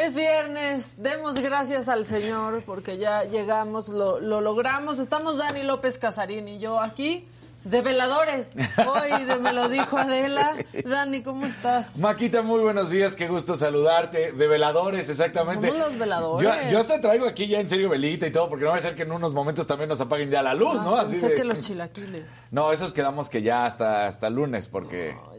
Es viernes, demos gracias al Señor porque ya llegamos, lo, lo logramos. Estamos Dani López Casarín y yo aquí de veladores. Hoy de me lo dijo Adela. Dani, ¿cómo estás? Maquita, muy buenos días, qué gusto saludarte. De veladores, exactamente. Somos los veladores. Yo, yo hasta traigo aquí ya en serio velita y todo, porque no va a ser que en unos momentos también nos apaguen ya la luz, ¿no? Ah, Así pensé de- que los chilaquiles. No, esos quedamos que ya hasta, hasta lunes, porque... No.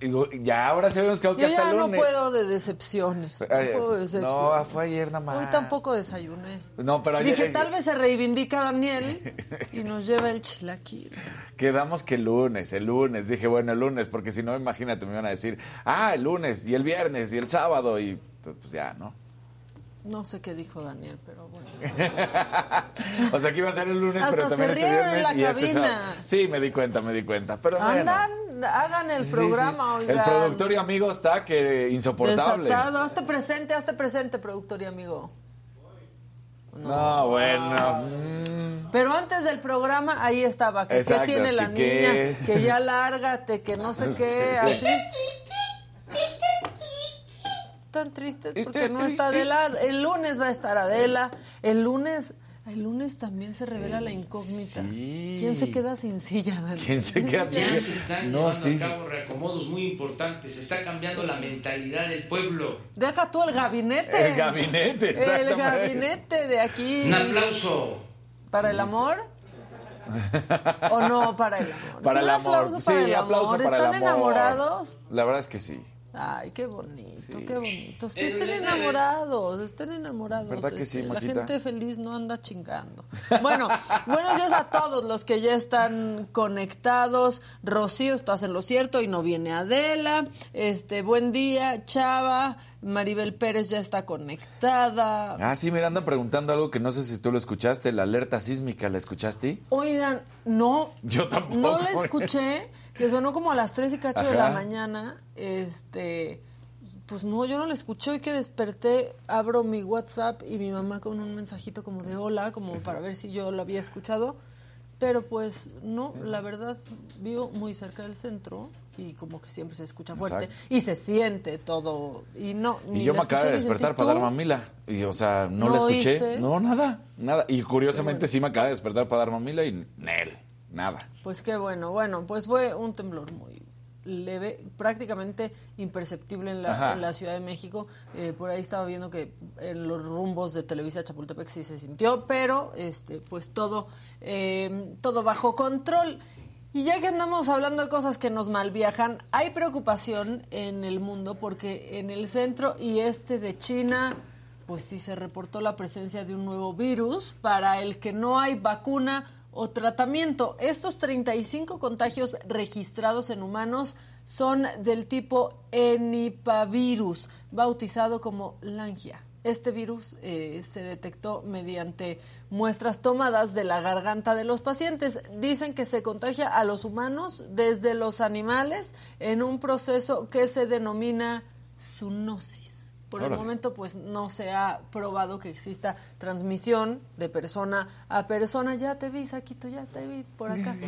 Digo, ya ahora sí habíamos quedado que Yo hasta ya no lunes. puedo de decepciones. No, puedo de decepciones. no, fue ayer nada más. Hoy tampoco desayuné. No, pero ayer- Dije, tal vez se reivindica Daniel y nos lleva el chilaquil. Quedamos que el lunes, el lunes. Dije, bueno, el lunes, porque si no, imagínate, me iban a decir, ah, el lunes, y el viernes, y el sábado, y pues ya, ¿no? No sé qué dijo Daniel, pero bueno. o sea, que iba a ser el lunes, Hasta pero también se este rieron en viernes la y este cabina. sábado. Sí, me di cuenta, me di cuenta. Pero bueno. Andan, hagan el Sí, programa, sí. oigan. El productor y amigo está que insoportable. Desatado. Hazte presente, hazte presente, productor y amigo. No, bueno. mm, Pero antes del programa, ahí estaba. Que Exacto, qué tiene la que qué. niña, que ya lárgate, que no sé qué, así. Tan tristes porque no está. Adela. El lunes va a estar Adela. El lunes, el lunes también se revela la incógnita. Sí. ¿Quién se queda sin silla, Dani? ¿Quién se queda Ya sin- se están No, llevando sí, a cabo reacomodos muy importantes, se está cambiando la mentalidad del pueblo. Deja tú el gabinete. El gabinete, El gabinete de aquí. Un aplauso. ¿Para el amor? ¿O no para el amor? Para Sí, el amor. aplauso sí, para el aplauso amor. para el ¿Están amor. enamorados? La verdad es que sí. Ay, qué bonito, Sí. qué bonito. Sí, Es estén neta, enamorados, estén enamorados. ¿Verdad que sí, este, La gente feliz no anda chingando. Bueno, buenos días a todos los que ya están conectados. Rocío, estás en lo cierto y no viene Adela. Este, buen día, Chava. Maribel Pérez ya está conectada. Ah, sí, mira, andan preguntando algo que no sé si tú lo escuchaste. La alerta sísmica, ¿la escuchaste? Oigan, no. Yo tampoco. No la escuché, que sonó como a las 3 y cacho de la mañana. Este. Pues no, yo no la escuché. Hoy que desperté, abro mi WhatsApp y mi mamá con un mensajito como de hola, como para ver si yo la había escuchado. Pero pues no, la verdad, vivo muy cerca del centro y como que siempre se escucha fuerte Exacto. y se siente todo. Y no, Y ni yo la me acabo de despertar para dar mamila. Y, o sea, no, ¿No la escuché. oíste? No, nada, nada. Y curiosamente sí me acaba de despertar para dar mamila y Nel, nada. Pues qué bueno, bueno, pues fue un temblor muy leve, prácticamente imperceptible en la, Ajá. en la Ciudad de México. Eh, por ahí estaba viendo que en los rumbos de Televisa Chapultepec sí se sintió, pero este, pues todo, eh, todo bajo control. Y ya que andamos hablando de cosas que nos malviajan, hay preocupación en el mundo porque en el centro y este de China, pues sí se reportó la presencia de un nuevo virus para el que no hay vacuna o tratamiento. Estos 35 contagios registrados en humanos son del tipo enipavirus, bautizado como langia. Este virus eh, se detectó mediante muestras tomadas de la garganta de los pacientes. Dicen que se contagia a los humanos desde los animales en un proceso que se denomina zoonosis. Por el momento, pues no se ha probado que exista transmisión de persona a persona. Ya te vi, Saquito, ya te vi por acá.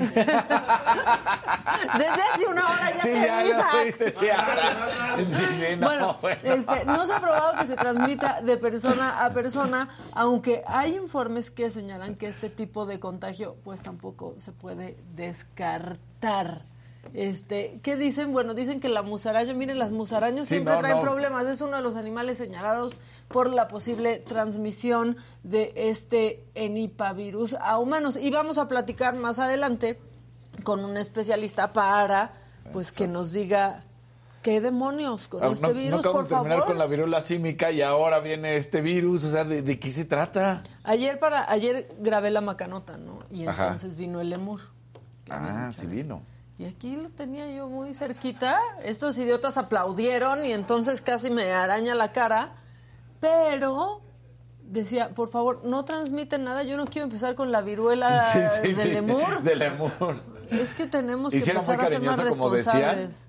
Desde hace una hora ya Sí, te ya vi, lo viste, sí, ahora. Sí, sí, no, bueno, este, no se ha probado que se transmita de persona a persona, aunque hay informes que señalan que este tipo de contagio, pues tampoco se puede descartar. Este, ¿qué dicen? Bueno, dicen que la musaraña, miren, las musarañas Sí, siempre no, traen no. problemas. Es uno de los animales señalados por la posible transmisión de este enipavirus a humanos. Y vamos a platicar más adelante con un especialista para, pues, que nos diga qué demonios con Ah, este no, virus, no acabamos por de terminar favor. con la viruela símica y ahora viene este virus. O sea, ¿de, de qué se trata? Ayer para ayer grabé la macanota, ¿no? Y Ajá. entonces vino el lemur. Ah, sí vino. Y aquí lo tenía yo muy cerquita. Estos idiotas aplaudieron y entonces casi me araña la cara. Pero decía, por favor, no transmiten nada. Yo no quiero empezar con la viruela Sí, sí, del sí, lemur. Del lemur. Es que tenemos ¿Y que empezar a ser más responsables.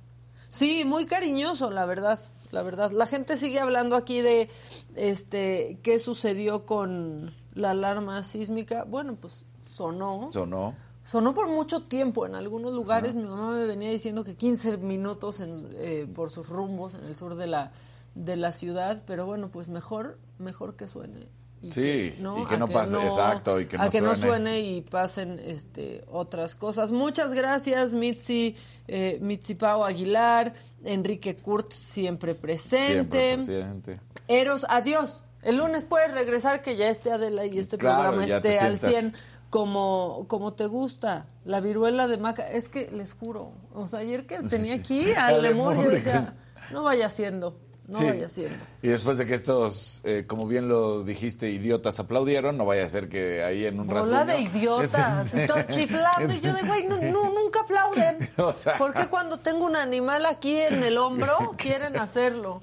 Sí, muy cariñoso, la verdad. La verdad, la gente sigue hablando aquí de este qué sucedió con la alarma sísmica. Bueno, pues sonó. Sonó. Sonó por mucho tiempo en algunos lugares. Mi mamá me venía diciendo que 15 minutos en, eh, por sus rumbos en el sur de la, de la ciudad, pero bueno, pues mejor, mejor que suene. Y sí, que, y que no pase, exacto, y que no a que suene. no suene y pasen este, otras cosas. Muchas gracias, Mitzi, eh, Mitzi Pau Aguilar, Enrique Kurt, siempre presente. Siempre presente. Eros, adiós. El lunes puedes regresar que ya esté Adela y este Claro, programa esté al sientas. 100 como, como te gusta. La viruela de maca, es que les juro, o sea, ayer que tenía aquí al lemur, yo decía, no vaya siendo, no Sí. vaya siendo. Y después de que estos, eh, como bien lo dijiste, idiotas aplaudieron, no vaya a ser que ahí en un rasguño... de idiotas, todo chiflando, y yo de güey, no, no, nunca aplauden. O sea. ¿Por qué cuando tengo un animal aquí en el hombro quieren hacerlo?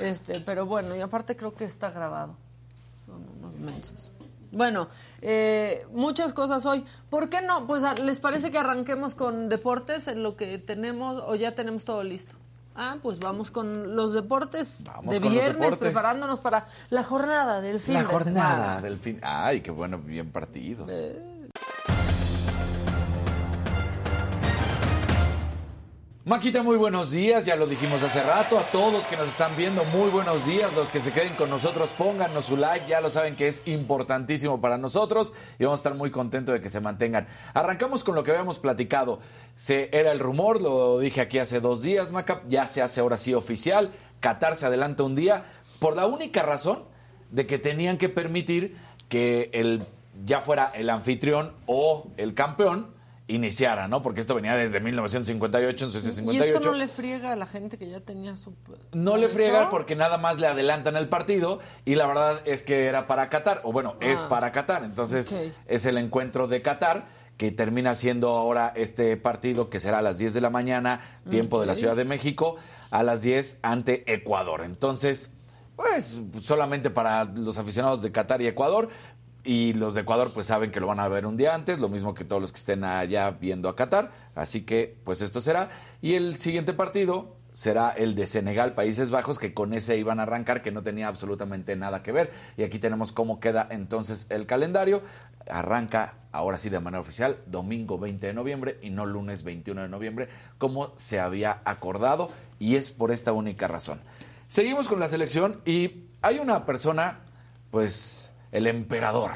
Este, pero bueno, y aparte creo que está grabado. Son unos mensos. Bueno, eh, muchas cosas hoy. ¿Por qué no? Pues a- les parece que arranquemos con deportes en lo que tenemos o ya tenemos todo listo. Ah, pues vamos con los deportes Vamos de viernes, deportes. preparándonos para la jornada del fin La de jornada semana. del fin. Ay, qué bueno, bien partidos. Maquita, muy buenos días, ya lo dijimos hace rato, a todos que nos están viendo, muy buenos días, los que se queden con nosotros, pónganos su like, ya lo saben que es importantísimo para nosotros y vamos a estar muy contentos de que se mantengan. Arrancamos con lo que habíamos platicado, se, era el rumor, lo dije aquí hace dos días, Maca, ya se hace ahora sí oficial, Qatar se adelanta un día, por la única razón de que tenían que permitir que el ya fuera el anfitrión o el campeón iniciara, ¿no? Porque esto venía desde 1958, entonces ¿Y 58. esto no le friega a la gente que ya tenía su... No le friegan porque nada más le adelantan el partido y la verdad es que era para Qatar, o bueno, es Ah. para Qatar, entonces es el encuentro de Qatar que termina siendo ahora este partido que será a las 10 de la mañana, tiempo de la. Ciudad de México, a las 10 ante Ecuador. Entonces, pues solamente para los aficionados de Qatar y Ecuador. Y los de Ecuador pues saben que lo van a ver un día antes, lo mismo que todos los que estén allá viendo a Qatar. Así que pues esto será. Y el siguiente partido será el de Senegal, Países Bajos, que con ese iban a arrancar, que no tenía absolutamente nada que ver. Y aquí tenemos cómo queda entonces el calendario. Arranca ahora sí de manera oficial, domingo 20 de noviembre y no lunes 21 de noviembre, como se había acordado. Y es por esta única razón. Seguimos con la selección y hay una persona, pues, el emperador.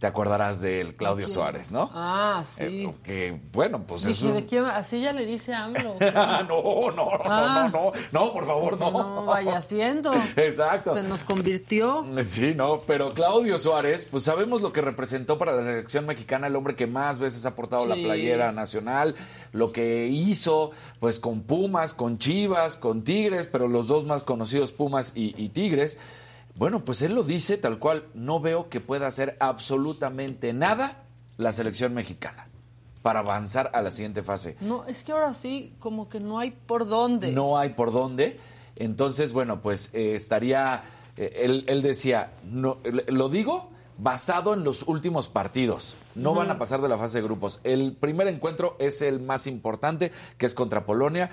Te acordarás del Claudio ¿Quién? Suárez, ¿no? Ah, sí. Eh, que, bueno, pues es Dije, un... ¿de quién? Así ya le dice AMLO. Ah, no, no, no, Ah. no, no, no, por favor, no. No vaya siendo. Exacto. Se nos convirtió. Sí, no, pero Claudio Suárez, pues sabemos lo que representó para la selección mexicana, el hombre que más veces ha portado la playera nacional, lo que hizo, pues con Pumas, con Chivas, con Tigres, pero los dos más conocidos, Pumas y, y Tigres. Bueno, pues él lo dice tal cual, no veo que pueda hacer absolutamente nada la selección mexicana para avanzar a la siguiente fase. No, es que ahora sí, como que no hay por dónde. No hay por dónde. Entonces, bueno, pues eh, estaría, eh, él, él decía, no, lo digo basado en los últimos partidos. No van a pasar de la fase de grupos. El primer encuentro es el más importante, que es contra Polonia.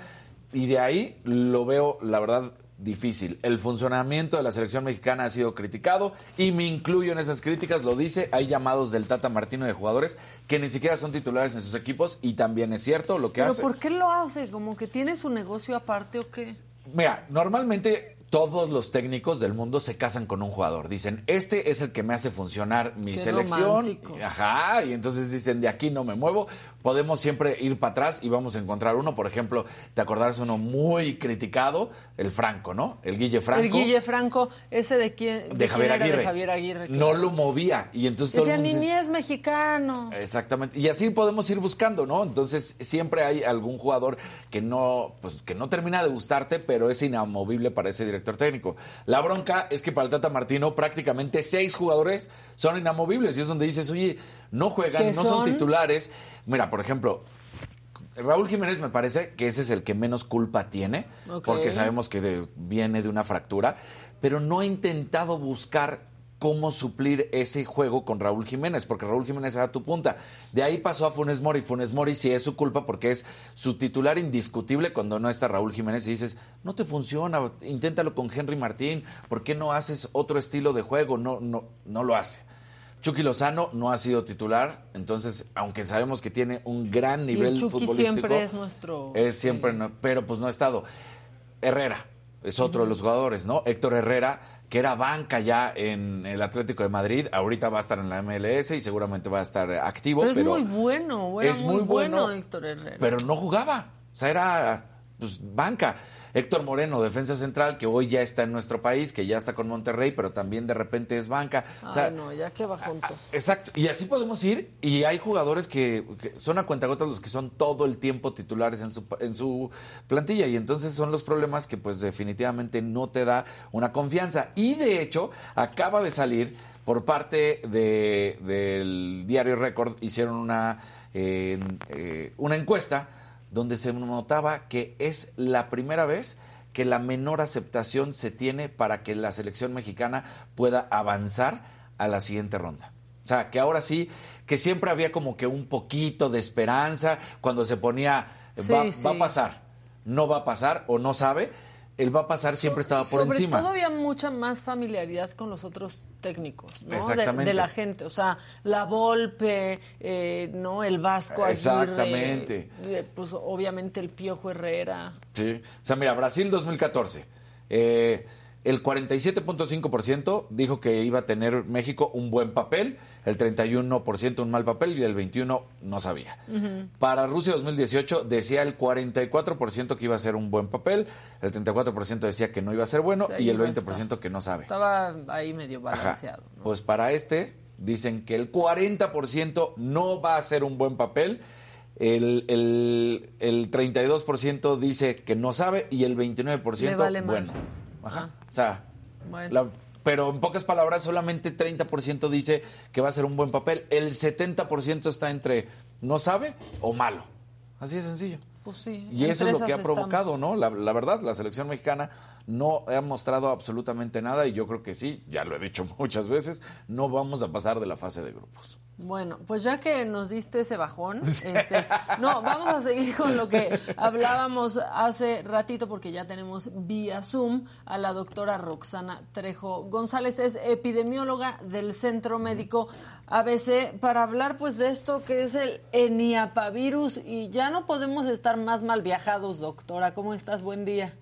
Y de ahí lo veo, la verdad, difícil. El funcionamiento de la selección mexicana ha sido criticado y me incluyo en esas críticas, lo dice, hay llamados del Tata Martino de jugadores que ni siquiera son titulares en sus equipos y también es cierto lo que ¿Pero hace. por qué lo hace? ¿Como que tiene su negocio aparte o qué? Mira, normalmente todos los técnicos del mundo se casan con un jugador. Dicen, este es el que me hace funcionar mi Qué selección. romántico. Ajá, y entonces dicen, de aquí no me muevo. Podemos siempre ir para atrás y vamos a encontrar uno. Por ejemplo, te acordarás uno muy criticado, el Franco, ¿no? El Guille Franco. El Guille Franco, ese de quién, de de quién Javier era? Aguirre. De Javier Aguirre. No lo movía. Y entonces todo el Decía, mundo ni dice- es mexicano. Exactamente. Y así podemos ir buscando, ¿no? Entonces, siempre hay algún jugador que no, pues, que no termina de gustarte, pero es inamovible para ese director técnico. La bronca es que para el Tata Martino prácticamente seis jugadores son inamovibles. Y es donde dices, oye, no juegan, ¿Qué no son son? titulares. Mira, por ejemplo, Raúl Jiménez me parece que ese es el que menos culpa tiene, porque sabemos que de- viene de una fractura, pero no ha intentado buscar cómo suplir ese juego con Raúl Jiménez, porque Raúl Jiménez era tu punta. De ahí pasó a Funes Mori. Funes Mori sí es su culpa porque es su titular indiscutible cuando no está Raúl Jiménez y dices, no te funciona, inténtalo con Henry Martín, ¿por qué no haces otro estilo de juego? No, no, no lo hace. Chucky Lozano no ha sido titular, entonces, aunque sabemos que tiene un gran Y nivel el Chucky futbolístico, siempre es nuestro... es siempre, no- pero pues no ha estado. Herrera. es otro de los jugadores, ¿no? Héctor Herrera, que era banca ya en el Atlético de Madrid, ahorita va a estar en la MLS y seguramente va a estar activo. Pero es muy bueno, era es muy, muy bueno, bueno, Héctor Herrera. Pero no jugaba, o sea, era pues, banca. Héctor Moreno, defensa central, que hoy ya está en nuestro país, que ya está con Monterrey, pero también de repente es banca. o sea, Ay, no, ya que va juntos. Exacto, y así podemos ir. Y hay jugadores que, que son a cuentagotas los que son todo el tiempo titulares en su, en su plantilla. Y entonces son los problemas que, pues, definitivamente no te da una confianza. Y de hecho, acaba de salir por parte de, del diario Record, hicieron una, eh, eh, una encuesta donde se notaba que es la primera vez que la menor aceptación se tiene para que la selección mexicana pueda avanzar a la siguiente ronda. O sea, que ahora sí, que siempre había como que un poquito de esperanza cuando se ponía, va, Sí, va a pasar, no va a pasar o no sabe, el va a pasar siempre estaba por Sobre encima. todo había mucha más familiaridad con los otros técnicos, ¿no? De- la gente, o sea, la Volpe, eh, ¿no? El Vasco Aguirre, Exactamente. eh, pues obviamente el Piojo Herrera. Sí. O sea, mira, Brasil 2014. eh, el 47.5% dijo que iba a tener México un buen papel, el 31% un mal papel y el 21% no sabía. Para Rusia 2018 decía el 44% que iba a ser un buen papel, el 34% decía que no iba a ser bueno O sea, y el iba a 20% que no sabe. Estaba ahí medio balanceado. ¿no? Pues para este dicen que el 40% no va a ser un buen papel, el, el, el 32% dice que no sabe y el 29% Le vale mal. Ajá. O sea, Bueno. la- pero en pocas palabras solamente 30% dice que va a ser un buen papel, el 70% está entre no sabe o malo. Así de sencillo. Pues sí. Y eso es lo que ha provocado, estamos. ¿no? La, la verdad, la selección mexicana no ha mostrado absolutamente nada y yo creo que sí, ya lo he dicho muchas veces, no vamos a pasar de la fase de grupos. Bueno, pues ya que nos diste ese bajón, este, no, vamos a seguir con lo que hablábamos hace ratito porque ya tenemos vía Zoom a la doctora Roxana Trejo González, es epidemióloga del Centro Médico ABC para hablar pues de esto que es el eniapavirus y ya no podemos estar más mal viajados, doctora. ¿Cómo estás? Buen día.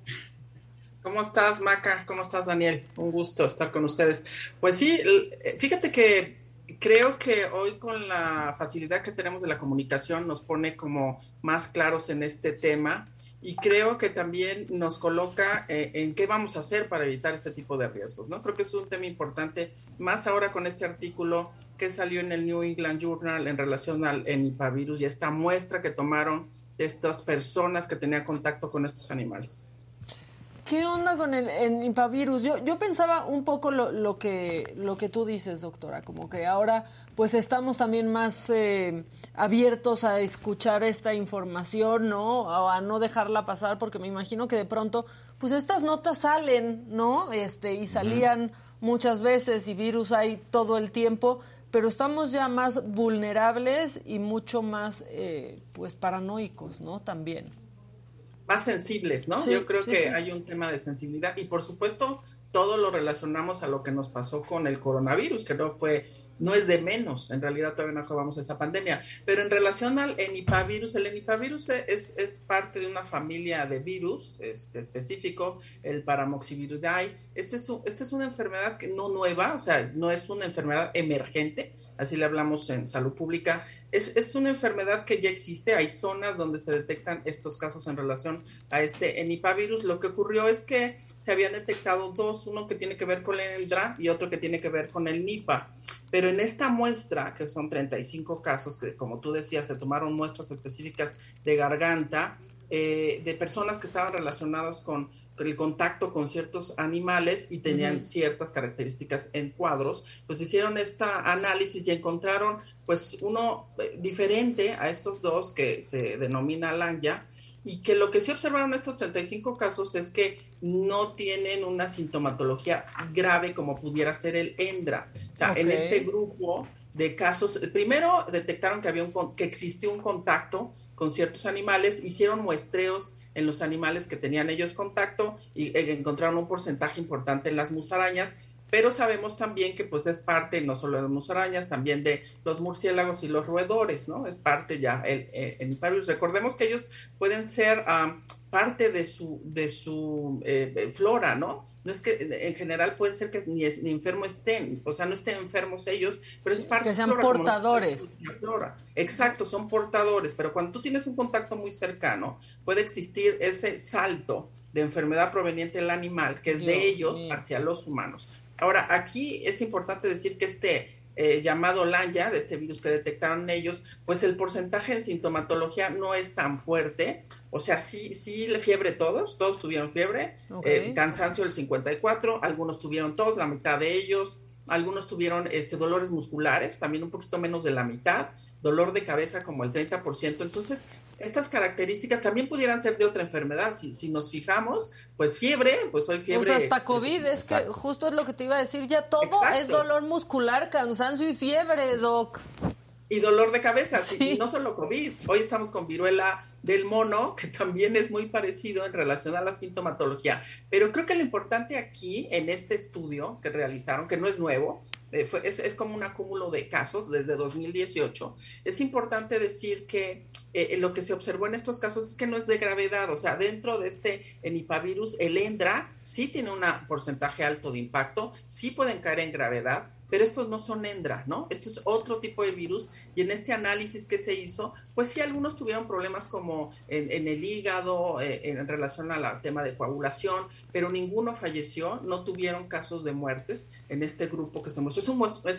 ¿Cómo estás, Maca? ¿Cómo estás, Daniel? Un gusto estar con ustedes. Pues sí, l- fíjate que creo que hoy con la facilidad que tenemos de la comunicación nos pone como más claros en este tema y creo que también nos coloca eh, en qué vamos a hacer para evitar este tipo de riesgos, ¿no? Creo que es un tema importante, más ahora con este artículo que salió en el New England Journal en relación al enipavirus y esta muestra que tomaron de estas personas que tenían contacto con estos animales. ¿Qué onda con el, el Nipavirus? Yo, yo pensaba un poco lo, lo que lo que tú dices, doctora, como que ahora pues estamos también más eh, abiertos a escuchar esta información, ¿no? O a no dejarla pasar, porque me imagino que de pronto, pues estas notas salen, ¿no? Este, y salían muchas veces y virus hay todo el tiempo, pero estamos ya más vulnerables y mucho más, eh, pues, paranoicos, ¿no? También. Más sensibles, ¿no? Sí, Yo creo sí, que sí. hay un tema de sensibilidad y por supuesto todo lo relacionamos a lo que nos pasó con el coronavirus, que no fue, no es de menos, en realidad todavía no acabamos esa pandemia, pero en relación al enipavirus, el enipavirus es, es parte de una familia de virus este, específico, el paramoxiviridae. Este es, esta es una enfermedad que no nueva, o sea, no es una enfermedad emergente, así le hablamos en salud pública, es, es una enfermedad que ya existe, hay zonas donde se detectan estos casos en relación a este enipavirus. Lo que ocurrió es que se habían detectado dos, uno que tiene que ver con el ENDRA y otro que tiene que ver con el NIPA. Pero en esta muestra, que son 35 casos, que como tú decías, se tomaron muestras específicas de garganta, eh, de personas que estaban relacionadas con, con el contacto con ciertos animales y tenían ciertas características en cuadros, pues hicieron esta análisis y encontraron pues uno eh, diferente a estos dos que se denomina lanya y que lo que sí observaron estos 35 casos es que no tienen una sintomatología grave como pudiera ser el ENDRA. O sea, en este grupo de casos, primero detectaron que había un que existió un contacto con ciertos animales, hicieron muestreos en los animales que tenían ellos contacto y eh, encontraron un porcentaje importante en las musarañas, pero sabemos también que pues es parte no solo de las musarañas, también de los murciélagos y los roedores, ¿no? Es parte ya el, eh, el virus. Recordemos que ellos pueden ser ah, parte de su, de su eh, flora, ¿no? No es que en general puede ser que ni, ni, enfermo estén, o sea, no estén enfermos ellos, pero es parte que sean portadores. Flora. Exacto, son portadores, pero cuando tú tienes un contacto muy cercano, puede existir ese salto de enfermedad proveniente del animal, que es de ellos hacia los humanos. Ahora, aquí es importante decir que este eh, llamado Lanya, de este virus que detectaron ellos, pues el porcentaje en sintomatología no es tan fuerte. O sea, sí, sí, le fiebre todos, todos tuvieron fiebre, eh, cansancio el 54, algunos tuvieron todos, la mitad de ellos, algunos tuvieron este, dolores musculares, también un poquito menos de la mitad, dolor de cabeza como el 30%. Entonces, estas características también pudieran ser de otra enfermedad. Si, si nos fijamos, pues fiebre, pues hoy fiebre. Pues hasta COVID, es que justo es lo que te iba a decir, ya todo es dolor muscular, cansancio y fiebre, Doc. Y dolor de cabeza, sí. no solo COVID. Hoy estamos con viruela del mono, que también es muy parecido en relación a la sintomatología. Pero creo que lo importante aquí, en este estudio que realizaron, que no es nuevo, eh, es, como un acúmulo de casos desde 2018. Es importante decir que eh, lo que se observó en estos casos es que no es de gravedad, o sea, dentro de este enipavirus, el ENDRA sí tiene un porcentaje alto de impacto, sí pueden caer en gravedad, pero estos no son Endra, ¿no? Esto es otro tipo de virus y en este análisis que se hizo, pues sí, algunos tuvieron problemas como en, el hígado, eh, en relación al tema de coagulación, pero ninguno falleció, no tuvieron casos de muertes en este grupo que se mostró. Es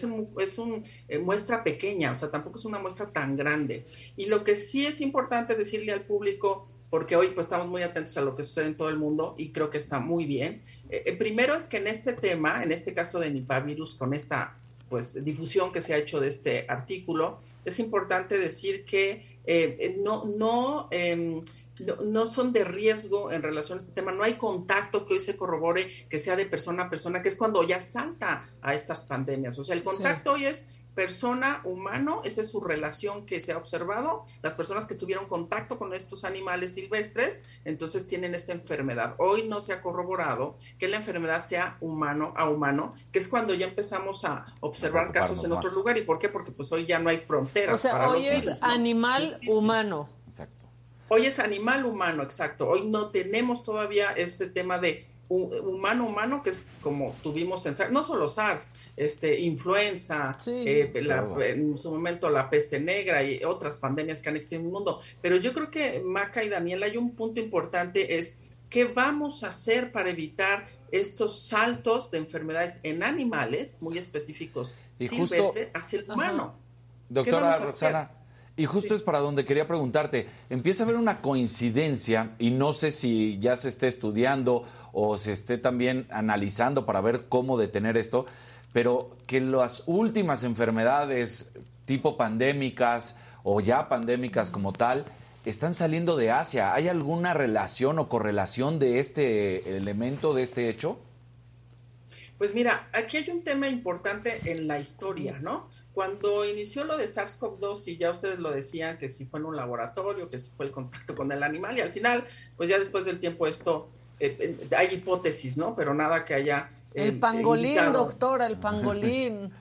un, es un, eh, muestra pequeña, o sea, tampoco es una muestra tan grande. Y lo que sí es importante decirle al público, porque hoy pues estamos muy atentos a lo que sucede en todo el mundo y creo que está muy bien. Eh, eh, primero es que en este tema, en este caso de Nipah virus, con esta pues difusión que se ha hecho de este artículo, es importante decir que eh, no, no, em, no, no, son de riesgo en relación a este tema, no hay contacto que hoy se corrobore que sea de persona a persona, que es cuando ya salta a estas pandemias. O sea, el contacto hoy es persona humano, esa es su relación que se ha observado, las personas que estuvieron contacto con estos animales silvestres, entonces tienen esta enfermedad. Hoy no se ha corroborado que la enfermedad sea humano a humano, que es cuando ya empezamos a observar casos en otro lugar. ¿Y por qué? Porque pues hoy ya no hay fronteras. O sea, hoy es animal humano. Exacto. Hoy es animal humano, exacto. Hoy no tenemos todavía ese tema de humano humano que es como tuvimos en SARS, no solo SARS, este influenza, eh, en su momento la peste negra y otras pandemias que han existido en el mundo. Pero yo creo que Maca y Daniel hay un punto importante es qué vamos a hacer para evitar estos saltos de enfermedades en animales muy específicos y silvestres hacia el humano. Doctora Roxana, y justo es para donde quería preguntarte, empieza a haber una coincidencia y no sé si ya se esté estudiando o se esté también analizando para ver cómo detener esto, pero que las últimas enfermedades tipo pandémicas o ya pandémicas como tal están saliendo de Asia. ¿Hay alguna relación o correlación de este elemento, de este hecho? Pues mira, aquí hay un tema importante en la historia, ¿no? Cuando inició lo de SARS-CoV-2, y ya ustedes lo decían, que si fue en un laboratorio, que si fue el contacto con el animal, y al final, pues ya después del tiempo esto eh, eh, hay hipótesis, ¿no? Pero nada que haya... Eh, el pangolín, doctora, el pangolín.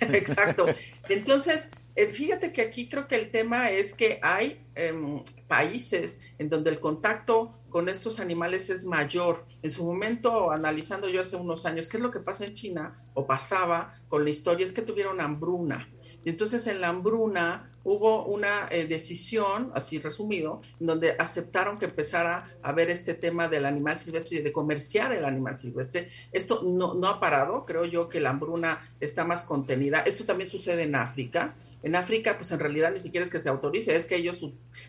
Exacto. Entonces, fíjate que aquí creo que el tema es que hay em, países en donde el contacto con estos animales es mayor. En su momento, analizando yo hace unos años, ¿qué es lo que pasa en China o pasaba con la historia? Es que tuvieron hambruna. Y entonces en la hambruna hubo una eh, decisión, así resumido, donde aceptaron que empezara a ver este tema del animal silvestre y de comerciar el animal silvestre. Esto no, no ha parado, creo yo que la hambruna está más contenida. Esto también sucede en África. En África, pues en realidad ni siquiera es que se autorice, es que ellos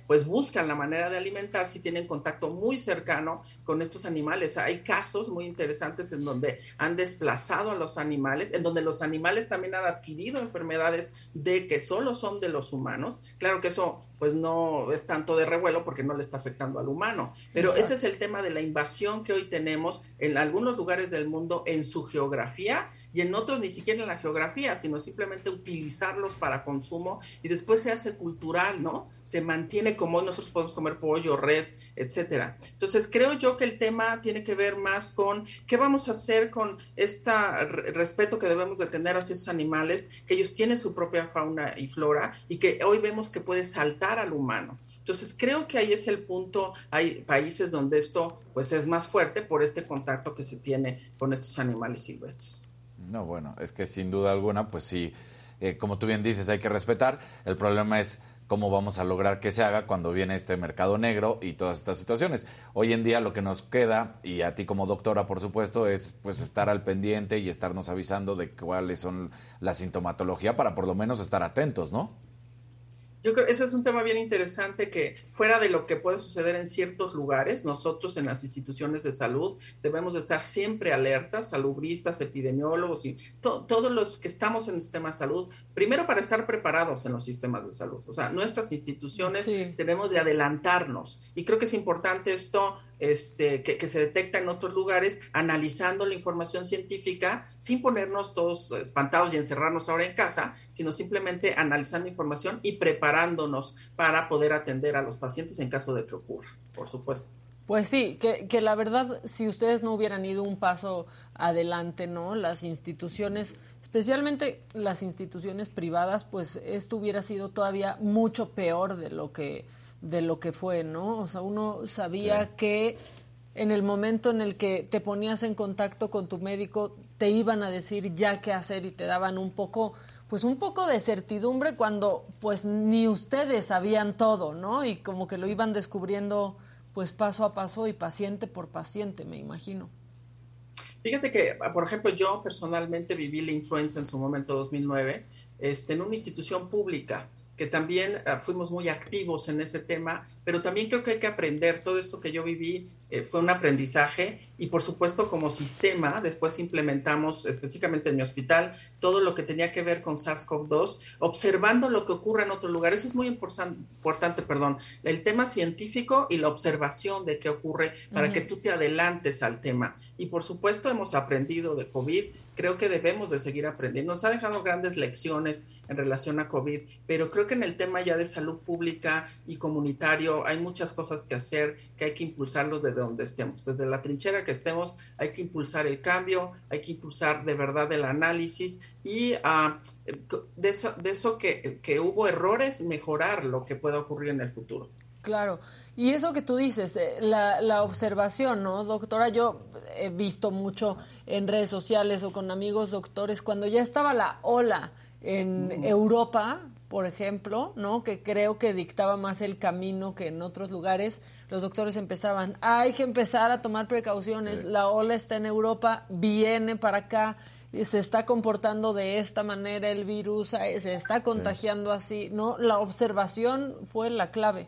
pues buscan la manera de alimentarse y tienen contacto muy cercano con estos animales. Hay casos muy interesantes en donde han desplazado a los animales, en donde los animales también han adquirido enfermedades de que solo son de los humanos. Claro que eso pues no es tanto de revuelo porque no le está afectando al humano. Pero ese es el tema de la invasión que hoy tenemos en algunos lugares del mundo en su geografía y en otros ni siquiera en la geografía, sino simplemente utilizarlos para consumo y después se hace cultural, ¿no? Se mantiene como nosotros podemos comer pollo, res, etcétera. Entonces, creo yo que el tema tiene que ver más con qué vamos a hacer con este respeto que debemos de tener hacia esos animales, que ellos tienen su propia fauna y flora y que hoy vemos que puede saltar al humano. Entonces, creo que ahí es el punto. Hay países donde esto pues es más fuerte por este contacto que se tiene con estos animales silvestres. No, bueno, es que sin duda alguna, pues sí, eh, como tú bien dices, hay que respetar. El problema es cómo vamos a lograr que se haga cuando viene este mercado negro y todas estas situaciones. Hoy en día lo que nos queda, y a ti como doctora, por supuesto, es pues estar al pendiente y estarnos avisando de cuáles son la sintomatología para por lo menos estar atentos, ¿no? Yo creo que ese es un tema bien interesante que fuera de lo que puede suceder en ciertos lugares, nosotros en las instituciones de salud debemos de estar siempre alertas, salubristas, epidemiólogos y todos los que estamos en el sistema de salud, primero para estar preparados en los sistemas de salud. O sea, nuestras instituciones tenemos de adelantarnos y creo que es importante esto este, que, se detecta en otros lugares, analizando la información científica, sin ponernos todos espantados y encerrarnos ahora en casa, sino simplemente analizando información y preparándonos para poder atender a los pacientes en caso de que ocurra, por supuesto. Pues sí, que, que la verdad, si ustedes no hubieran ido un paso adelante, ¿no? Las instituciones, especialmente las instituciones privadas, pues esto hubiera sido todavía mucho peor de lo que de lo que fue, ¿no? O sea, uno sabía que en el momento en el que te ponías en contacto con tu médico, te iban a decir ya qué hacer y te daban un poco, pues un poco de certidumbre cuando pues ni ustedes sabían todo, ¿no? Y como que lo iban descubriendo pues paso a paso y paciente por paciente, me imagino. Fíjate que, por ejemplo, yo personalmente viví la influenza en su momento 2009 este, en una institución pública que también ah, fuimos muy activos en ese tema, pero también creo que hay que aprender todo esto que yo viví eh, fue un aprendizaje y por supuesto como sistema después implementamos específicamente en mi hospital todo lo que tenía que ver con SARS-CoV-2, observando lo que ocurre en otros lugares. es muy importante, perdón, el tema científico y la observación de qué ocurre para que tú te adelantes al tema. Y por supuesto hemos aprendido de COVID, creo que debemos de seguir aprendiendo. Nos ha dejado grandes lecciones en relación a COVID, pero creo que en el tema ya de salud pública y comunitario hay muchas cosas que hacer, que hay que impulsarlos desde donde estemos. Desde la trinchera que estemos, hay que impulsar el cambio, hay que impulsar de verdad el análisis y uh, de eso, de eso que, que hubo errores, mejorar lo que pueda ocurrir en el futuro. Claro. Y eso que tú dices, eh, la, la, observación, ¿no, doctora? Yo he visto mucho en redes sociales o con amigos doctores, cuando ya estaba la ola en Europa, por ejemplo, ¿no? Que creo que dictaba más el camino que en otros lugares. Los doctores empezaban, hay que empezar a tomar precauciones, la ola está en Europa, viene para acá, se está comportando de esta manera el virus, eh, se está contagiando así, ¿no? La observación fue la clave.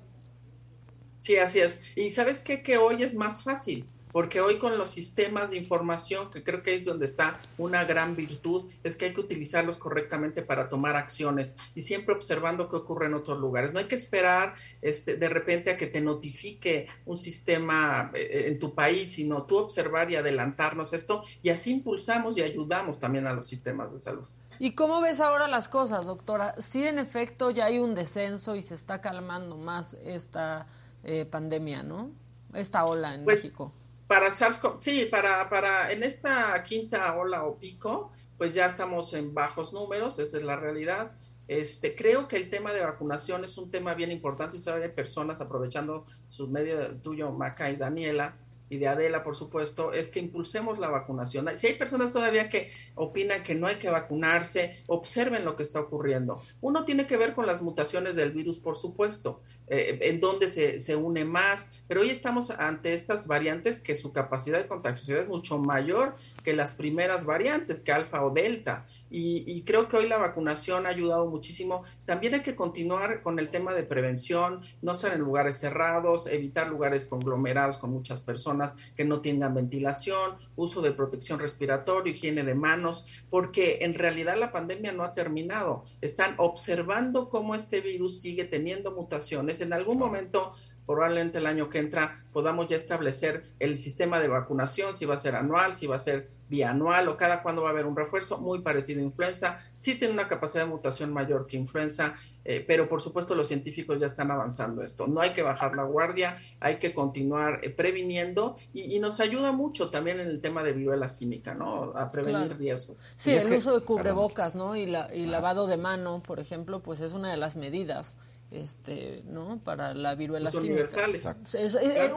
Sí, así es. Y sabes qué? Que hoy es más fácil porque hoy con los sistemas de información, que creo que es donde está una gran virtud, es que hay que utilizarlos correctamente para tomar acciones y siempre observando qué ocurre en otros lugares. No hay que esperar este, de repente a que te notifique un sistema eh, en tu país, sino tú observar y adelantarnos esto y así impulsamos y ayudamos también a los sistemas de salud. ¿Y cómo ves ahora las cosas, doctora? Sí, en efecto, ya hay un descenso y se está calmando más esta eh, pandemia, ¿no? Esta ola en pues, México para SARS-CoV, sí, para, para en esta quinta ola o pico, pues ya estamos en bajos números, esa es la realidad. Este, creo que el tema de vacunación es un tema bien importante y hay personas aprovechando sus medios tuyo, Maca y Daniela, y de Adela, por supuesto, es que impulsemos la vacunación. Si hay personas todavía que opinan que no hay que vacunarse, observen lo que está ocurriendo. Uno tiene que ver con las mutaciones del virus, por supuesto, eh, en donde se, se, une más, pero hoy estamos ante estas variantes que su capacidad de contagiosidad es mucho mayor que las primeras variantes, que alfa o delta. Y, creo que hoy la vacunación ha ayudado muchísimo. También hay que continuar con el tema de prevención, no estar en lugares cerrados, evitar lugares conglomerados con muchas personas que no tengan ventilación, uso de protección respiratoria, higiene de manos, porque en realidad la pandemia no ha terminado. Están observando cómo este virus sigue teniendo mutaciones. En algún momento probablemente el año que entra podamos ya establecer el sistema de vacunación, si va a ser anual, si va a ser bianual o cada cuándo va a haber un refuerzo, muy parecido a influenza, sí tiene una capacidad de mutación mayor que influenza, eh, pero por supuesto los científicos ya están avanzando esto. No hay que bajar la guardia, hay que continuar eh, previniendo y, nos ayuda mucho también en el tema de viruela símica, ¿no? A prevenir riesgos. Sí, el uso de cubrebocas, ¿no? Y, la, y lavado de mano, por ejemplo, pues es una de las medidas este, ¿no? Para la viruela pues universales.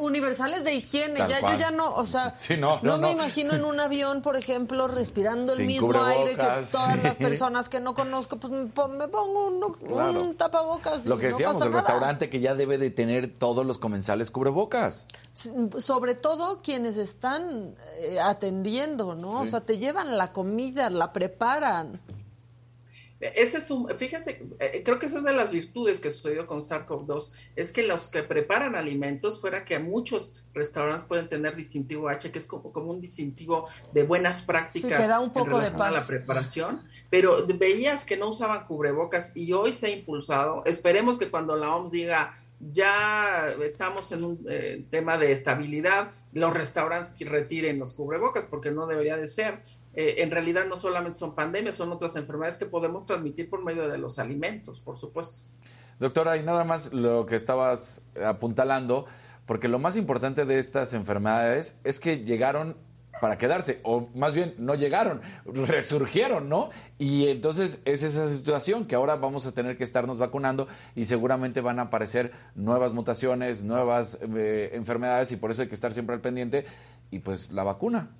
universales de higiene. ya, yo ya no, o sea, no, me imagino en un avión, por ejemplo, respirando el mismo aire que todas las personas que no conozco, pues me, pongo un, tapabocas. Lo que decíamos, el restaurante que ya debe de tener todos los comensales cubrebocas. Sobre todo quienes están eh, atendiendo, ¿no? O sea, te llevan la comida, la preparan. Ese es un, fíjese, eh, creo que esa es de las virtudes que sucedió con SARS-CoV-2, es que los que preparan alimentos, fuera que muchos restaurantes pueden tener distintivo H, que es como, un distintivo de buenas prácticas da un poco de a la preparación, pero veías que no usaban cubrebocas y hoy se ha impulsado. Esperemos que cuando la OMS diga ya estamos en un eh, tema de estabilidad, los restaurantes retiren los cubrebocas porque no debería de ser eh, en realidad no solamente son pandemias, son otras enfermedades que podemos transmitir por medio de los alimentos, por supuesto. Doctora, y nada más lo que estabas apuntalando, porque lo más importante de estas enfermedades es que llegaron para quedarse, o más bien no llegaron, resurgieron, ¿no? Y entonces es esa situación que ahora vamos a tener que estarnos vacunando y seguramente van a aparecer nuevas mutaciones, nuevas eh, enfermedades y por eso hay que estar siempre al pendiente y pues la vacuna.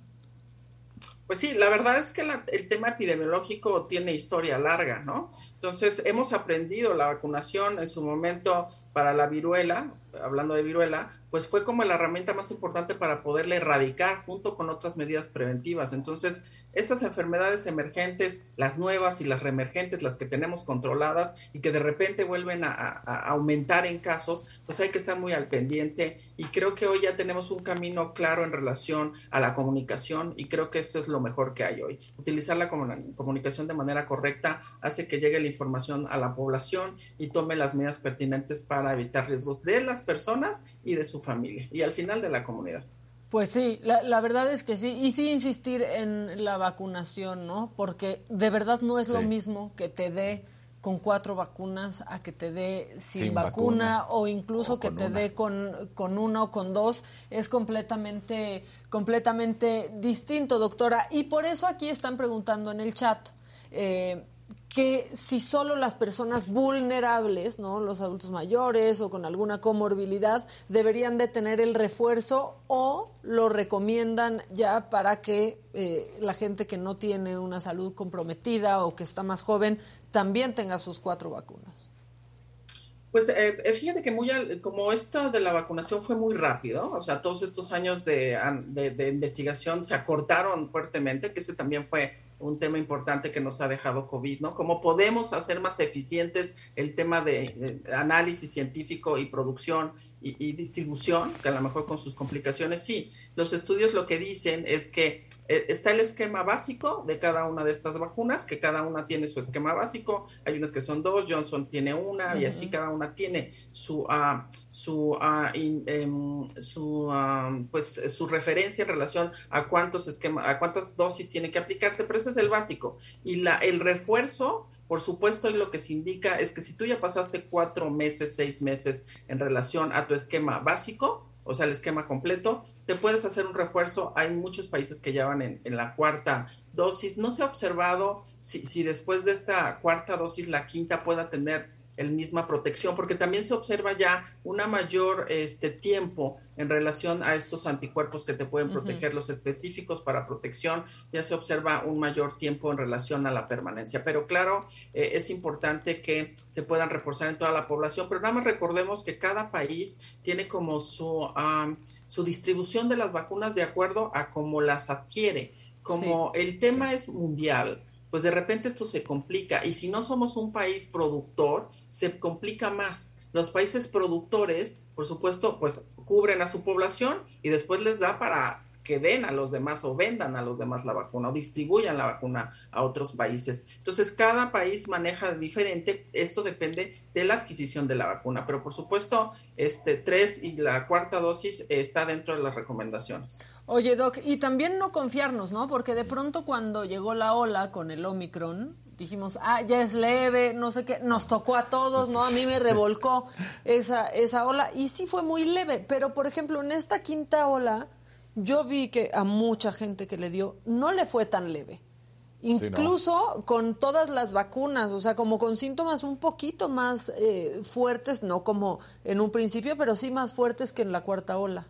Pues sí, la verdad es que el tema epidemiológico tiene historia larga, ¿no? Entonces, hemos aprendido la vacunación en su momento para la viruela, hablando de viruela, pues fue como la herramienta más importante para poderla erradicar junto con otras medidas preventivas. Entonces, estas enfermedades emergentes, las nuevas y las reemergentes, las que tenemos controladas y que de repente vuelven a, aumentar en casos, pues hay que estar muy al pendiente. Y creo que hoy ya tenemos un camino claro en relación a la comunicación y creo que eso es lo mejor que hay hoy. Utilizar la comunicación de manera correcta hace que llegue la información a la población y tome las medidas pertinentes para evitar riesgos de las personas y de su familia y al final de la comunidad. Pues sí, la, verdad es que sí, y sí insistir en la vacunación, ¿no? Porque de verdad no es lo mismo que te dé con cuatro vacunas a que te dé sin, vacuna, o incluso que te dé con, con una o con dos, es completamente, completamente distinto, doctora. Y por eso aquí están preguntando en el chat. Eh, que si solo las personas vulnerables, ¿no? los adultos mayores o con alguna comorbilidad, deberían de tener el refuerzo o lo recomiendan ya para que eh, la gente que no tiene una salud comprometida o que está más joven también tenga sus cuatro vacunas. Pues eh, eh, fíjate que muy como esto de la vacunación fue muy rápido, o sea, todos estos años de, de investigación se acortaron fuertemente, que ese también fue un tema importante que nos ha dejado COVID, ¿no? Cómo podemos hacer más eficientes el tema de, análisis científico y producción y, distribución, que a lo mejor con sus complicaciones, sí. Los estudios lo que dicen es que eh, está el esquema básico de cada una de estas vacunas, que cada una tiene su esquema básico. Hay unas que son dos, Johnson tiene una, y así cada una tiene su, uh, su, uh, su, pues, su referencia en relación a cuántos esquema, a cuántas dosis tiene que aplicarse, pero ese es el básico. Y la, el refuerzo por supuesto, y lo que se indica es que si tú ya pasaste cuatro meses, seis meses en relación a tu esquema básico, o sea, el esquema completo, te puedes hacer un refuerzo. Hay muchos países que ya van en, la cuarta dosis. No se ha observado si, si después de esta cuarta dosis la quinta pueda tener el misma protección, porque también se observa ya una mayor este tiempo en relación a estos anticuerpos que te pueden proteger, los específicos para protección, ya se observa un mayor tiempo en relación a la permanencia. Pero claro, eh, es importante que se puedan reforzar en toda la población, pero nada más recordemos que cada país tiene como su, su distribución de las vacunas de acuerdo a cómo las adquiere. Como el tema es mundial, pues de repente esto se complica y si no somos un país productor, se complica más. Los países productores, por supuesto, pues cubren a su población y después les da para que den a los demás o vendan a los demás la vacuna o distribuyan la vacuna a otros países. Entonces, cada país maneja diferente, esto depende de la adquisición de la vacuna, pero por supuesto, este tres y la cuarta dosis está dentro de las recomendaciones. Oye, Doc, y también no confiarnos, ¿no? Porque de pronto cuando llegó la ola con el Omicron, dijimos, ah, ya es leve, no sé qué, nos tocó a todos, ¿no? A mí me revolcó esa, esa ola y sí fue muy leve, pero por ejemplo, en esta quinta ola, yo vi que a mucha gente que le dio no le fue tan leve. Incluso con todas las vacunas, o sea, como con síntomas un poquito más eh, fuertes, no como en un principio, pero sí más fuertes que en la cuarta ola.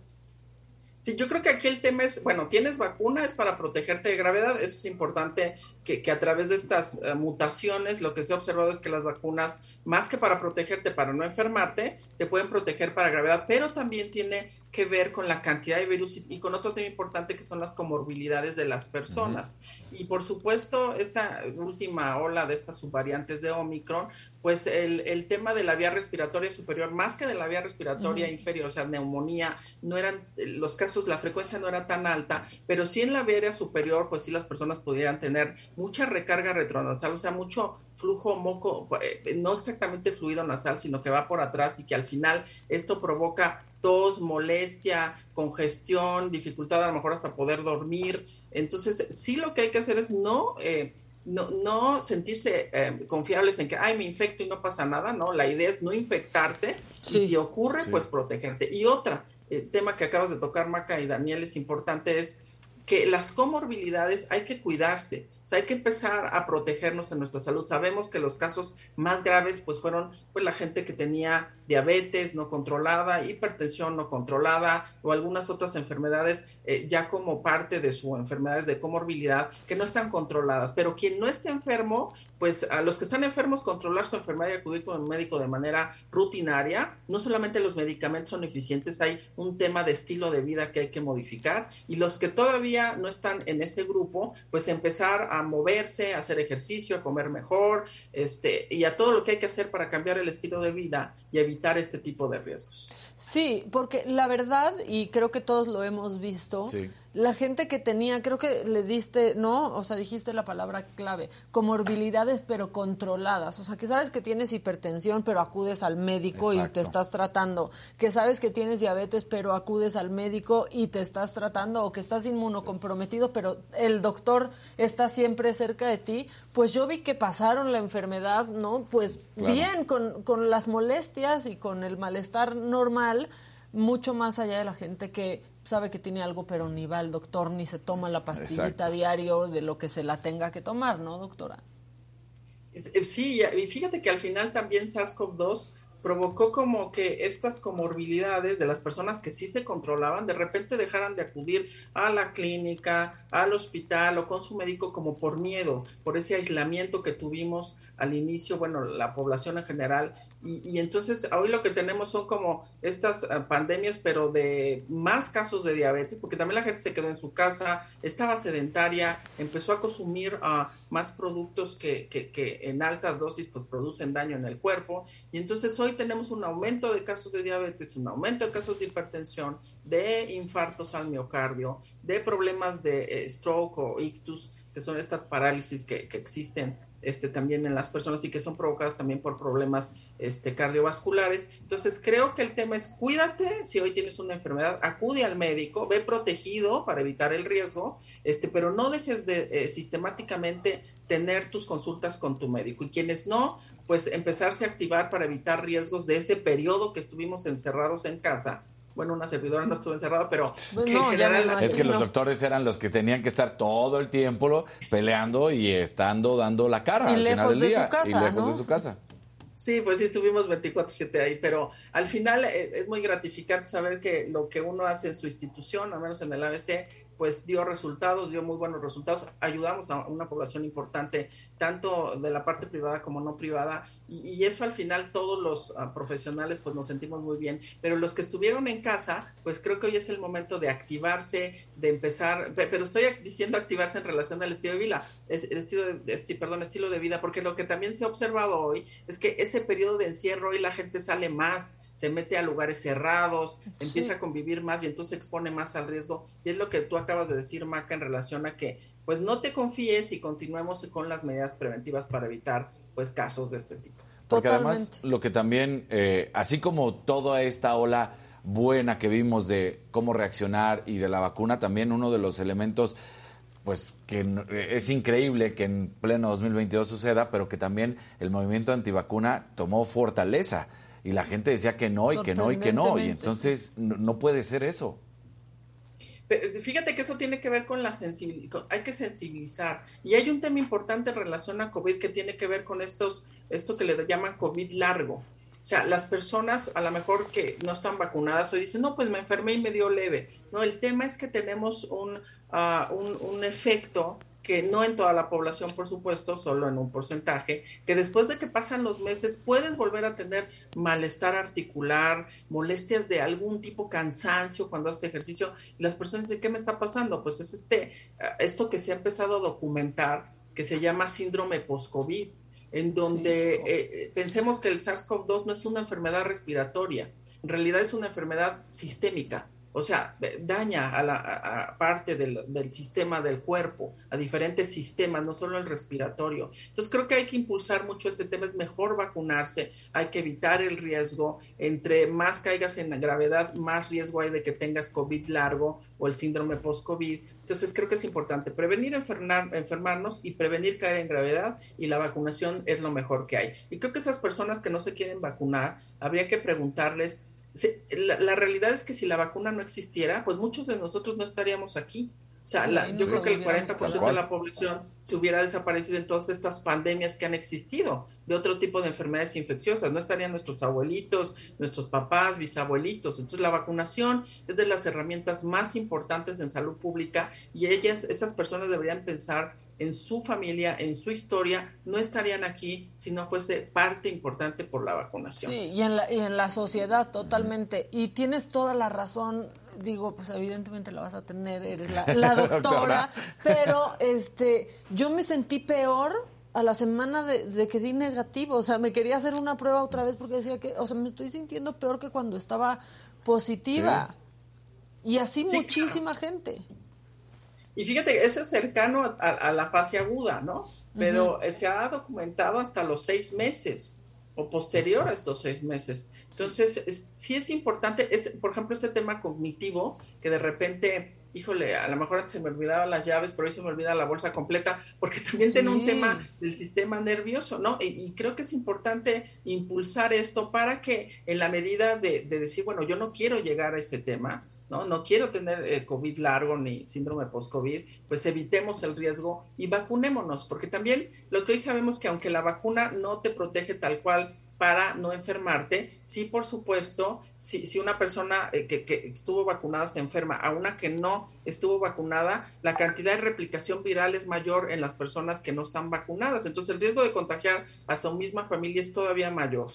Sí, yo creo que aquí el tema es, bueno, tienes vacuna, es para protegerte de gravedad, eso es importante que, que a través de estas eh, mutaciones lo que se ha observado es que las vacunas, más que para protegerte, para no enfermarte, te pueden proteger para gravedad, pero también tiene que ver con la cantidad de virus y, con otro tema importante que son las comorbilidades de las personas. Y por supuesto, esta última ola de estas subvariantes de Omicron, pues el, el tema de la vía respiratoria superior, más que de la vía respiratoria inferior, o sea, neumonía, no eran, los casos, la frecuencia no era tan alta, pero sí en la vía superior, pues sí las personas pudieran tener mucha recarga retronasal, o sea, mucho flujo moco, eh, no exactamente fluido nasal, sino que va por atrás y que al final esto provoca tos, molestia, congestión, dificultad a lo mejor hasta poder dormir. Entonces, sí lo que hay que hacer es no, eh, no, no, sentirse eh, confiables en que, ay, me infecto y no pasa nada, ¿no? La idea es no infectarse y si ocurre, pues protegerte. Y otra, eh, tema que acabas de tocar, Maca y Daniel, es importante, es que las comorbilidades hay que cuidarse. O sea, hay que empezar a protegernos en nuestra salud. Sabemos que los casos más graves pues fueron pues la gente que tenía diabetes no controlada, hipertensión no controlada o algunas otras enfermedades eh, ya como parte de su enfermedades de comorbilidad que no están controladas. Pero quien no esté enfermo, pues a los que están enfermos controlar su enfermedad y acudir con el médico de manera rutinaria. No solamente los medicamentos son eficientes, hay un tema de estilo de vida que hay que modificar y los que todavía no están en ese grupo, pues empezar a moverse, a hacer ejercicio, a comer mejor, este, y a todo lo que hay que hacer para cambiar el estilo de vida y evitar este tipo de riesgos. Sí, porque la verdad, y creo que todos lo hemos visto, la gente que tenía, creo que le diste, ¿no? O sea, dijiste la palabra clave, comorbilidades pero controladas. O sea, que sabes que tienes hipertensión pero acudes al médico y te estás tratando. Que sabes que tienes diabetes pero acudes al médico y te estás tratando. O que estás inmunocomprometido pero el doctor está siempre cerca de ti. Pues yo vi que pasaron la enfermedad, ¿no? Pues bien, con, con las molestias y con el malestar normal mucho más allá de la gente que sabe que tiene algo, pero ni va al doctor ni se toma la pastillita diario de lo que se la tenga que tomar, ¿no, doctora? Sí, y fíjate que al final también SARS-CoV-2 provocó como que estas comorbilidades de las personas que sí se controlaban, de repente dejaran de acudir a la clínica, al hospital o con su médico como por miedo, por ese aislamiento que tuvimos al inicio, bueno, la población en general y, entonces hoy lo que tenemos son como estas eh, pandemias, pero de más casos de diabetes, porque también la gente se quedó en su casa, estaba sedentaria, empezó a consumir uh, más productos que, que, en altas dosis pues producen daño en el cuerpo. Y entonces hoy tenemos un aumento de casos de diabetes, un aumento de casos de hipertensión, de infartos al miocardio, de problemas de eh, stroke o ictus, que son estas parálisis que, que existen este, también en las personas y que son provocadas también por problemas este, cardiovasculares. Entonces, creo que el tema es cuídate, si hoy tienes una enfermedad, acude al médico, ve protegido para evitar el riesgo, este, pero no dejes de eh, sistemáticamente tener tus consultas con tu médico. Y quienes no, pues empezarse a activar para evitar riesgos de ese periodo que estuvimos encerrados en casa bueno, una servidora no estuvo encerrada, pero pues es que los doctores eran los que tenían que estar todo el tiempo peleando y estando dando la cara y al lejos final del de Su casa, y lejos de su casa. Sí, pues sí, estuvimos 24/7 ahí, pero al final eh, es muy gratificante saber que lo que uno hace en su institución, al menos en el ABC, pues dio resultados, dio muy buenos resultados. Ayudamos a una población importante, tanto de la parte privada como no privada, y, eso al final todos los ah, profesionales pues nos sentimos muy bien, pero los que estuvieron en casa, pues creo que hoy es el momento de activarse, de empezar, pero estoy diciendo activarse en relación al estilo de vida, es, estilo de, perdón, estilo de vida, porque lo que también se ha observado hoy es que ese periodo de encierro hoy la gente sale más, se mete a lugares cerrados, empieza a convivir más y entonces expone más al riesgo. Y es lo que tú acabas de decir, Maca, en relación a que pues no te confíes y continuemos con las medidas preventivas para evitar pues casos de este tipo. Porque además lo que también, eh, así como toda esta ola buena que vimos de cómo reaccionar y de la vacuna, también uno de los elementos pues que es increíble que en pleno 2022 suceda, pero que también el movimiento antivacuna tomó fortaleza y la gente decía que no y que no y que no y entonces no puede ser eso. Fíjate que eso tiene que ver con la sensibilidad, hay que sensibilizar. Y hay un tema importante en relación a COVID que tiene que ver con estos, esto que le llaman COVID largo. O sea, las personas a lo mejor que no están vacunadas hoy dicen, no, pues me enfermé y me dio leve. No, el tema es que tenemos un, uh, un, un efecto que no en toda la población, por supuesto, solo en un porcentaje, que después de que pasan los meses puedes volver a tener malestar articular, molestias de algún tipo, cansancio cuando haces ejercicio, y las personas dicen, ¿qué me está pasando? Pues es este, esto que se ha empezado a documentar, que se llama síndrome post-COVID, en donde eh, pensemos que el SARS-CoV-2 no es una enfermedad respiratoria, en realidad es una enfermedad sistémica o sea, daña a la parte del, sistema del cuerpo, a diferentes sistemas, no solo el respiratorio. Entonces creo que hay que impulsar mucho ese tema, es mejor vacunarse, hay que evitar el riesgo, entre más caigas en gravedad, más riesgo hay de que tengas COVID largo o el síndrome post-COVID. Entonces creo que es importante prevenir enfermar, enfermarnos y prevenir caer en gravedad y la vacunación es lo mejor que hay. Y creo que esas personas que no se quieren vacunar, habría que preguntarles la, realidad es que si la vacuna no existiera, pues muchos de nosotros no estaríamos aquí. O sea, yo creo que el 40% de la población se hubiera desaparecido en todas estas pandemias que han existido de otro tipo de enfermedades infecciosas. No estarían nuestros abuelitos, nuestros papás, bisabuelitos. Entonces, la vacunación es de las herramientas más importantes en salud pública y ellas, esas personas deberían pensar en su familia, en su historia. No estarían aquí si no fuese parte importante por la vacunación. Sí, y en la, y en la sociedad totalmente. Y tienes toda la razón digo, pues evidentemente la vas a tener, eres la, doctora, pero este, yo me sentí peor a la semana de, que di negativo, o sea, me quería hacer una prueba otra vez porque decía que, o sea, me estoy sintiendo peor que cuando estaba positiva. Y así muchísima gente. Y fíjate, ese es cercano a, la fase aguda, ¿no? Pero se ha documentado hasta los seis meses o posterior a estos seis meses. Entonces, sí es importante, es, por ejemplo, este tema cognitivo, que de repente, híjole, a lo mejor antes se me olvidaban las llaves, pero hoy se me olvida la bolsa completa, porque también tiene un tema del sistema nervioso, ¿no? Y, creo que es importante impulsar esto para que en la medida de, de decir, bueno, yo no quiero llegar a ese tema, ¿no? No quiero tener eh, COVID largo ni síndrome post-COVID, pues evitemos el riesgo y vacunémonos, porque también lo que hoy sabemos que aunque la vacuna no te protege tal cual para no enfermarte, sí, por supuesto, si, si una persona eh, que, que, estuvo vacunada se enferma, a una que no estuvo vacunada, la cantidad de replicación viral es mayor en las personas que no están vacunadas. Entonces el riesgo de contagiar a su misma familia es todavía mayor.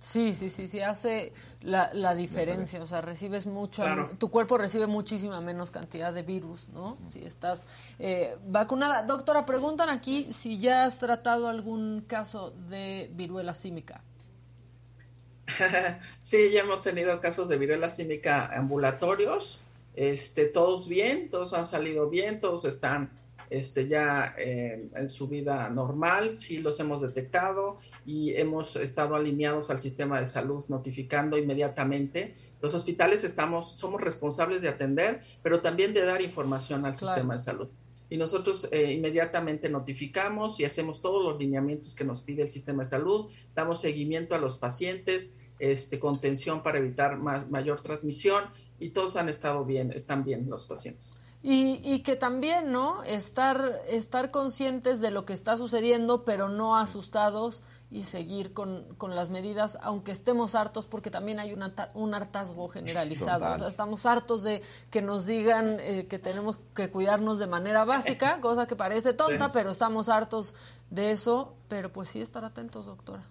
Sí, sí, sí, sí, hace la, la diferencia, o sea, recibes mucho, tu cuerpo recibe muchísima menos cantidad de virus, ¿no? Si estás eh, vacunada. Doctora, preguntan aquí si ya has tratado algún caso de viruela símica. sí, ya hemos tenido casos de viruela símica ambulatorios, este, todos bien, todos han salido bien, todos están este, ya eh, en su vida normal, sí los hemos detectado y hemos estado alineados al sistema de salud notificando inmediatamente. Los hospitales estamos, somos responsables de atender, pero también de dar información al sistema de salud. Y nosotros eh, inmediatamente notificamos y hacemos todos los lineamientos que nos pide el sistema de salud, damos seguimiento a los pacientes, este, contención para evitar más, mayor transmisión y todos han estado bien, están bien los pacientes. Y, y, que también, ¿no? Estar, estar conscientes de lo que está sucediendo, pero no asustados y seguir con, con las medidas, aunque estemos hartos, porque también hay una, un hartazgo generalizado. O sea, estamos hartos de que nos digan eh, que tenemos que cuidarnos de manera básica, cosa que parece tonta, pero estamos hartos de eso. Pero pues sí, estar atentos, doctora.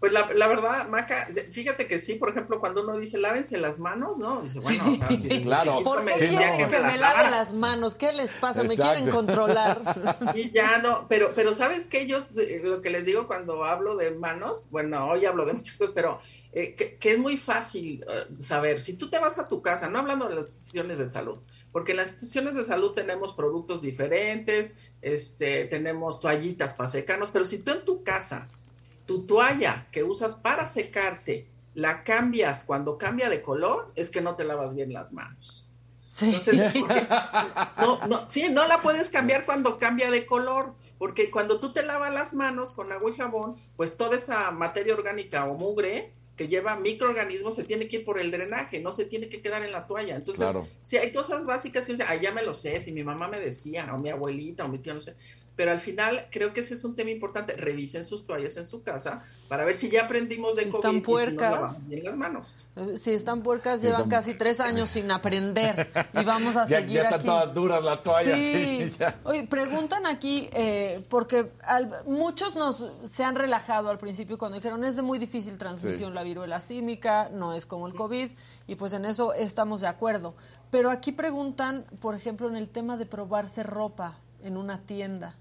Pues la, la, verdad, Maca, fíjate que sí, por ejemplo, cuando uno dice lávense las manos, ¿no? Dice, bueno, sí, claro. ¿Por qué quieren que, me, lave las manos? ¿Qué les pasa? ¿Me quieren controlar? Y ya no, pero, pero ¿sabes qué? Yo lo que les digo cuando hablo de manos, bueno, hoy hablo de muchas cosas, pero eh, que, que, es muy fácil uh, saber, si tú te vas a tu casa, no hablando de las instituciones de salud, porque en las instituciones de salud tenemos productos diferentes, este, tenemos toallitas para secarnos, pero si tú en tu casa tu toalla que usas para secarte la cambias cuando cambia de color, es que no te lavas bien las manos. Sí. Entonces, no, no, sí, no la puedes cambiar cuando cambia de color, porque cuando tú te lavas las manos con agua y jabón, pues toda esa materia orgánica o mugre que lleva microorganismos se tiene que ir por el drenaje, no se tiene que quedar en la toalla. Entonces, si hay cosas básicas que uno dice, ah, ya me lo sé, si mi mamá me decía, o mi abuelita, o mi tía, no sé, pero al final creo que ese es un tema importante. Revisen sus toallas en su casa para ver si ya aprendimos de si COVID están puercas, y si no bien las manos. Si están puercas, llevan casi tres años sin aprender y vamos a ya, seguir ya están aquí. todas duras las toallas. Sí. sí Oye, preguntan aquí, eh, porque al, muchos nos se han relajado al principio cuando dijeron es de muy difícil transmisión Sí. la viruela símica, no es como el COVID, y pues en eso estamos de acuerdo. Pero aquí preguntan, por ejemplo, en el tema de probarse ropa en una tienda.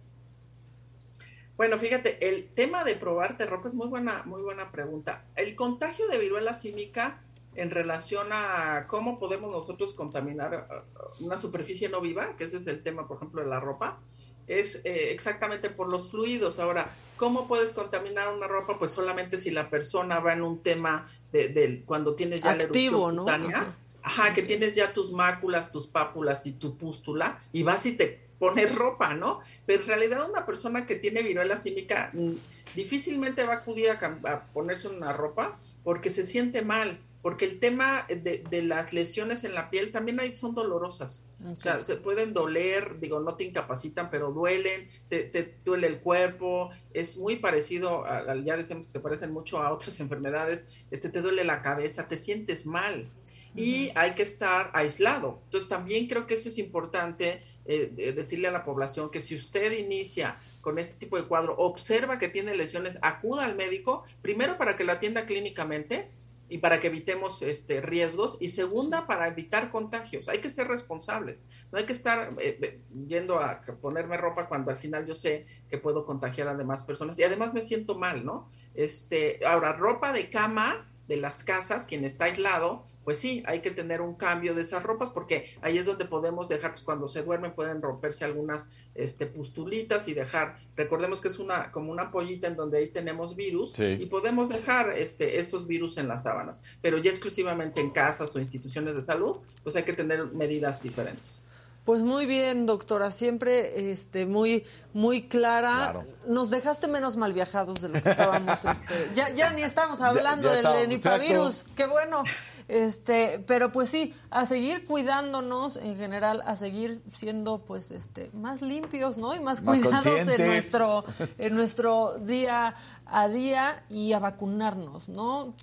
Bueno, fíjate, el tema de probarte ropa es muy buena, muy buena pregunta. El contagio de viruela símica en relación a cómo podemos nosotros contaminar uh, una superficie no viva, que ese es el tema, por ejemplo, de la ropa, es eh, exactamente por los fluidos. Ahora, ¿cómo puedes contaminar una ropa? Pues solamente si la persona va en un tema de, de cuando tienes ya Activo, la ¿no? erupción cutánea, ajá, que tienes ya tus máculas, tus pápulas y tu pústula, y vas y te pones ropa, ¿no? Pero en realidad una persona que tiene viruela símica mm, difícilmente va a acudir a, ponerse una ropa porque se siente mal, porque el tema de, de las lesiones en la piel también hay, son dolorosas. O sea, se pueden doler, digo, no te incapacitan, pero duelen, te, te duele el cuerpo, es muy parecido, a, a- ya decíamos que se parecen mucho a otras enfermedades, este, te duele la cabeza, te sientes mal y hay que estar aislado. Entonces también creo que eso es importante eh, de- decirle a la población que si usted inicia con este tipo de cuadro, observa que tiene lesiones, acuda al médico, primero para que lo atienda clínicamente y para que evitemos este, riesgos y segunda para evitar contagios. Hay que ser responsables, no hay que estar eh, eh, yendo a ponerme ropa cuando al final yo sé que puedo contagiar a demás personas y además me siento mal, ¿no? Este, ahora, ropa de cama de las casas, quien está aislado, pues sí, hay que tener un cambio de esas ropas porque ahí es donde podemos dejar, pues cuando se duermen pueden romperse algunas este, pustulitas y dejar, recordemos que es una como una pollita en donde ahí tenemos virus Sí. y podemos dejar este, esos virus en las sábanas, pero ya exclusivamente en casas o instituciones de salud, pues hay que tener medidas diferentes. Pues muy bien, doctora, siempre este, muy, muy clara. Claro. Nos dejaste menos mal viajados de lo que estábamos. Este, ya, ya ni estamos hablando ya del estábamos, nipavirus, qué bueno. Este, pero pues sí, a seguir cuidándonos en general, a seguir siendo pues este más limpios, ¿no? Y más, Más cuidados en nuestro, en nuestro día a día y a vacunarnos, ¿no?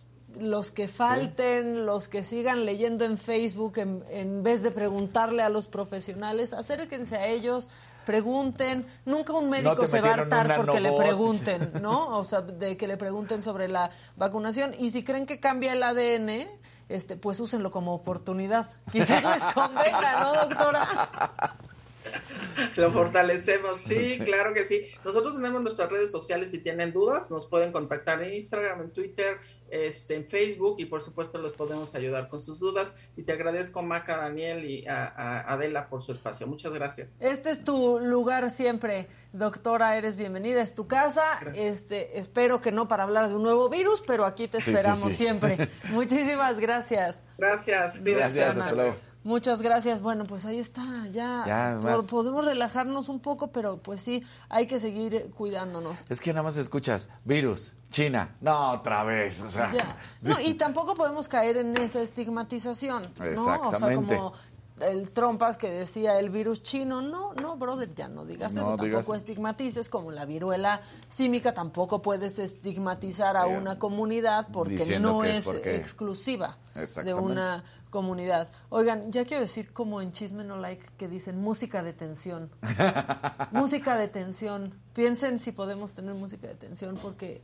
Los que falten, los que sigan leyendo en Facebook en, en vez de preguntarle a los profesionales, acérquense a ellos, pregunten. Nunca un médico se va a hartar porque le pregunten, ¿no? O sea, de que le pregunten sobre la vacunación. Y si creen que cambia el ADN, este, pues úsenlo como oportunidad. Quizás les convenga, ¿no, doctora? Lo fortalecemos, sí, claro que sí. Nosotros tenemos nuestras redes sociales, si tienen dudas, nos pueden contactar en Instagram, en Twitter, este, en Facebook y por supuesto les podemos ayudar con sus dudas. Y te agradezco, Maca, Daniel y a, a Adela por su espacio. Muchas gracias. Este es tu lugar siempre, doctora, eres bienvenida, es tu casa. Este, espero que no para hablar de un nuevo virus, pero aquí te Sí, sí, esperamos sí. siempre. Muchísimas gracias. Gracias. Gracias, hasta luego. Muchas gracias. Bueno, pues ahí está, ya, podemos relajarnos un poco, pero pues sí, hay que seguir cuidándonos. Es que nada más escuchas virus, China, no otra vez, o sea. Ya. No, y tampoco podemos caer en esa estigmatización, ¿no? O sea, Exactamente. como el trompas que decía el virus chino, no, no, brother, ya no digas No eso, digas tampoco estigmatices como la viruela símica, tampoco puedes estigmatizar a una comunidad porque diciendo no es porque- exclusiva de una comunidad. Oigan, ya quiero decir como en Chisme No Like que dicen música de tensión. música de tensión. Piensen si podemos tener música de tensión porque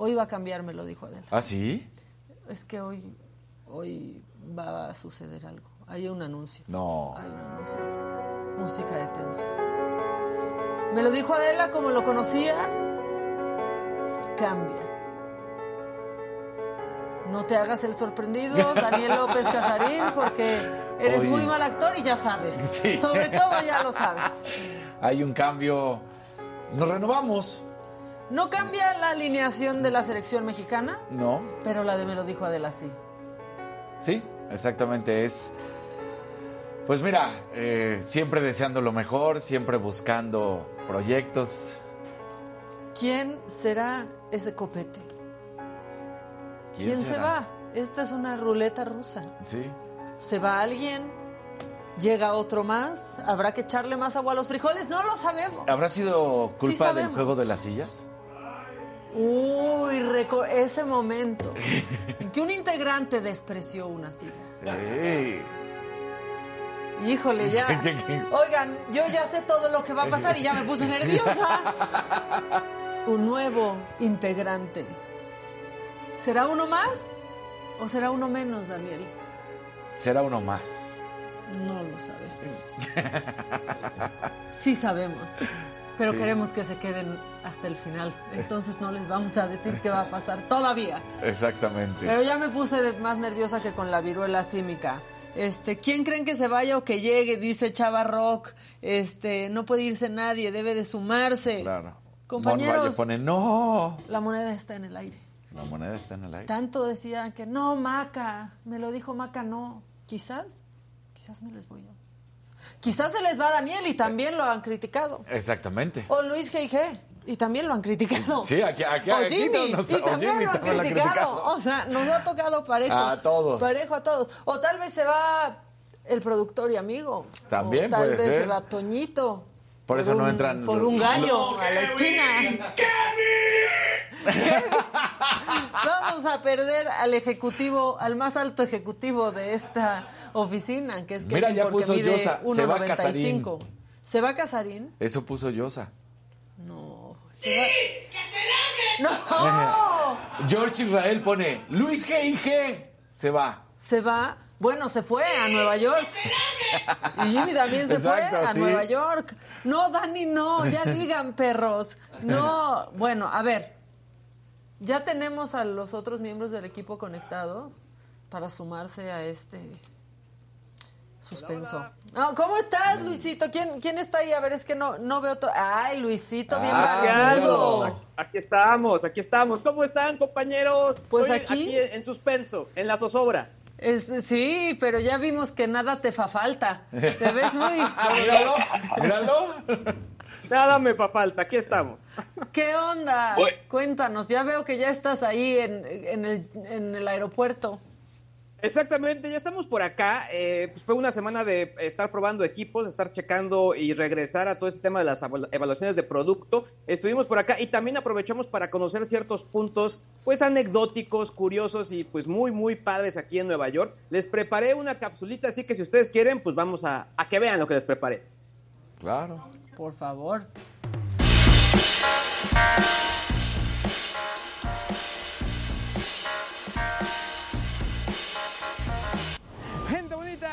Hoy va a cambiar, me lo dijo Adela. ¿Ah, sí? Es que hoy, hoy va a suceder algo. Hay un anuncio. No. Hay un anuncio. Música de tensión. Me lo dijo Adela como lo conocían. Cambia. No te hagas el sorprendido, Daniel López Casarín, porque eres Oye. muy mal actor y ya sabes. Sí. Sobre todo ya lo sabes. Hay un cambio. Nos renovamos. No cambia la alineación de la selección mexicana, No. pero la de me lo dijo Adela sí. Sí, exactamente. Es. Pues mira, eh, siempre deseando lo mejor, siempre buscando proyectos. ¿Quién será ese copete? ¿Quién, se va? Esta es una ruleta rusa. Sí. ¿Se va alguien? ¿Llega otro más? ¿Habrá que echarle más agua a los frijoles? No lo sabemos. ¿Habrá sido Sí culpa del juego de las sillas? Uy, ese momento en que un integrante despreció una silla. Híjole, ya. Oigan, yo ya sé todo lo que va a pasar y ya me puse nerviosa. Un nuevo integrante. ¿Será uno más o será uno menos, Daniel? Será uno más. No lo sabemos. Sí sabemos, pero Sí. queremos que se queden hasta el final. Entonces no les vamos a decir qué va a pasar todavía. Exactamente. Pero ya me puse más nerviosa que con la viruela símica. Este, ¿quién creen que se vaya o que llegue? Dice Chava Rock. Este, no puede irse nadie, debe de sumarse. Claro. Compañeros. Pone, no. La moneda está en el aire. La moneda está en el aire. Tanto decían que no, Maca. Me lo dijo Maca, no. Quizás, quizás me les voy yo. Quizás se les va a Daniel y también lo han criticado. Exactamente. O Luis G.I.G. y también lo han criticado. Sí, aquí- aquí- o aquí Jimmy, nos- y también Jimmy lo han también lo han criticado. criticado. O sea, nos ha tocado parejo. A todos. Parejo a todos. O tal vez se va el productor y amigo. También o tal puede vez ser. se va Toñito. Por eso no un- entran Por los- un gallo a la esquina. Vamos a perder al ejecutivo, al más alto ejecutivo de esta oficina, que es que Mira, ya porque puso mide Llosa, se va 1.95. ¿Se va Casarín? Eso puso Yosa. No. ¿Se va... ¡No! George Israel pone, Luis G.I.G. Se va. Se va. Bueno, se fue a Nueva York. Y Jimmy también se Exacto, fue a sí. Nueva York. No, Dani, no. Ya digan, perros. No. Bueno, a ver. Ya tenemos a los otros miembros del equipo conectados para sumarse a este suspenso. No, ¿Cómo estás, Luisito? ¿Quién, ¿Quién está ahí? A ver, es que no, no veo todo. Ay, Luisito, bien Ah, claro. Aquí estamos, aquí estamos. ¿Cómo están, compañeros? Pues Estoy aquí- en suspenso, en la zozobra. Es- sí, pero ya vimos que nada te fa falta. Te ves muy... Ah, míralo, míralo. Nada me fa falta, aquí estamos. ¿Qué onda? Cuéntanos, ya veo que ya estás ahí en, en el, en el aeropuerto. Exactamente, ya estamos por acá. eh, pues fue una semana de estar probando equipos, estar checando y regresar a todo este tema de las evalu- evaluaciones de producto. Estuvimos por acá y también aprovechamos para conocer ciertos puntos, pues anecdóticos, curiosos y pues muy, muy padres aquí en Nueva York. Les preparé una capsulita, así que si ustedes quieren, pues vamos a, a que vean lo que les preparé. Claro. Por favor.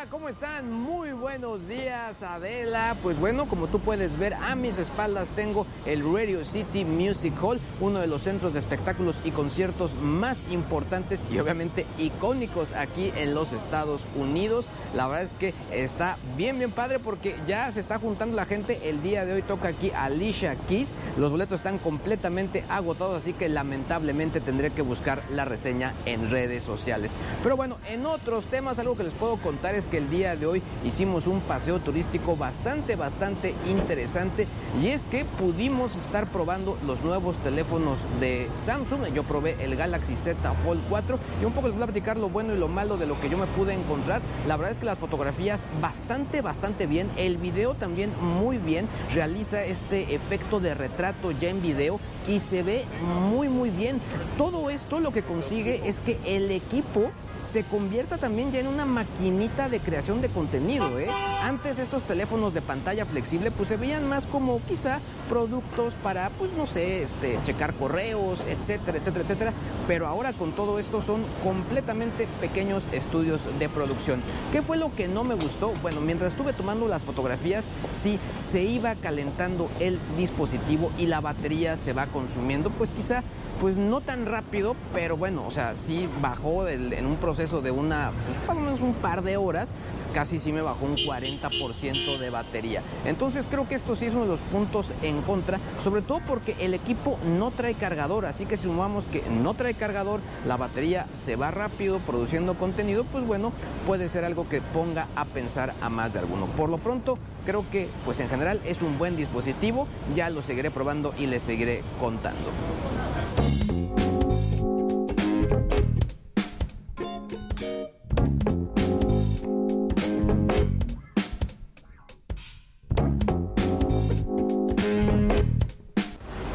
¿Cómo están? Muy buenos días, Adela. Pues bueno, como tú puedes ver, a mis espaldas tengo el Radio City Music Hall, uno de los centros de espectáculos y conciertos más importantes y obviamente icónicos aquí en los Estados Unidos. La verdad es que está bien, bien padre porque ya se está juntando la gente. El día de hoy toca aquí Alicia Keys. Los boletos están completamente agotados, así que lamentablemente tendré que buscar la reseña en redes sociales. Pero bueno, en otros temas, algo que les puedo contar es que el día de hoy hicimos un paseo turístico bastante, bastante interesante y es que pudimos estar probando los nuevos teléfonos de Samsung. Yo probé el Galaxy Z Fold 4 y un poco les voy a platicar lo bueno y lo malo de lo que yo me pude encontrar. La verdad es que las fotografías bastante, bastante bien. El video también muy bien. Realiza este efecto de retrato ya en video y se ve muy, muy bien. Todo esto lo que consigue es que el equipo se convierta también ya en una maquinita de creación de contenido. ¿eh? Antes estos teléfonos de pantalla flexible pues se veían más como quizá productos para, pues no sé, este, checar correos, etcétera, etcétera, etcétera. Pero ahora con todo esto son completamente pequeños estudios de producción. ¿Qué fue lo que no me gustó? Bueno, mientras estuve tomando las fotografías, sí, se iba calentando el dispositivo y la batería se va consumiendo, pues quizá pues no tan rápido, pero bueno, o sea, sí bajó en un proceso de una, pues más o menos un par de horas, casi sí me bajó un 40% de batería. Entonces creo que esto sí es uno de los puntos en contra, sobre todo porque el equipo no trae cargador, así que si sumamos que no trae cargador, la batería se va rápido produciendo contenido, pues bueno, puede ser algo que ponga a pensar a más de alguno. Por lo pronto, creo que pues en general es un buen dispositivo, ya lo seguiré probando y les seguiré contando.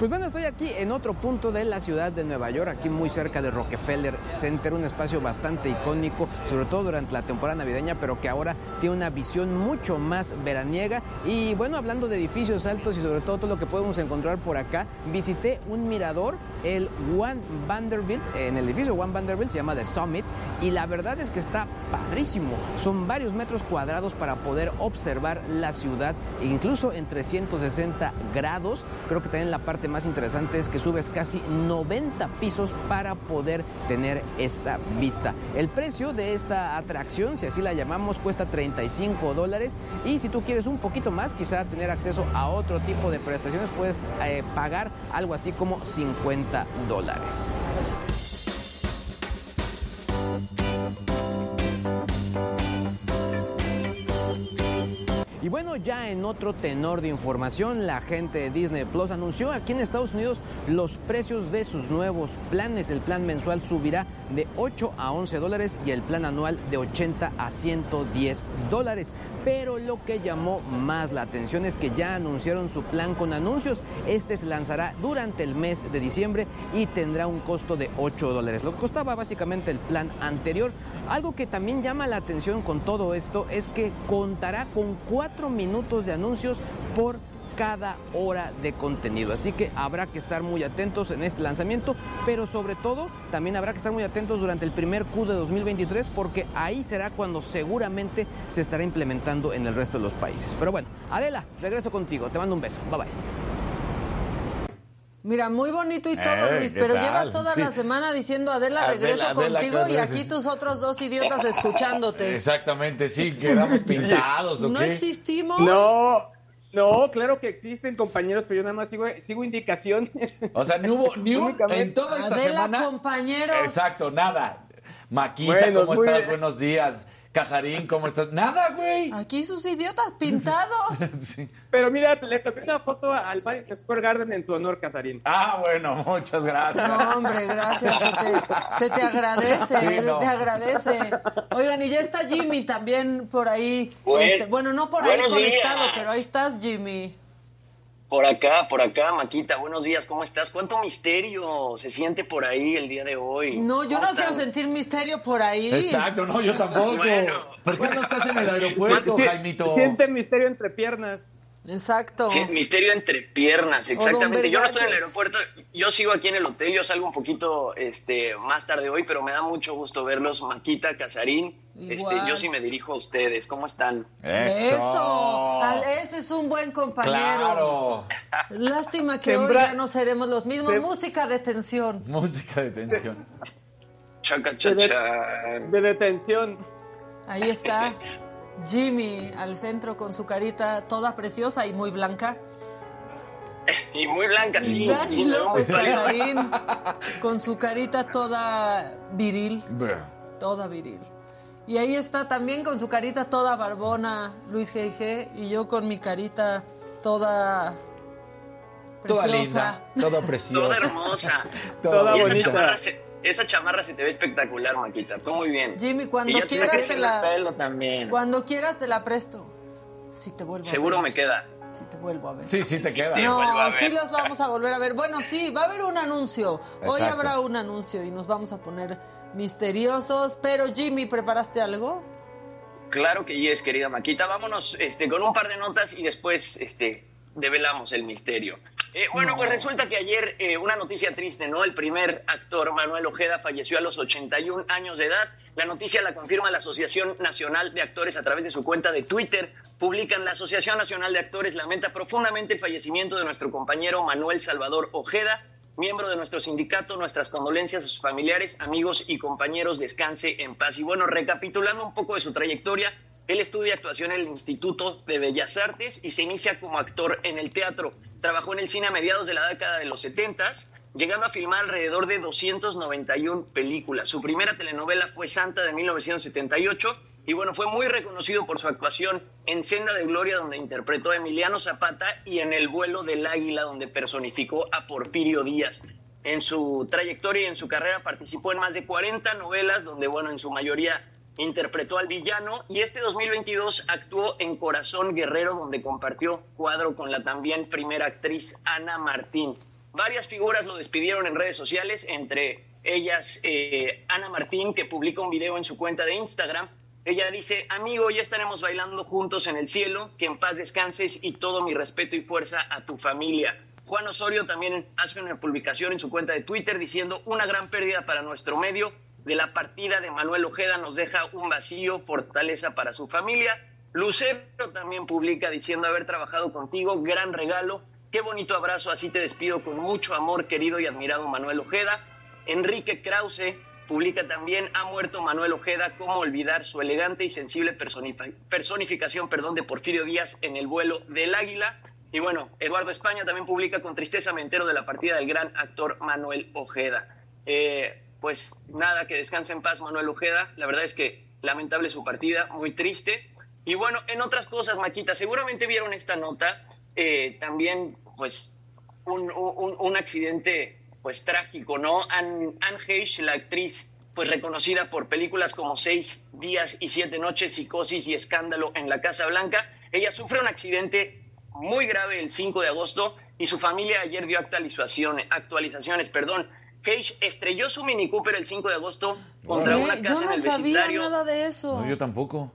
Pues bueno, estoy aquí en otro punto de la ciudad de Nueva York, aquí muy cerca de Rockefeller Center, un espacio bastante icónico, sobre todo durante la temporada navideña, pero que ahora tiene una visión mucho más veraniega. Y bueno, hablando de edificios altos y sobre todo todo lo que podemos encontrar por acá, visité un mirador, el One Vanderbilt, en el edificio One Vanderbilt se llama The Summit, y la verdad es que está padrísimo. Son varios metros cuadrados para poder observar la ciudad, incluso en 360 grados. Creo que también la parte más interesante es que subes casi 90 pisos para poder tener esta vista. El precio de esta atracción, si así la llamamos, cuesta 35 dólares y si tú quieres un poquito más, quizá tener acceso a otro tipo de prestaciones, puedes eh, pagar algo así como 50 dólares. Ya en otro tenor de información, la gente de Disney Plus anunció aquí en Estados Unidos los precios de sus nuevos planes. El plan mensual subirá de 8 a 11 dólares y el plan anual de 80 a 110 dólares. Pero lo que llamó más la atención es que ya anunciaron su plan con anuncios. Este se lanzará durante el mes de diciembre y tendrá un costo de 8 dólares. Lo que costaba básicamente el plan anterior. Algo que también llama la atención con todo esto es que contará con 4 minutos de anuncios por cada hora de contenido. Así que habrá que estar muy atentos en este lanzamiento, pero sobre todo también habrá que estar muy atentos durante el primer Q de 2023 porque ahí será cuando seguramente se estará implementando en el resto de los países. Pero bueno, Adela, regreso contigo. Te mando un beso. Bye bye. Mira, muy bonito y todo, Eh, Luis, ¿qué pero tal? llevas toda la semana diciendo Adela, regreso Adela, contigo y aquí tus otros dos idiotas escuchándote. Exactamente, sí, quedamos pintados, ¿o ¿No qué? existimos? No, no, claro que existen compañeros, pero yo nada más sigo, sigo indicaciones. O sea, no hubo ni un en toda esta Adela, semana. compañero. Exacto, nada. Maquita, Bueno, ¿cómo estás? bien. Buenos días. Casarín, ¿cómo estás? Nada, güey. Aquí sus idiotas pintados. Sí. Pero mira, le toqué una foto al Madison Square Garden en tu honor, Casarín. Ah, bueno, muchas gracias. No, hombre, gracias. Se te, se te agradece, Sí, no. te agradece. Oigan, y ya está Jimmy también por ahí. Pues, Este, bueno, no por ahí conectado, días. pero ahí estás, Jimmy. Por acá, por acá, Maquita, buenos días, ¿cómo estás? ¿Cuánto misterio se siente por ahí el día de hoy? No, yo ¿Cómo no están? quiero sentir misterio por ahí. Exacto, no, yo tampoco. Bueno. ¿Por qué no estás en el aeropuerto, Jaimito? Siente misterio entre piernas. Exacto. Sí, misterio entre piernas, exactamente. Yo no estoy en el aeropuerto, yo sigo aquí en el hotel, yo salgo un poquito este, más tarde hoy, pero me da mucho gusto verlos, Maquita, Casarín. Este, yo sí me dirijo a ustedes, ¿cómo están? Eso. Al- Ese es un buen compañero. Claro. Lástima que hoy ya no seremos los mismos. Sem- Música de tensión. Música de tensión. Chaca, De, chacha. de detención. Ahí está Jimmy al centro con su carita toda preciosa y muy blanca. Y muy blanca, sí. Dani sí, López. Casarín con su carita toda viril, Bruh. toda viril. Y ahí está también con su carita toda barbona Luis G.G. y yo con mi carita toda Toda linda, toda preciosa. Toda hermosa. Toda Y esa bonita. chamarra, se, esa chamarra se te ve espectacular, Maquita. Tú muy bien. Jimmy, cuando y quieras te la- pelo también. Cuando quieras te la presto. Si te vuelvo a Seguro ver. me queda. Si te vuelvo a ver. Sí, sí te queda. Sí. No, a sí los vamos a volver a ver. Bueno, sí, va a haber un anuncio. Hoy habrá un anuncio y nos vamos a poner misteriosos. Pero Jimmy, ¿preparaste algo? Claro que yes, querida Maquita. Vámonos este, con un par de notas y después este, develamos el misterio. Eh, bueno, pues resulta que ayer eh, una noticia triste, ¿no? El primer actor, Manuel Ojeda, falleció a los 81 años de edad. La noticia la confirma la Asociación Nacional de Actores a través de su cuenta de Twitter. Publican la Asociación Nacional de Actores lamenta profundamente el fallecimiento de nuestro compañero Manuel Salvador Ojeda, miembro de nuestro sindicato. Nuestras condolencias a sus familiares, amigos y compañeros. Descanse en paz. Y bueno, recapitulando un poco de su trayectoria, él estudia actuación en el Instituto de Bellas Artes y se inicia como actor en el teatro. Trabajó en el cine a mediados de la década de los 70, llegando a filmar alrededor de 291 películas. Su primera telenovela fue Santa de 1978 y bueno, fue muy reconocido por su actuación en Senda de Gloria, donde interpretó a Emiliano Zapata, y en El vuelo del águila, donde personificó a Porfirio Díaz. En su trayectoria y en su carrera participó en más de 40 novelas, donde bueno, en su mayoría interpretó al villano y este 2022 actuó en Corazón Guerrero donde compartió cuadro con la también primera actriz Ana Martín. Varias figuras lo despidieron en redes sociales, entre ellas eh, Ana Martín que publica un video en su cuenta de Instagram. Ella dice, amigo, ya estaremos bailando juntos en el cielo, que en paz descanses y todo mi respeto y fuerza a tu familia. Juan Osorio también hace una publicación en su cuenta de Twitter diciendo una gran pérdida para nuestro medio, de la partida de Manuel Ojeda nos deja un vacío, fortaleza para su familia. Lucero también publica diciendo haber trabajado contigo, gran regalo, qué bonito abrazo, así te despido con mucho amor, querido y admirado Manuel Ojeda. Enrique Krause publica también, ha muerto Manuel Ojeda, cómo olvidar su elegante y sensible personificación perdón, de Porfirio Díaz en el vuelo del águila. Y bueno, Eduardo España también publica con tristeza me entero de la partida del gran actor Manuel Ojeda. Eh, pues nada, que descanse en paz Manuel Ojeda. La verdad es que lamentable su partida, muy triste. Y bueno, en otras cosas, Maquita, seguramente vieron esta nota. Eh, también, pues, un, un, accidente, pues, trágico, ¿no? Anne, Anne la actriz, pues, reconocida por películas como Seis días y siete noches, Psicosis y Escándalo en la Casa Blanca. Ella sufre un accidente muy grave el 5 de agosto y su familia ayer dio actualizaciones, actualizaciones, perdón. Cage estrelló su Mini Cooper el 5 de agosto contra una casa yo no en el sabía vecindario. nada de eso. No, yo tampoco.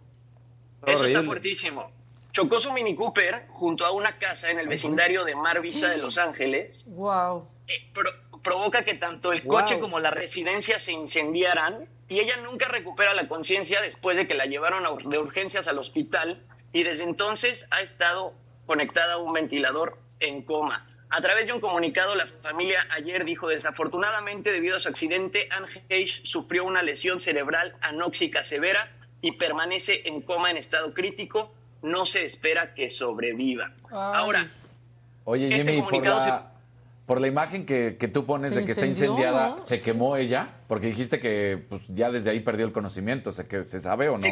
Eso está fuertísimo. Chocó su Mini Cooper junto a una casa en el vecindario de Mar Vista de Los Ángeles. Wow. Eh, pro- provoca que tanto el Wow. coche como la residencia se incendiaran y ella nunca recupera la conciencia después de que la llevaron a ur- de urgencias al hospital y desde entonces ha estado conectada a un ventilador en coma. A través de un comunicado, la familia ayer dijo, desafortunadamente, debido a su accidente, Anne Hayes sufrió una lesión cerebral anóxica severa y permanece en coma en estado crítico. No se espera que sobreviva. Ay. Ahora, Oye, Este Jimmy, por la, por la imagen que, que tú pones Se de que está incendiada, ¿no? ¿se quemó ella? Porque dijiste que pues, ya desde ahí perdió el conocimiento. ¿Se, que, ¿se sabe o no?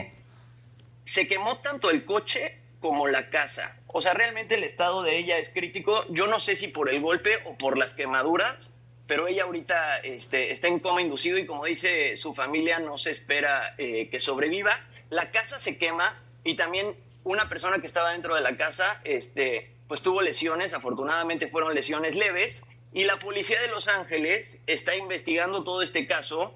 Se quemó tanto el coche como la casa. O sea, realmente el estado de ella es crítico. Yo no sé si por el golpe o por las quemaduras, pero ella ahorita este, está en coma inducido y como dice su familia, no se espera eh, que sobreviva. La casa se quema y también una persona que estaba dentro de la casa, este, pues tuvo lesiones, afortunadamente fueron lesiones leves, y la policía de Los Ángeles está investigando todo este caso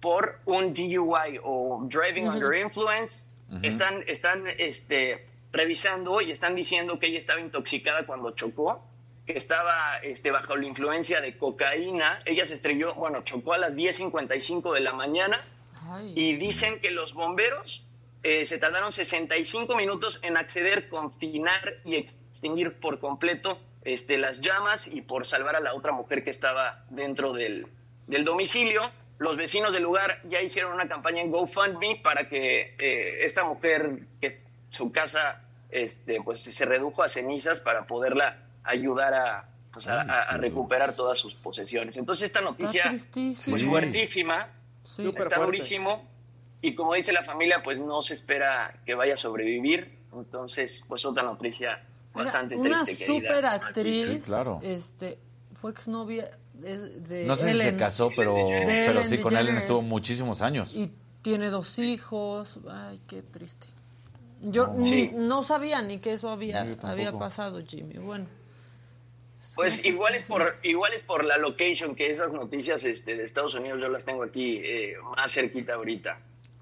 por un DUI o Driving Under Influence. Están, están este, revisando y están diciendo que ella estaba intoxicada cuando chocó, que estaba este, bajo la influencia de cocaína. Ella se estrelló, bueno, chocó a las 10.55 de la mañana Ay. y dicen que los bomberos eh, se tardaron 65 minutos en acceder, confinar y extinguir por completo este, las llamas y por salvar a la otra mujer que estaba dentro del, del domicilio. Los vecinos del lugar ya hicieron una campaña en GoFundMe para que eh, esta mujer, que su casa este, pues, se redujo a cenizas para poderla ayudar a, pues, a- a- a recuperar todas sus posesiones. Entonces esta noticia tristísimo. pues, fuertísima, Sí. Está fuerte. durísimo y como dice la familia, pues no se espera que vaya a sobrevivir. Entonces, pues otra noticia bastante una triste. querida. super actriz. Sí, claro. Este, fue exnovia de, de No sé si se casó, pero, pero sí, con Ellen estuvo muchísimos años. Y tiene dos hijos. Ay, qué triste. Yo ni, Sí. no sabía ni que eso había, había pasado, Jimmy. Bueno. Pues igual es por igual es por la location que esas noticias este, de Estados Unidos yo las tengo aquí eh, más cerquita ahorita.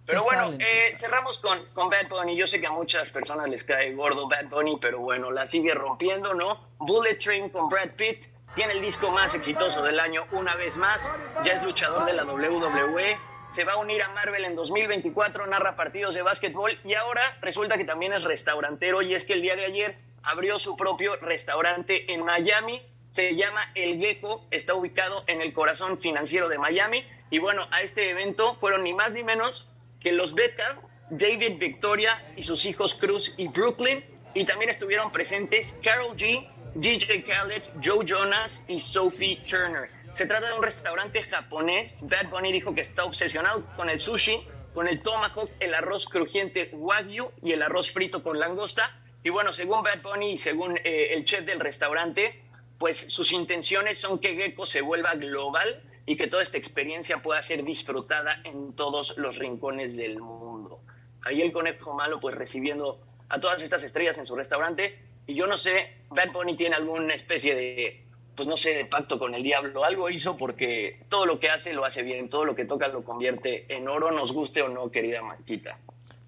Pero bueno, salen, eh, cerramos con, con Bad Bunny. Yo sé que a muchas personas les cae gordo Bad Bunny, pero bueno, la sigue rompiendo, ¿no? Bullet Train con Brad Pitt. Tiene el disco más exitoso del año una vez más. Ya es luchador de la WWE. Se va a unir a Marvel en 2024, narra partidos de básquetbol y ahora resulta que también es restaurantero. Y es que el día de ayer abrió su propio restaurante en Miami. Se llama El Gecko, está ubicado en el corazón financiero de Miami. Y bueno, a este evento fueron ni más ni menos que los Beckham, David Victoria y sus hijos Cruz y Brooklyn. Y también estuvieron presentes Carol G, DJ Khaled, Joe Jonas y Sophie Turner. Se trata de un restaurante japonés. Bad Bunny dijo que está obsesionado con el sushi, con el tomahawk, el arroz crujiente wagyu y el arroz frito con langosta. Y bueno, según Bad Bunny y según eh, el chef del restaurante, pues sus intenciones son que Gecko se vuelva global y que toda esta experiencia pueda ser disfrutada en todos los rincones del mundo. Ahí el conejo malo pues recibiendo a todas estas estrellas en su restaurante y yo no sé, Bad Bunny tiene alguna especie de, pues no sé, de pacto con el diablo, algo hizo porque todo lo que hace lo hace bien, todo lo que toca lo convierte en oro, nos guste o no, querida Maquita.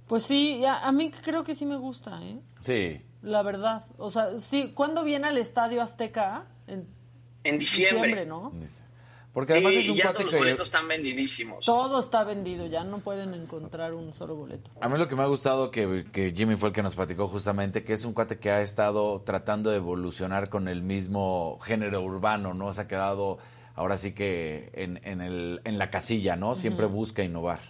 Pues sí, ya, a mí creo que sí me gusta, ¿eh? Sí. La verdad. O sea, sí, ¿cuándo viene al Estadio Azteca? En En diciembre. diciembre, ¿no? Porque además Sí, es un ya cuate todos los que... boletos están vendidísimos. Todo está vendido, ya no pueden encontrar un solo boleto. A mí lo que me ha gustado que, que Jimmy fue el que nos platicó justamente, que es un cuate que ha estado tratando de evolucionar con el mismo género urbano, ¿no? Se ha quedado ahora sí que en, en, el, en la casilla, ¿no? Siempre busca innovar.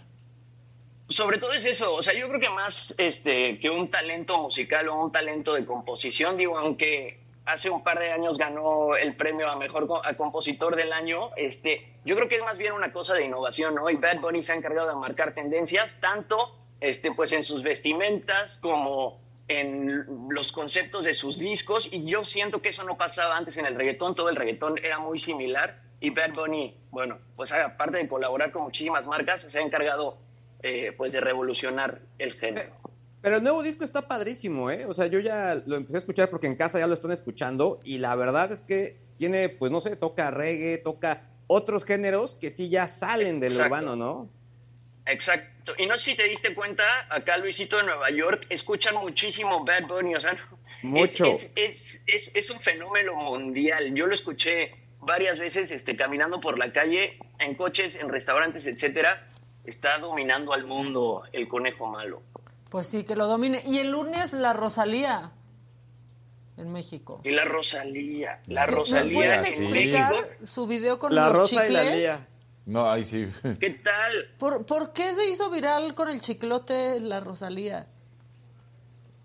Sobre todo es eso, o sea, yo creo que más este, que un talento musical o un talento de composición, digo, aunque hace un par de años ganó el premio a mejor compositor del año, este, yo creo que es más bien una cosa de innovación, ¿no? Y Bad Bunny se ha encargado de marcar tendencias, tanto este, pues en sus vestimentas como en los conceptos de sus discos, y yo siento que eso no pasaba antes en el reggaetón, todo el reggaetón era muy similar, y Bad Bunny, bueno, pues aparte de colaborar con muchísimas marcas, se ha encargado eh, pues de revolucionar el género. Pero el nuevo disco está padrísimo, ¿eh? O sea, yo ya lo empecé a escuchar porque en casa ya lo están escuchando y la verdad es que tiene, pues no sé, toca reggae, toca otros géneros que sí ya salen del Exacto. urbano, ¿no? Exacto. Y no sé si te diste cuenta, acá Luisito de Nueva York, escuchan muchísimo Bad Bunny, o sea, Mucho. Es, es- es un fenómeno mundial. Yo lo escuché varias veces este, caminando por la calle, en coches, en restaurantes, etcétera. Está dominando al mundo el conejo malo. Pues sí, que lo domine. Y el lunes la Rosalía en México. Y la Rosalía, la ¿Me Rosalía pueden en explicar su video con La los Rosa y la chicles? Lía. No, ahí sí. ¿Qué tal? ¿Por, ¿Por qué se hizo viral con el chiclote la Rosalía?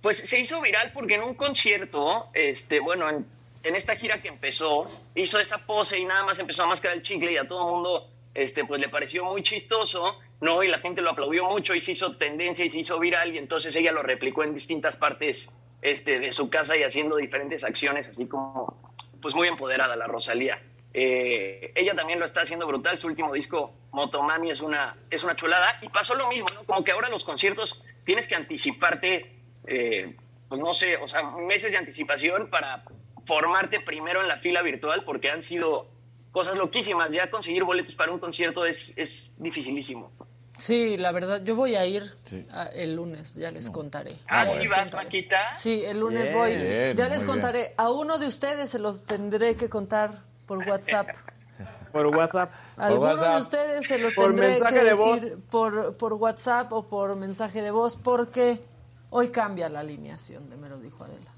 Pues se hizo viral porque en un concierto, este, bueno, en, en esta gira que empezó, hizo esa pose y nada más empezó a mascar el chicle y a todo el mundo, este, pues le pareció muy chistoso, ¿no? Y la gente lo aplaudió mucho y se hizo tendencia y se hizo viral y entonces ella lo replicó en distintas partes, este, de su casa y haciendo diferentes acciones, así como, pues muy empoderada la Rosalía. Eh, ella también lo está haciendo brutal. Su último disco, Motomami, es una, es una chulada. Y pasó lo mismo, ¿no? Como que ahora los conciertos tienes que anticiparte, eh, pues no sé, o sea, meses de anticipación para formarte primero en la fila virtual, porque han sido cosas loquísimas. Ya conseguir boletos para un concierto es, es dificilísimo. Sí, la verdad, yo voy a ir Sí. a- el lunes, ya les contaré. Ah, ¿sí vas, contaré. Maquita? Sí, el lunes Bien. voy. Bien, ya les bien. contaré. A uno de ustedes se los tendré que contar por WhatsApp. Por WhatsApp. A alguno de ustedes se los Por tendré que de decir por, por WhatsApp o por mensaje de voz porque hoy cambia la alineación de Me lo dijo Adela.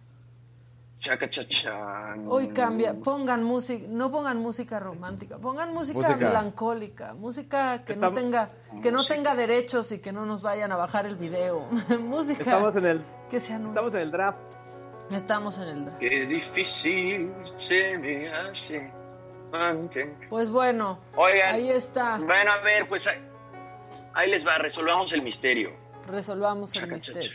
Chaca, chachán. Hoy cambia, pongan música, no pongan música romántica, pongan música, Música. melancólica, música que no tenga que no tenga derechos y que no nos vayan a bajar el video. música Estamos en el, que sea estamos en el draft. Estamos en el draft. Qué difícil se me hace mantener. Pues bueno, Oigan. ahí está. Bueno, a ver, pues ahí, ahí les va, resolvamos el misterio. Resolvamos el Chaca, misterio.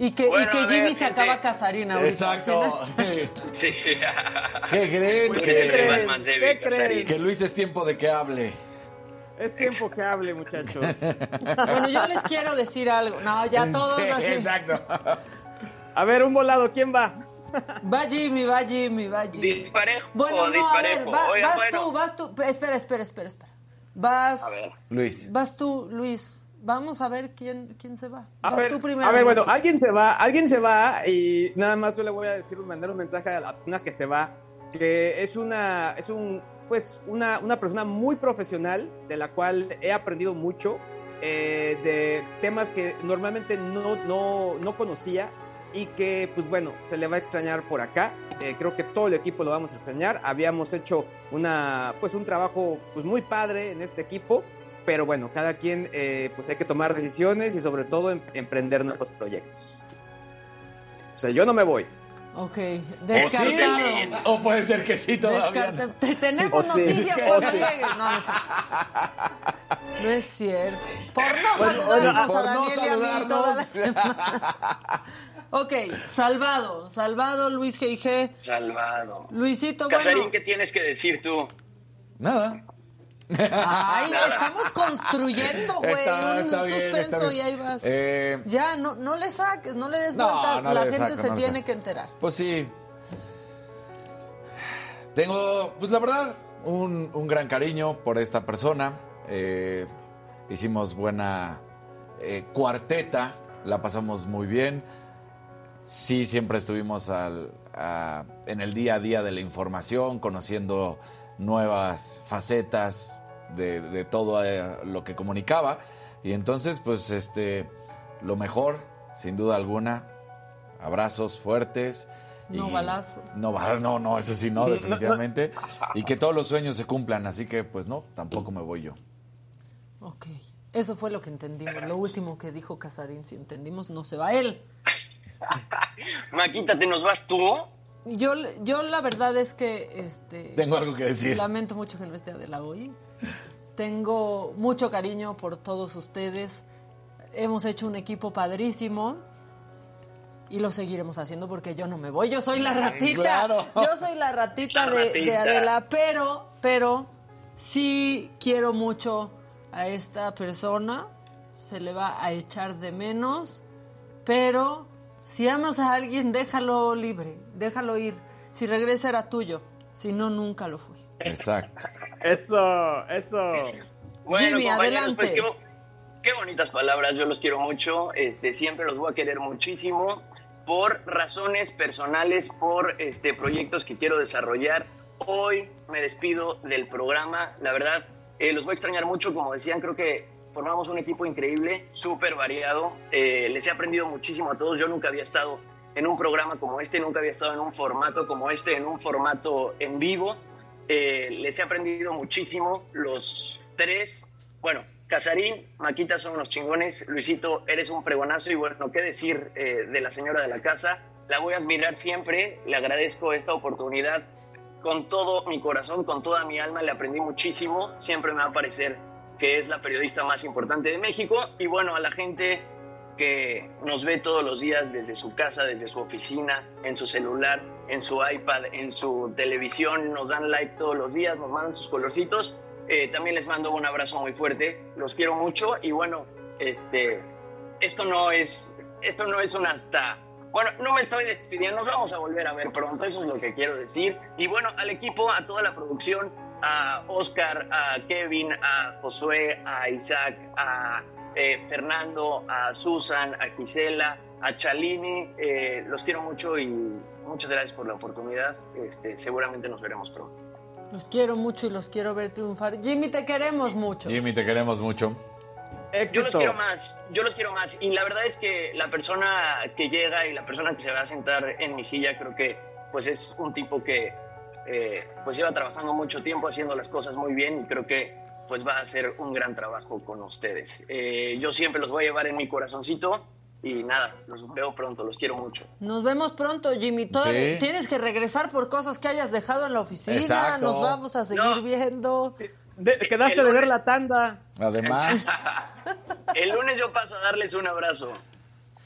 Y que, Bueno, y que Jimmy se gente. acaba Casarín ahorita. Exacto. Sí. ¿Qué creen? Tú ¿Qué eres el Que, crees? más ¿Qué débil, que Luis es tiempo de que hable. Es tiempo que hable, muchachos. Bueno, yo les quiero decir algo. No, ya todos Sí, así. Exacto. A ver, un volado, ¿quién va? Va Jimmy, va Jimmy, va Jimmy. Disparejo Bueno, no, disparejo. a ver, va- vas bueno. tú, vas tú. Espera, espera, espera, espera. Vas, A ver. Luis. vas tú, Luis. Vamos a ver quién, quién se va. A vas ver, tú primero. a ver, bueno, alguien se va, alguien se va y nada más yo le voy a decir, mandar un mensaje a la persona que se va, que es una, es un, pues, una, una persona muy profesional de la cual he aprendido mucho eh, de temas que normalmente no, no, no conocía y que, pues bueno, se le va a extrañar por acá. Eh, creo que todo el equipo lo vamos a extrañar. Habíamos hecho una, pues, un trabajo pues, muy padre en este equipo pero bueno, cada quien eh, pues hay que tomar decisiones y sobre todo em- emprender nuevos proyectos. O sea, yo no me voy. Ok, O sí, descartado. O puede ser que sí todavía. Te- Tenemos O noticias cuando sí. llegues. No, no es cierto. No es cierto. Por no Bueno, saludarnos por a no Daniel y a mí toda la semana. Ok, salvado. Salvado, Luis G.I.G. Salvado. Luisito, Casarín, bueno. ¿qué tienes que decir tú? Nada. Ay, estamos construyendo, güey. Está- un bien, suspenso y ahí vas. Eh, Ya, no, no le saques, no le des No, vuelta. no la gente saco, se tiene que enterar. Pues sí. Tengo, pues la verdad, un, un gran cariño por esta persona. Eh, hicimos buena eh, cuarteta, la pasamos muy bien. Sí, siempre estuvimos al- a- en el día a día de la información, conociendo nuevas facetas de, de todo eh, lo que comunicaba. Y entonces, pues, este, lo mejor, sin duda alguna, abrazos fuertes. No balazos. No, no, no, eso sí, no, definitivamente. Y que todos los sueños se cumplan, así que, pues no, tampoco me voy yo. Ok, eso fue lo que entendimos. Lo último que dijo Casarín, si entendimos, no se va él. Maquita, ¿te nos vas tú? Yo, yo la verdad es que este Tengo algo que decir. Lamento mucho que no esté Adela hoy. Tengo mucho cariño por todos ustedes. Hemos hecho un equipo padrísimo y lo seguiremos haciendo porque yo no me voy. Yo soy la ratita. Claro. Yo soy la ratita, La de, de. Adela, pero, pero sí quiero mucho a esta persona. Se le va a echar de menos, pero si amas a alguien, déjalo libre, déjalo ir. Si regresa era tuyo, si no, nunca lo fue. Exacto. Eso, eso. Bueno, Jimmy, compañeros, adelante. pues, qué, qué bonitas palabras, yo los quiero mucho, este, siempre los voy a querer muchísimo por razones personales, por este, proyectos que quiero desarrollar. Hoy me despido del programa, la verdad, eh, los voy a extrañar mucho, como decían, creo que formamos un equipo increíble, súper variado, eh, les he aprendido muchísimo a todos, yo nunca había estado en un programa como este, nunca había estado en un formato como este, en un formato en vivo. Eh, les he aprendido muchísimo. Los tres, bueno, Casarín, Maquita son unos chingones. Luisito, eres un fregonazo. Y bueno, qué decir eh, de la señora de la casa. La voy a admirar siempre. Le agradezco esta oportunidad con todo mi corazón, con toda mi alma. Le aprendí muchísimo. Siempre me va a parecer que es la periodista más importante de México. Y bueno, a la gente que nos ve todos los días desde su casa, desde su oficina, en su celular, en su iPad, en su televisión, nos dan like todos los días, nos mandan sus colorcitos. Eh, también les mando un abrazo muy fuerte, los quiero mucho y bueno, este, esto no es, esto no es un hasta. Bueno, no me estoy despidiendo, nos vamos a volver a ver pronto, eso es lo que quiero decir. Y bueno, al equipo, a toda la producción, a Oscar, a Kevin, a Josué, a Isaac, a eh, Fernando, a Susan, a Gisela, a Chalini, eh, los quiero mucho y muchas gracias por la oportunidad. Este, seguramente nos veremos pronto. Los quiero mucho y los quiero ver triunfar. Jimmy, te queremos mucho. Jimmy, te queremos mucho. Yo los quiero más, yo los quiero más. Y la verdad es que la persona que llega y la persona que se va a sentar en mi silla, creo que pues es un tipo que eh, pues lleva trabajando mucho tiempo haciendo las cosas muy bien y creo que pues va a hacer un gran trabajo con ustedes. Eh, yo siempre los voy a llevar en mi corazoncito y nada, los veo pronto, los quiero mucho. Nos vemos pronto, Jimmy. Todavía Sí. Tienes que regresar por cosas que hayas dejado en la oficina. Exacto. Nos vamos a seguir No. viendo. De- quedaste de ver la tanda. Además, El lunes yo paso a darles un abrazo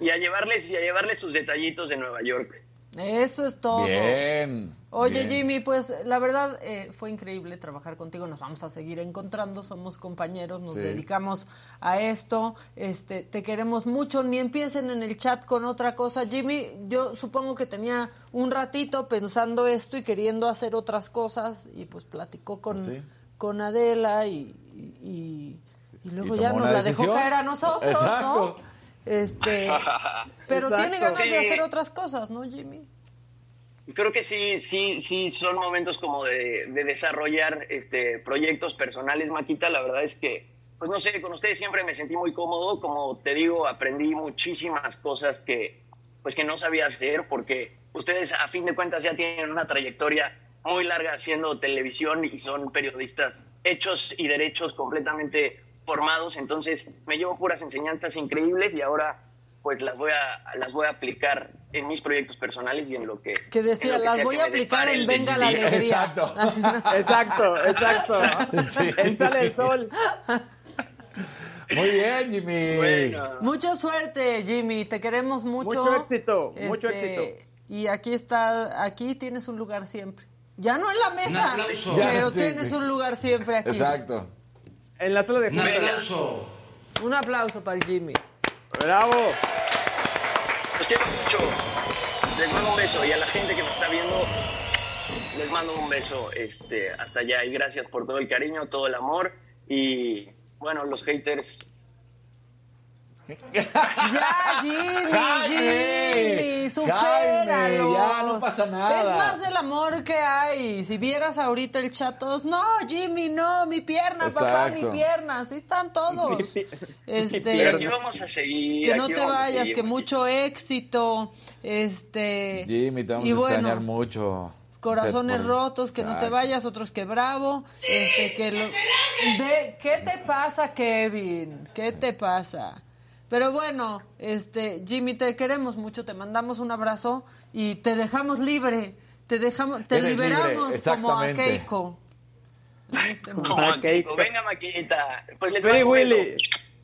y a llevarles y a llevarles sus detallitos de Nueva York. Eso es todo. Bien. Oye, bien. Jimmy, pues la verdad eh, fue increíble trabajar contigo. Nos vamos a seguir encontrando, somos compañeros, nos Sí. dedicamos a esto. Este, te queremos mucho. Ni empiecen en el chat con otra cosa. Jimmy, yo supongo que tenía un ratito pensando esto y queriendo hacer otras cosas y pues platicó con, Sí. con Adela y, y- luego Y ya nos la dejó caer a nosotros, Exacto. ¿no? Este, pero Exacto. tiene ganas de hacer otras cosas, ¿no, Jimmy? Creo que sí, sí, sí, son momentos como de, de desarrollar este, proyectos personales, Maquita. La verdad es que, pues no sé, con ustedes siempre me sentí muy cómodo. Como te digo, aprendí muchísimas cosas que, pues que no sabía hacer, porque ustedes a fin de cuentas ya tienen una trayectoria muy larga haciendo televisión y son periodistas hechos y derechos completamente formados. Entonces me llevo puras enseñanzas increíbles y ahora pues las voy a las voy a aplicar en mis proyectos personales y en lo que Que decía, que las voy a aplicar en Venga la. Alegría. Exacto. Exacto, exacto. Sí. En Sale el Sol. Muy bien, Jimmy. Bueno, Mucha suerte, Jimmy. Te queremos mucho. Mucho éxito, mucho Este, éxito. Y aquí está, aquí tienes un lugar siempre. Ya no en la mesa, Un pero sí, tienes sí. un lugar siempre aquí. Exacto. En la sala de Un juntas. aplauso. Un aplauso para Jimmy. Bravo. los quiero mucho. Les mando un beso y a la gente que me está viendo les mando un beso este hasta allá y gracias por todo el cariño, todo el amor y bueno, los haters Ya, Jimmy, Jimmy, supéralo. Ya, no pasa nada. Es más el amor que hay. Si vieras ahorita el chat, todos, no, Jimmy, no, mi pierna, papá, mi pierna. Así están todos. Mi Este, aquí vamos a seguir. que no te vayas, seguir, que mucho éxito. Este. Jimmy, te vamos y a bueno, extrañar mucho. Corazones Por- rotos, que no te vayas, otros que bravo. Este, que lo... de, ¿Qué te pasa, Kevin? ¿Qué te pasa? Pero bueno, este, Jimmy, te queremos mucho, te mandamos un abrazo y te dejamos libre. Te dejamos, te Eres libre, liberamos como a. Keiko. Este. Como Maquita. Keiko. Venga, Maquita. Pues les Free Willy.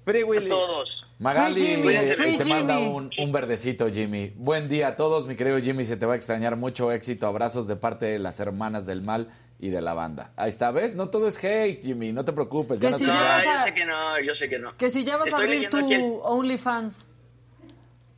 Free a Willy. todos. Magali Free Jimmy, eh, free te manda Jimmy. un, un verdecito, Jimmy. Buen día a todos, mi querido Jimmy. Se te va a extrañar mucho éxito. Abrazos de parte de las hermanas del mal y de la banda. Ahí está, ¿ves? No todo es hate, Jimmy. No te preocupes. Ya Que no si te No, ya creas. vas yo a- sé que no, yo sé que no. Que si ya vas a abrir tu el- OnlyFans.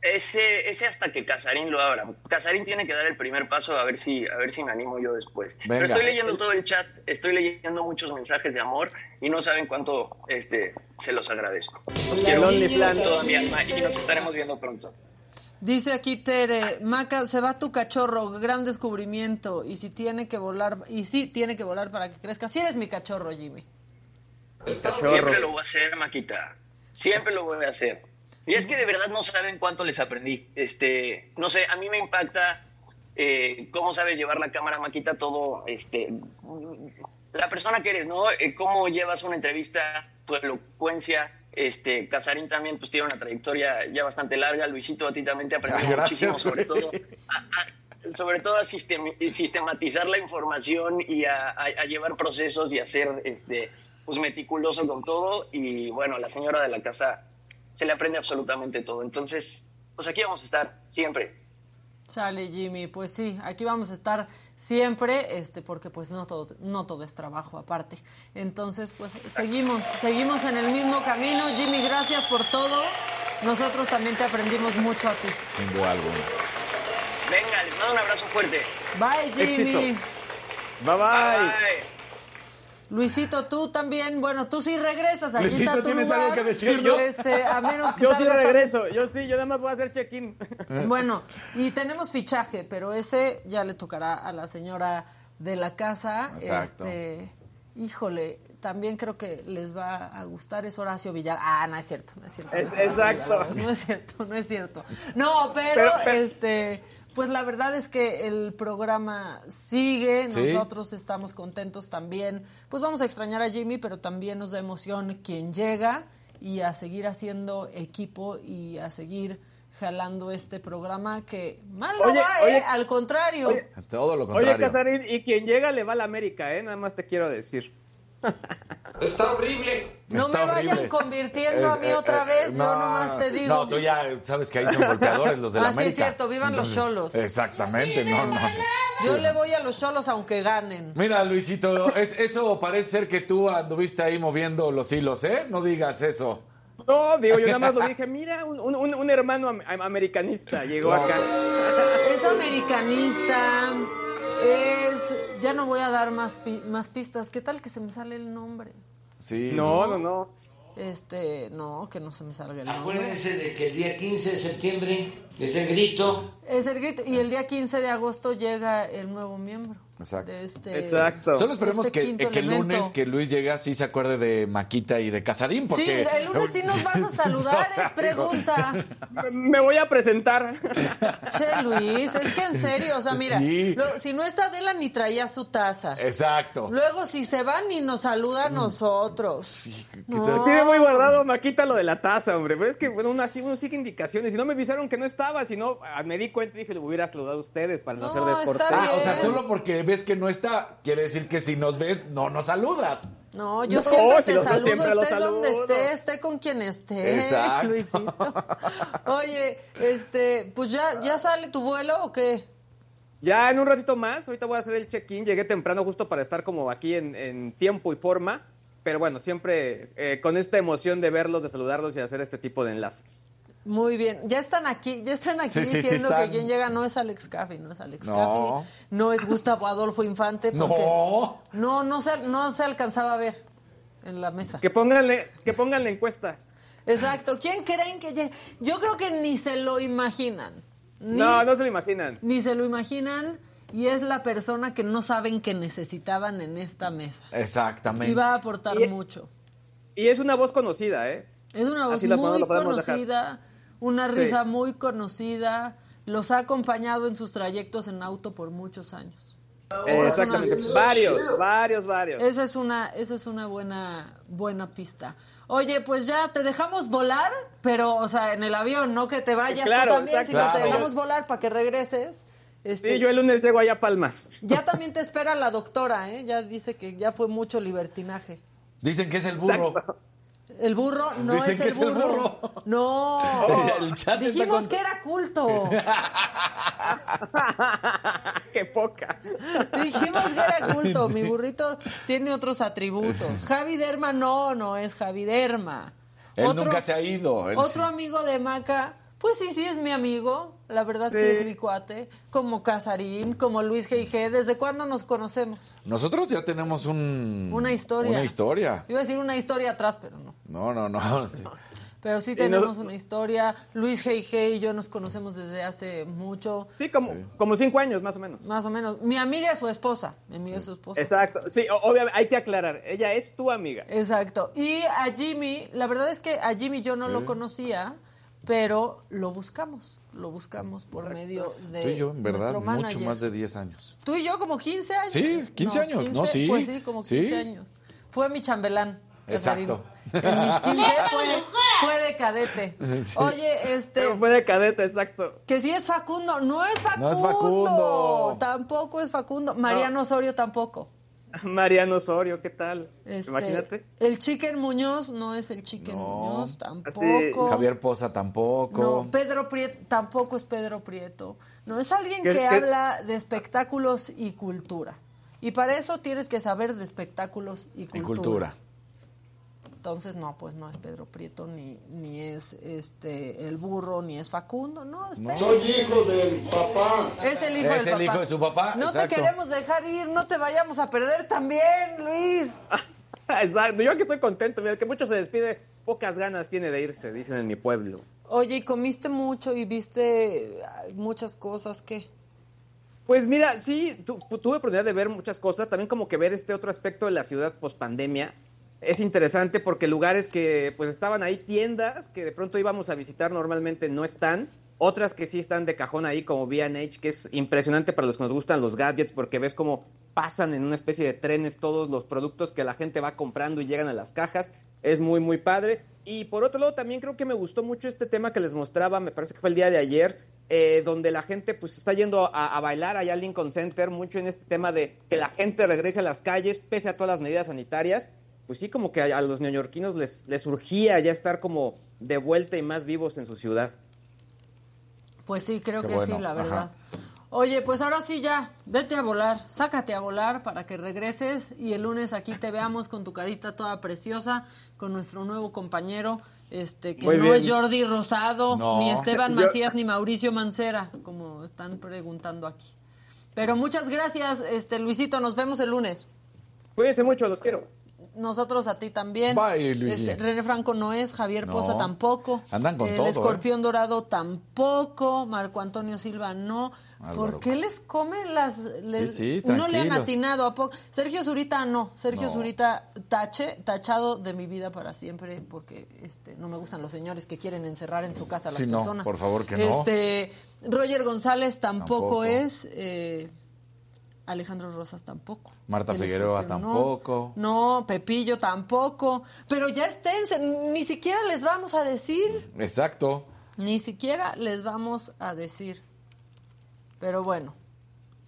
Ese, ese hasta que Casarín lo abra. Casarín tiene que dar el primer paso a ver si, a ver si me animo yo después. Venga. Pero estoy leyendo todo el chat, estoy leyendo muchos mensajes de amor y no saben cuánto este, se los agradezco. Los quiero OnlyFans. con toda mi alma y nos estaremos viendo pronto. Dice aquí Tere, Maca, se va tu cachorro, gran descubrimiento. Y si tiene que volar, y sí tiene que volar para que crezca. Si eres mi cachorro, Jimmy. Siempre lo voy a hacer, Maquita. Siempre lo voy a hacer. Y es que de verdad no saben cuánto les aprendí. Este, no sé, a mí me impacta eh, cómo sabes llevar la cámara, Maquita, todo, este, la persona que eres, ¿no? Eh, cómo llevas una entrevista, tu elocuencia. Este, Casarín también pues tiene una trayectoria ya bastante larga. Luisito, a ti también te aprendí Ah, muchísimo, sobre todo a- sobre todo a sistem- sistematizar la información y a, a- a llevar procesos y a ser este, pues meticuloso con todo. Y bueno, la señora de la casa se le aprende absolutamente todo. Entonces, pues aquí vamos a estar siempre. Sale Jimmy, pues sí, aquí vamos a estar siempre, este, porque pues no todo, no todo es trabajo aparte. Entonces, pues seguimos, seguimos en el mismo camino. Jimmy, gracias por todo. Nosotros también te aprendimos mucho a ti. Sin duda alguna. Venga, les mando un abrazo fuerte. Bye, Jimmy. Éxito. Bye bye. Bye. Luisito, tú también, bueno, tú sí regresas, aquí Luisito, está tu ¿tienes lugar. algo que decir? Yo- Este, a menos que Yo sí regreso. Yo sí, yo nada más voy a hacer check-in. Bueno, y tenemos fichaje, pero ese ya le tocará a la señora de la casa. Exacto. Este, híjole, también creo que les va a gustar es Horacio Villar. Ah, no es cierto, no es cierto. no es Exacto. No es cierto, no es cierto. No, pero, Pero- pero- este, pues la verdad es que el programa sigue, Sí. nosotros estamos contentos también. Pues vamos a extrañar a Jimmy, pero también nos da emoción quien llega y a seguir haciendo equipo y a seguir jalando este programa que mal no Oye, va, ¿eh? oye, Al contrario. oye. Todo lo Oye, contrario. Casarín, y quien llega le va a la América, ¿eh? Nada más te quiero decir. Está horrible. No Está me vayan convirtiendo a mí eh, otra eh, vez, yo no, nomás te digo. No, tú ya sabes que ahí son golpeadores los de la Ah, sí, es América. cierto, vivan los cholos. Exactamente, no, no. Yo le voy a los cholos aunque ganen. Mira, Luisito, es, eso parece ser que tú anduviste ahí moviendo los hilos, ¿eh? No digas eso. No, digo, yo nada más lo dije, mira, un, un- un hermano am- americanista llegó acá. Es americanista. Es. Ya no voy a dar más, pi- más pistas. ¿Qué tal que se me sale el nombre? Sí. No, no, no. Este. No, que no se me salga el nombre. Acuérdense de que el día 15 de septiembre es el grito. Es el grito. Y el día 15 de agosto llega el nuevo miembro. Exacto. de este- Exacto. Solo esperemos Este que, el lunes que Luis llega sí se acuerde de Maquita y de Casarín, porque... Sí, el lunes sí nos vas a saludar, es pregunta. Me- voy a presentar. Che, Luis, es que en serio, o sea, mira, Sí. lo- si no está Adela ni traía su taza. Exacto. Luego, si se van ni nos saluda a nosotros. No. Tiene muy guardado Maquita lo de la taza, hombre. Pero es que, bueno, uno, así, uno sigue indicaciones. Y no me avisaron que no estaba, sino ah, me di cuenta y dije, le hubiera saludado a ustedes para no, No, ser descortés. Ah, o sea, solo porque ves que no está, quiere decir que si nos ves, no nos saludas. No, yo No, siempre si te saludo, siempre esté donde saludo. esté, esté con quien esté, Exacto. Luisito. Oye, este, pues ya, ¿ya sale tu vuelo o qué? Ya en un ratito más, ahorita voy a hacer el check-in. Llegué temprano justo para estar como aquí en, en tiempo y forma. Pero bueno, siempre eh, con esta emoción de verlos, de saludarlos y hacer este tipo de enlaces. Muy bien, ya están aquí, ya están aquí Sí, sí, sí diciendo están. que quien llega no es Alex Caffey, no es Alex No. Caffey, no es Gustavo Adolfo Infante, porque No. no, no se, no se alcanzaba a ver en la mesa. Que pónganle, que pongan la encuesta. Exacto, ¿quién creen que llegue? Yo creo que ni se lo imaginan. Ni, No, no se lo imaginan. ni se lo imaginan y es la persona que no saben que necesitaban en esta mesa. Exactamente. Y va a aportar Y- mucho. Y es una voz conocida, ¿eh? Es una voz Así muy podemos- lo podemos dejar. conocida, una Sí. risa muy conocida, los ha acompañado en sus trayectos en auto por muchos años. Exactamente. Varios, varios, varios. Esa es una, esa es una buena, buena pista. Oye, pues ya te dejamos volar, pero, o sea, en el avión, no que te vayas Claro, tú también, exacto. sino te Claro. dejamos volar para que regreses. Este, Sí, yo el lunes llego allá a Palmas. Ya también te espera la doctora, ¿eh? Ya dice que ya fue mucho libertinaje. Dicen que es el burro. Exacto. El burro no Dicen es que el es el burro. No. El chat está Dijimos que era culto. Qué poca. Dijimos que era culto. Mi burrito tiene otros atributos. Javi Derma no, no es Javi Derma. Él nunca se ha ido. Él otro sí. amigo de Maca, pues sí, sí es mi amigo. La verdad sí, Sí. es mi cuate. Como Casarín, como Luis G.I.G. ¿Desde cuándo nos conocemos? Nosotros ya tenemos un... Una historia. Una historia. Iba a decir una historia atrás, pero no. No, no, no. sí. Pero sí tenemos no- una historia. Luis G.I.G. y yo nos conocemos desde hace mucho. Sí, como, como cinco años más o menos. Más o menos. Mi amiga es su esposa. Mi amiga es su esposa. Exacto. Sí, obviamente hay que aclarar. Ella es tu amiga. Exacto. Y a Jimmy, la verdad es que a Jimmy yo no lo conocía, pero lo buscamos. Lo buscamos por medio de Tú y yo, en verdad, nuestro mucho más de 10 años. Tú y yo como 15 años. Sí, 15 años, ¿no? Sí. Pues sí, como 15 Sí. años. Fue mi chambelán. Exacto. En mis 15 fue, fue de cadete. Oye, este... Pero fue de cadete, exacto. Que sí es Facundo, no es Facundo. No es Facundo. Tampoco es Facundo. Mariano Osorio tampoco. Mariano Osorio, ¿qué tal? Este, Imagínate. El Chicken Muñoz no es el Chicken No. Muñoz, tampoco. Javier Poza tampoco. No, Pedro Prieto tampoco es Pedro Prieto. No, es alguien ¿Qué- que habla de espectáculos y cultura. Y para eso tienes que saber de espectáculos y cultura. Y cultura. Entonces, no, pues no es Pedro Prieto, ni, ni es este el burro, ni es Facundo, no, es Pedro. Soy hijo del papá. Es el hijo Es del el hijo de su papá, No exacto. te queremos dejar ir, no te vayamos a perder también, Luis. Exacto. Yo aquí estoy contento. Mira, que mucho se despide, pocas ganas tiene de irse, dicen en mi pueblo. Oye, y comiste mucho y viste muchas cosas que... Pues mira, sí, tu- tu- tuve oportunidad de ver muchas cosas, también como que ver este otro aspecto de la ciudad post pandemia. Es interesante porque lugares que pues estaban ahí, tiendas que de pronto íbamos a visitar normalmente no están, otras que sí están de cajón ahí como B&H, que es impresionante para los que nos gustan los gadgets porque ves cómo pasan en una especie de trenes todos los productos que la gente va comprando y llegan a las cajas. Es muy, muy padre. Y por otro lado, también creo que me gustó mucho este tema que les mostraba, me parece que fue el día de ayer, eh, donde la gente pues está yendo a, a bailar allá al Lincoln Center, mucho en este tema de que la gente regrese a las calles pese a todas las medidas sanitarias. Pues sí, como que a, a los neoyorquinos les, les urgía ya estar como de vuelta y más vivos en su ciudad. Pues sí, creo Qué que bueno, sí, la ajá. verdad. Oye, pues ahora sí ya, vete a volar, sácate a volar para que regreses y el lunes aquí te veamos con tu carita toda preciosa, con nuestro nuevo compañero, este que Muy no bien. es Jordi Rosado, No. ni Esteban Yo- Macías, ni Mauricio Mancera, como están preguntando aquí. Pero muchas gracias, este Luisito, nos vemos el lunes. Cuídense mucho, los quiero. Nosotros a ti también. Bye. Este, René Franco no es, Javier No. Poza tampoco. Andan con el todo, ¿eh? Escorpión Dorado tampoco. Marco Antonio Silva no. Álvaro. ¿Por qué les comen las.? les- sí, no le han atinado a poco. Sergio Zurita no. Sergio No. Zurita tache, tachado de mi vida para siempre porque este no me gustan los señores que quieren encerrar en su casa a las Sí, no, personas. por favor que no. Este, Roger González tampoco, Tampoco. es. eh, Alejandro Rosas tampoco. Marta Figueroa no. tampoco. No, Pepillo tampoco. Pero ya esténse, ni siquiera les vamos a decir. Exacto. Ni siquiera les vamos a decir. Pero bueno.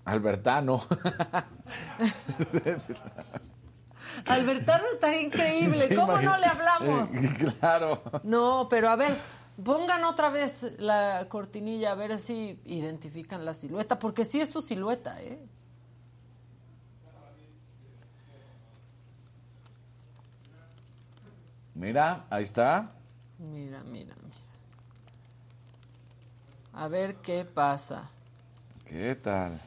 Albertano. Albertano estaría increíble. Sí, ¿Cómo no le hablamos? Eh, claro. No, pero a ver, pongan otra vez la cortinilla a ver si identifican la silueta, porque sí es su silueta, ¿eh? Mira, ahí está. Mira, mira, mira. A ver qué pasa. ¿Qué tal?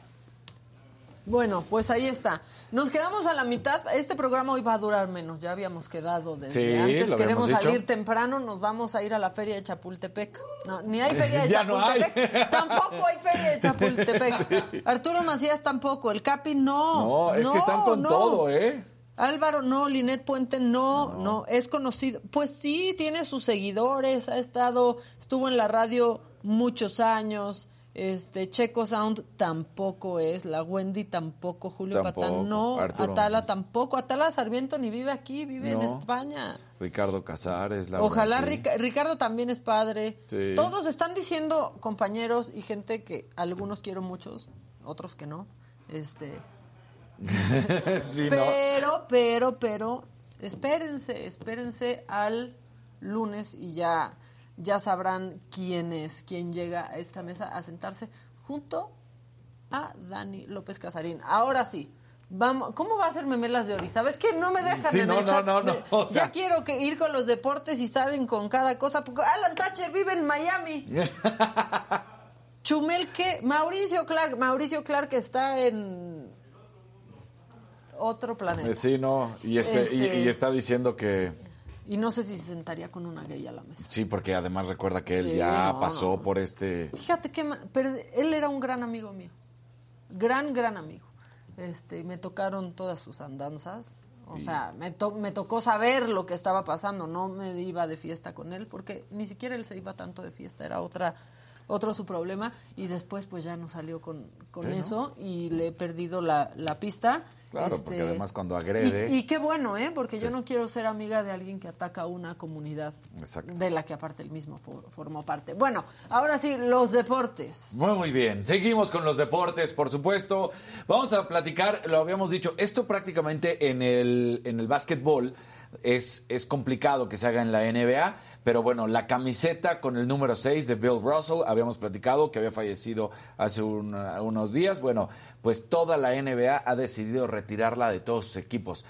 Bueno, pues ahí está. Nos quedamos a la mitad. Este programa hoy va a durar menos. Ya habíamos quedado desde Sí, antes. Queremos dicho. salir temprano. Nos vamos a ir a la feria de Chapultepec. No, ni hay feria de Ya no hay. Chapultepec. Tampoco hay feria de Chapultepec. Arturo Macías tampoco. El Capi no. No, es que están con no. todo, ¿eh? Álvaro no, Linet Puente no, no, es conocido. Pues sí, tiene sus seguidores, ha estado, estuvo en la radio muchos años. Este Checo Sound tampoco es, la Wendy tampoco, Julio Tampoco, Patán no, Arturo Atala tampoco, Atala Sarmiento ni vive aquí, vive en. España. Ricardo Casares. Laura Ojalá Ricardo también es padre. Sí. Todos están diciendo compañeros y gente que algunos quiero muchos, otros que no. Este, sí, ¿no? pero, pero, pero, espérense, espérense al lunes y ya, ya sabrán quién es, quién llega a esta mesa a sentarse junto a Dani López Casarín. Ahora sí. Vamos, ¿cómo va a ser memelas de Ori? ¿Sabes que no me dejan Sí, en no, el no, chat? no, no, Me- o sea- Ya quiero que ir con los deportes y salen con cada cosa. porque Alan Thatcher vive en Miami. Chumel que Mauricio Clark, Mauricio Clark está en otro planeta. Eh, Sí, no. Y, este, y- Este- y está diciendo que. Y no sé si se sentaría con una gay a la mesa. Sí, porque además recuerda que él Sí, ya no, pasó no. por este. Fíjate que pero él era un gran amigo mío. Gran, gran amigo. Este, me tocaron todas sus andanzas. O sea, me, to- me tocó saber lo que estaba pasando. No me iba de fiesta con él porque ni siquiera él se iba tanto de fiesta. Era otra otro su problema. Y después pues ya no salió con, con Sí, ¿no? eso y le he perdido la, la pista. Claro, Este, porque además cuando agrede. Y, y qué bueno, ¿eh? Porque yo no quiero ser amiga de alguien que ataca a una comunidad Exacto. de la que aparte él mismo for- formó parte. Bueno, ahora sí, los deportes. Muy, muy bien. Seguimos con los deportes, por supuesto. Vamos a platicar, lo habíamos dicho, esto prácticamente en el, en el básquetbol es, es complicado que se haga en la NBA, pero bueno, la camiseta con el número 6 de Bill Russell, habíamos platicado que había fallecido hace un- unos días. Bueno, pues toda la NBA ha decidido retirarla de todos sus equipos.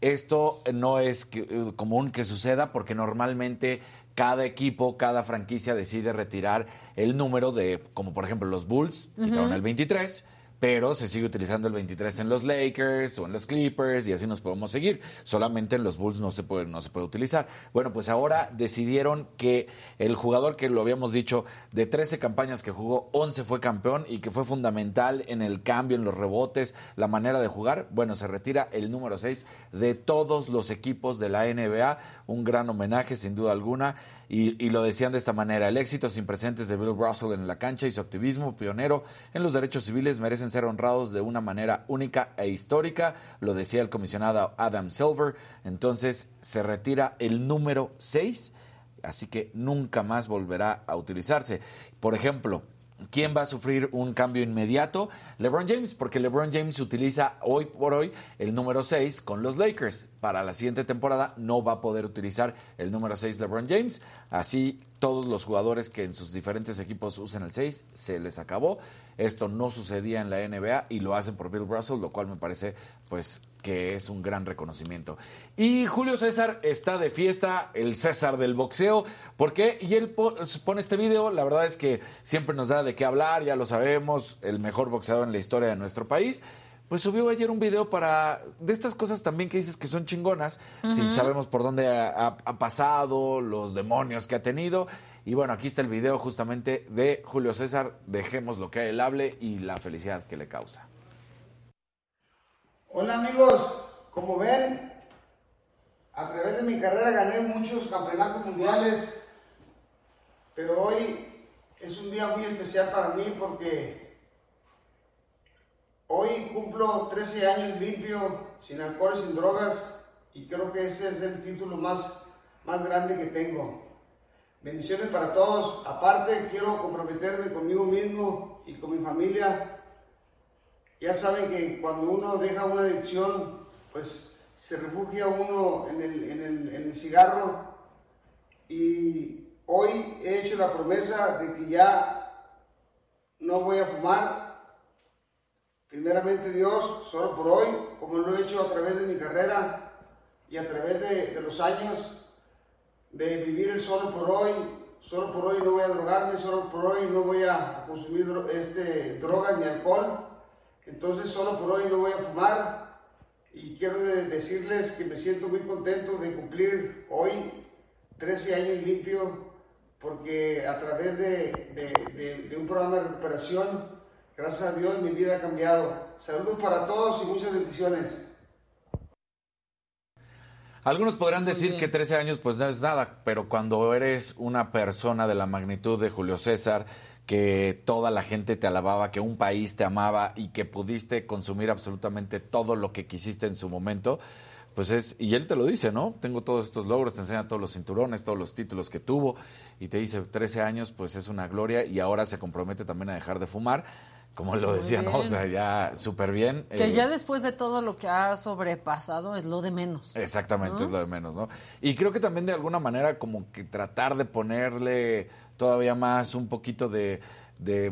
Esto no es que- eh, común que suceda porque normalmente cada equipo, cada franquicia decide retirar el número de, como por ejemplo los Bulls, quitaron el 23, pero se sigue utilizando el 23 en los Lakers o en los Clippers y así nos podemos seguir. Solamente en los Bulls no se puede, no se puede utilizar. Bueno, pues ahora decidieron que el jugador que lo habíamos dicho, de 13 campañas que jugó, 11 fue campeón y que fue fundamental en el cambio, en los rebotes, la manera de jugar. Bueno, se retira el número 6 de todos los equipos de la NBA. Un gran homenaje, sin duda alguna. Y, y lo decían de esta manera, el éxito sin presentes de Bill Russell en la cancha y su activismo pionero en los derechos civiles merecen ser honrados de una manera única e histórica, lo decía el comisionado Adam Silver. Entonces se retira el número 6, así que nunca más volverá a utilizarse. Por ejemplo, ¿Quién va a sufrir un cambio inmediato? LeBron James, porque LeBron James utiliza hoy por hoy el número 6 con los Lakers. Para la siguiente temporada no va a poder utilizar el número 6 LeBron James. Así todos los jugadores que en sus diferentes equipos usen el 6 se les acabó. Esto no sucedía en la NBA y lo hacen por Bill Russell, lo cual me parece pues que es un gran reconocimiento. Y Julio César está de fiesta, el César del boxeo. ¿Por qué? Y él pone este video, la verdad es que siempre nos da de qué hablar, ya lo sabemos, el mejor boxeador en la historia de nuestro país. Pues subió ayer un video para de estas cosas también que dices que son chingonas, si sabemos por dónde ha, ha pasado, los demonios que ha tenido. Y bueno, aquí está el video justamente de Julio César, dejemos lo que él hable y la felicidad que le causa. Hola amigos, como ven, a través de mi carrera gané muchos campeonatos mundiales, pero hoy es un día muy especial para mí porque hoy cumplo 13 años limpio, sin alcohol sin drogas, y creo que ese es el título más, más grande que tengo. Bendiciones para todos. Aparte, quiero comprometerme conmigo mismo y con mi familia ya saben que cuando uno deja una adicción, pues se refugia uno en el, en el, en el cigarro. Y hoy he hecho la promesa de que ya no voy a fumar. Primeramente Dios, solo por hoy, como lo he hecho a través de mi carrera y a través de, de los años, de vivir el solo por hoy, solo por hoy no voy a drogarme, solo por hoy no voy a consumir este, drogas ni alcohol entonces solo por hoy no voy a fumar. Y quiero decirles que me siento muy contento de cumplir hoy 13 años limpio porque a través de, un programa de recuperación, gracias a Dios, mi vida ha cambiado. Saludos para todos y muchas bendiciones. Algunos podrán decir que 13 años pues no es nada, pero cuando eres una persona de la magnitud de Julio César, que toda la gente te alababa, que un país te amaba y que pudiste consumir absolutamente todo lo que quisiste en su momento, pues es, y él te lo dice, ¿no? Tengo todos estos logros, te enseña todos los cinturones, todos los títulos que tuvo, y te dice 13 años, pues es una gloria, y ahora se compromete también a dejar de fumar, como lo decía, ¿no? O sea, ya súper bien. Que ya eh, después de todo lo que ha sobrepasado es lo de menos. Exactamente, es lo de menos, ¿no? Y creo que también de alguna manera como que tratar de ponerle todavía más un poquito de,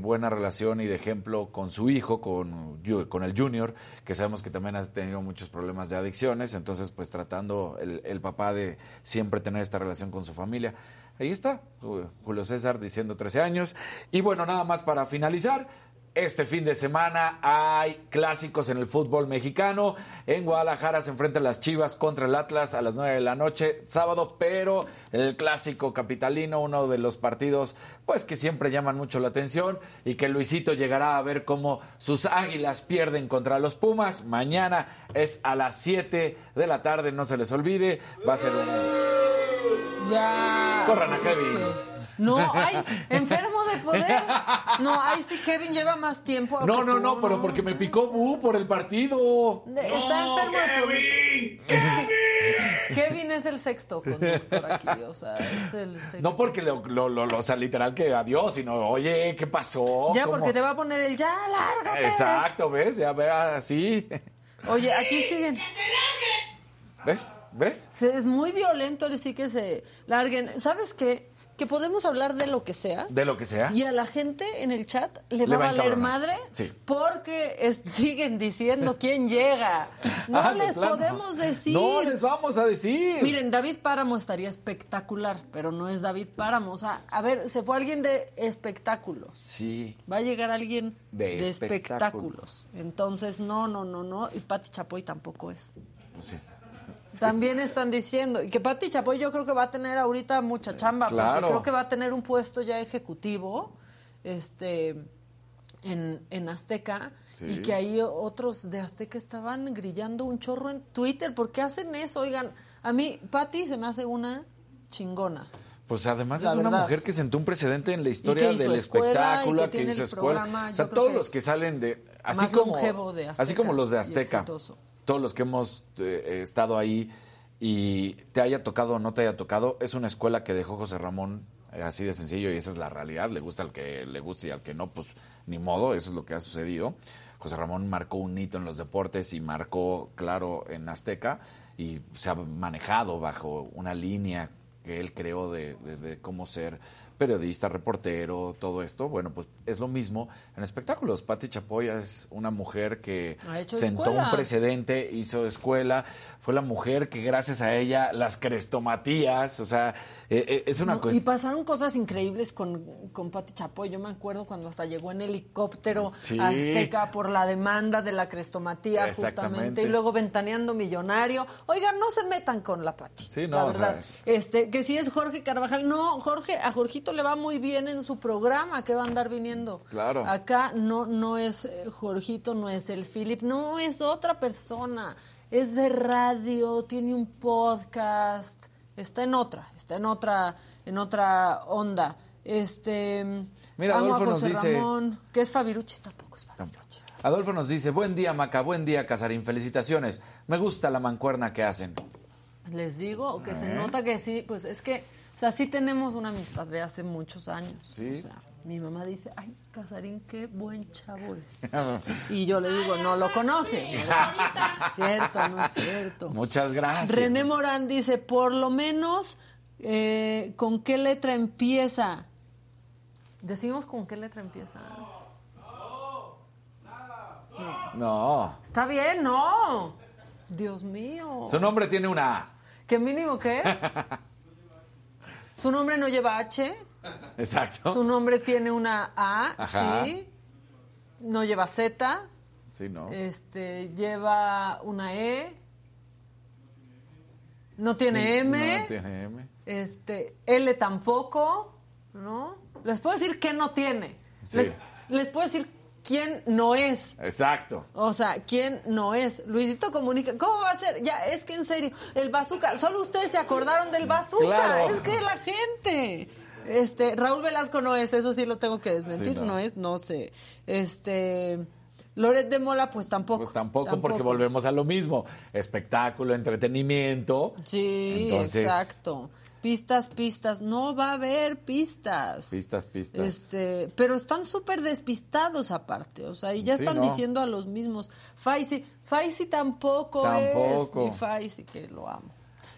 buena relación y de ejemplo con su hijo, con, con el junior, que sabemos que también ha tenido muchos problemas de adicciones, entonces pues tratando el, el papá de siempre tener esta relación con su familia. Ahí está, Julio César diciendo 13 años. Y bueno, nada más para finalizar, este fin de semana hay clásicos en el fútbol mexicano. En Guadalajara se enfrentan las Chivas contra el Atlas a las 9 de la noche, sábado, pero el clásico capitalino, uno de los partidos pues que siempre llaman mucho la atención y que Luisito llegará a ver cómo sus águilas pierden contra los Pumas. Mañana es a las 7 de la tarde, no se les olvide. Va a ser un... Ya. Corran a Kevin. No, ay, enfermo de poder. No, ay, sí, Kevin lleva más tiempo. No, no, no, pero porque me picó Bu por el partido. Está enfermo de poder. Kevin es el sexto conductor aquí, o sea, es el sexto. No porque lo, lo, lo, o sea, literal que adiós, sino, oye, ¿qué pasó? Ya, porque te va a poner el ya, lárgate. Exacto, ¿ves? Ya ve así. Oye, aquí siguen. ¿Ves? ¿Ves? Es muy violento el sí que se larguen. ¿Sabes qué? Que podemos hablar de lo que sea. De lo que sea. Y a la gente en el chat le, va, a valer madre sí. porque siguen diciendo quién llega. No ah, les podemos decir. No les vamos a decir. Miren, David Páramo estaría espectacular, pero no es David Páramo. O sea, a ver, se fue alguien de espectáculos. Sí. Va a llegar alguien de, espectáculos. Entonces, no, no, no, no. Y Pati Chapoy tampoco es. Pues sí. También están diciendo y que Pati Chapoy yo creo que va a tener ahorita mucha chamba, porque creo que va a tener un puesto ya ejecutivo este en, en Azteca y que ahí otros de Azteca estaban grillando un chorro en Twitter. ¿Por qué hacen eso? Oigan, a mí Pati se me hace una chingona. Pues además es una mujer que sentó un precedente en la historia del espectáculo, que, hizo escuela. O sea, todos los que salen de así como así como los de Azteca todos los que hemos eh, estado ahí y te haya tocado o no te haya tocado, es una escuela que dejó José Ramón así de sencillo y esa es la realidad, le gusta al que le guste y al que no, pues ni modo, eso es lo que ha sucedido. José Ramón marcó un hito en los deportes y marcó, claro, en Azteca y se ha manejado bajo una línea que él creó de cómo ser periodista, reportero, todo esto. Bueno, pues es lo mismo en espectáculos. Patti Chapoya es una mujer que sentó escuela. un precedente, hizo escuela, fue la mujer que gracias a ella las crestomatías, o sea, eh, eh, es una No, y pasaron cosas increíbles con, con Pati Chapoy. Yo me acuerdo cuando hasta llegó en helicóptero Sí. a Azteca por la demanda de la crestomatía, justamente, y luego ventaneando millonario. Oigan, no se metan con la Pati. Sí, no, la verdad. es- Este, que si es Jorge Carvajal, no, Jorge, a Jorgito le va muy bien en su programa, que va a andar viniendo. Claro. Acá no, no es eh, Jorgito, no es el Philip, no es otra persona. Es de radio, tiene un podcast, está en otra, está en otra, en otra onda. Este Mira, amo a Adolfo nos José dice- Ramón, que es Fabiruchis, tampoco es Fabiruchis. Adolfo nos dice, buen día Maca, buen día Casarín, felicitaciones. Me gusta la mancuerna que hacen. Les digo que se nota que sí, pues es que, o sea, sí tenemos una amistad de hace muchos años. Sí. O sea, mi mamá dice, ay, Casarín, qué buen chavo es. Y yo le digo, no lo conoce. cierto, no es cierto. Muchas gracias. René Morán dice, por lo menos, eh, ¿con qué letra empieza? Decimos con qué letra empieza. No, Está bien, no. Dios mío. su nombre tiene una A. ¿Qué mínimo qué? Su nombre no lleva H. Exacto. Su nombre tiene una A, Ajá. sí. No lleva Z. Sí, no. Este, lleva una E. No tiene M. No tiene M. Este, L tampoco, ¿no? Les puedo decir que no tiene. Sí. Les, les puedo decir quién no es. Exacto. O sea, ¿quién no es? Luisito comunica. ¿Cómo va a ser? Ya, es que en serio, el bazooka, solo ustedes se acordaron del bazooka. Claro. Es que la gente. Este, Raúl Velasco no es, eso sí lo tengo que desmentir, Sí, no. no. es, no sé. Este, Loret de Mola, pues tampoco. Pues tampoco, porque volvemos a lo mismo. Espectáculo, entretenimiento. Sí, Entonces- exacto. Pistas, pistas. No va a haber pistas. Pistas, pistas. Este, pero están súper despistados aparte, o sea, y ya Sí, están no. diciendo a los mismos. Faisy, Faisy tampoco, Tampoco. es mi Faisy, que lo amo.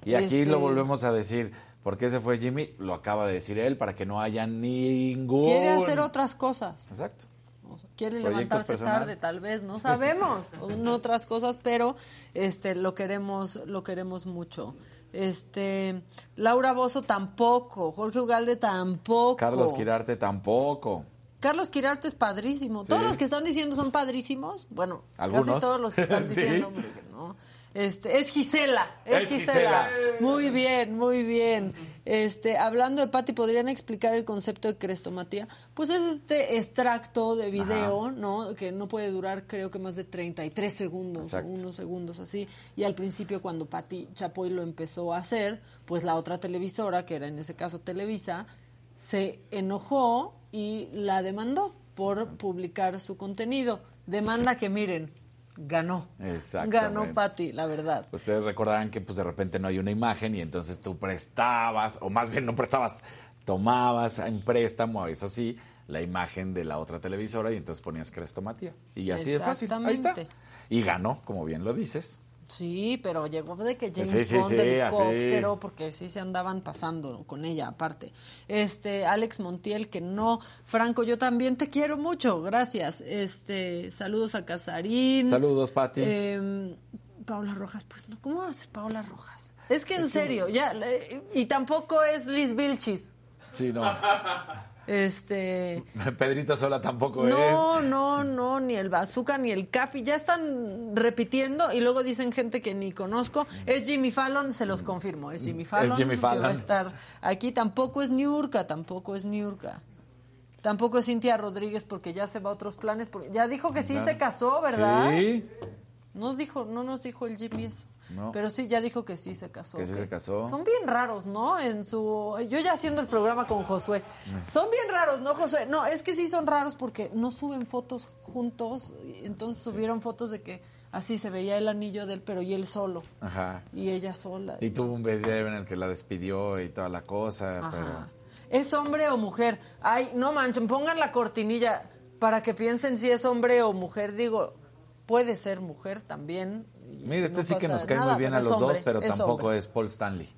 Y aquí Este, lo volvemos a decir. ¿Por qué se fue Jimmy? Lo acaba de decir él, para que no haya ningún... Quiere hacer otras cosas. Exacto. O sea, quiere levantarse tarde, tal vez, no sabemos, otras cosas, pero este lo queremos, lo queremos mucho. Este Laura Bozo tampoco, Jorge Ugalde tampoco. Carlos Quirarte tampoco. Carlos Quirarte es padrísimo. Sí. Todos los que están diciendo son padrísimos. Bueno, Algunos. casi todos los que están Sí. diciendo, hombre, que no. Este, es Gisela, es, Es Gisela. Gisela. Muy bien, muy bien. Este, hablando de Patti, ¿podrían explicar el concepto de crestomatía? Pues es este extracto de video, ¿no? Que no puede durar, creo que más de 33 segundos, Exacto. unos segundos así. Y al principio, cuando Patti Chapoy lo empezó a hacer, pues la otra televisora, que era en ese caso Televisa, se enojó y la demandó por publicar su contenido. Demanda que miren, ganó. Exactamente. Ganó Patti, la verdad. Ustedes recordarán que pues de repente no hay una imagen y entonces tú prestabas, o más bien no prestabas, tomabas en préstamo, eso sí, la imagen de la otra televisora y entonces ponías crestomatía. Y así de fácil. Ahí está. Y ganó, como bien lo dices. Sí, pero llegó de que James Sí, sí, Bond sí, helicóptero, porque sí se andaban pasando con ella, aparte. Este, Alex Montiel, que no. Franco, yo también te quiero mucho, gracias. Este, saludos a Casarín. Saludos, Pati. Eh, Paula Rojas, pues no, ¿cómo va a ser Paula Rojas? Es que en serio, ya, y tampoco es Liz Vilchis. Sí, no. Este, Pedrito Sola tampoco es. no, no, no, ni el Bazooka ni el Capi, ya están repitiendo y luego dicen gente que ni conozco. Es Jimmy Fallon, se los confirmo, es Jimmy Fallon. Jimmy Que va a Fallon. estar aquí, tampoco es Niurka, tampoco es Niurka. Tampoco es Cintia Rodríguez porque ya se va a otros planes, porque ya dijo que sí se casó, ¿verdad? Sí. No dijo, no nos dijo el Jimmy eso. No. Pero sí, ya dijo que sí se casó. Que sí se casó. Son bien raros, ¿no? En su... Yo ya haciendo el programa con Josué. Son bien raros, ¿no, Josué? No, es que sí son raros porque no suben fotos juntos. y Entonces subieron fotos de que así se veía el anillo de él, pero y él solo. Ajá. Y ella sola. Y tuvo un video en el que la despidió y toda la cosa, Ajá. pero... ¿Es hombre o mujer? Ay, no manchen, pongan la cortinilla para que piensen si es hombre o mujer. Digo, puede ser mujer también. Y Mire, este no sí que nos cae nada, muy bien a los dos, pero es tampoco hombre. es Paul Stanley.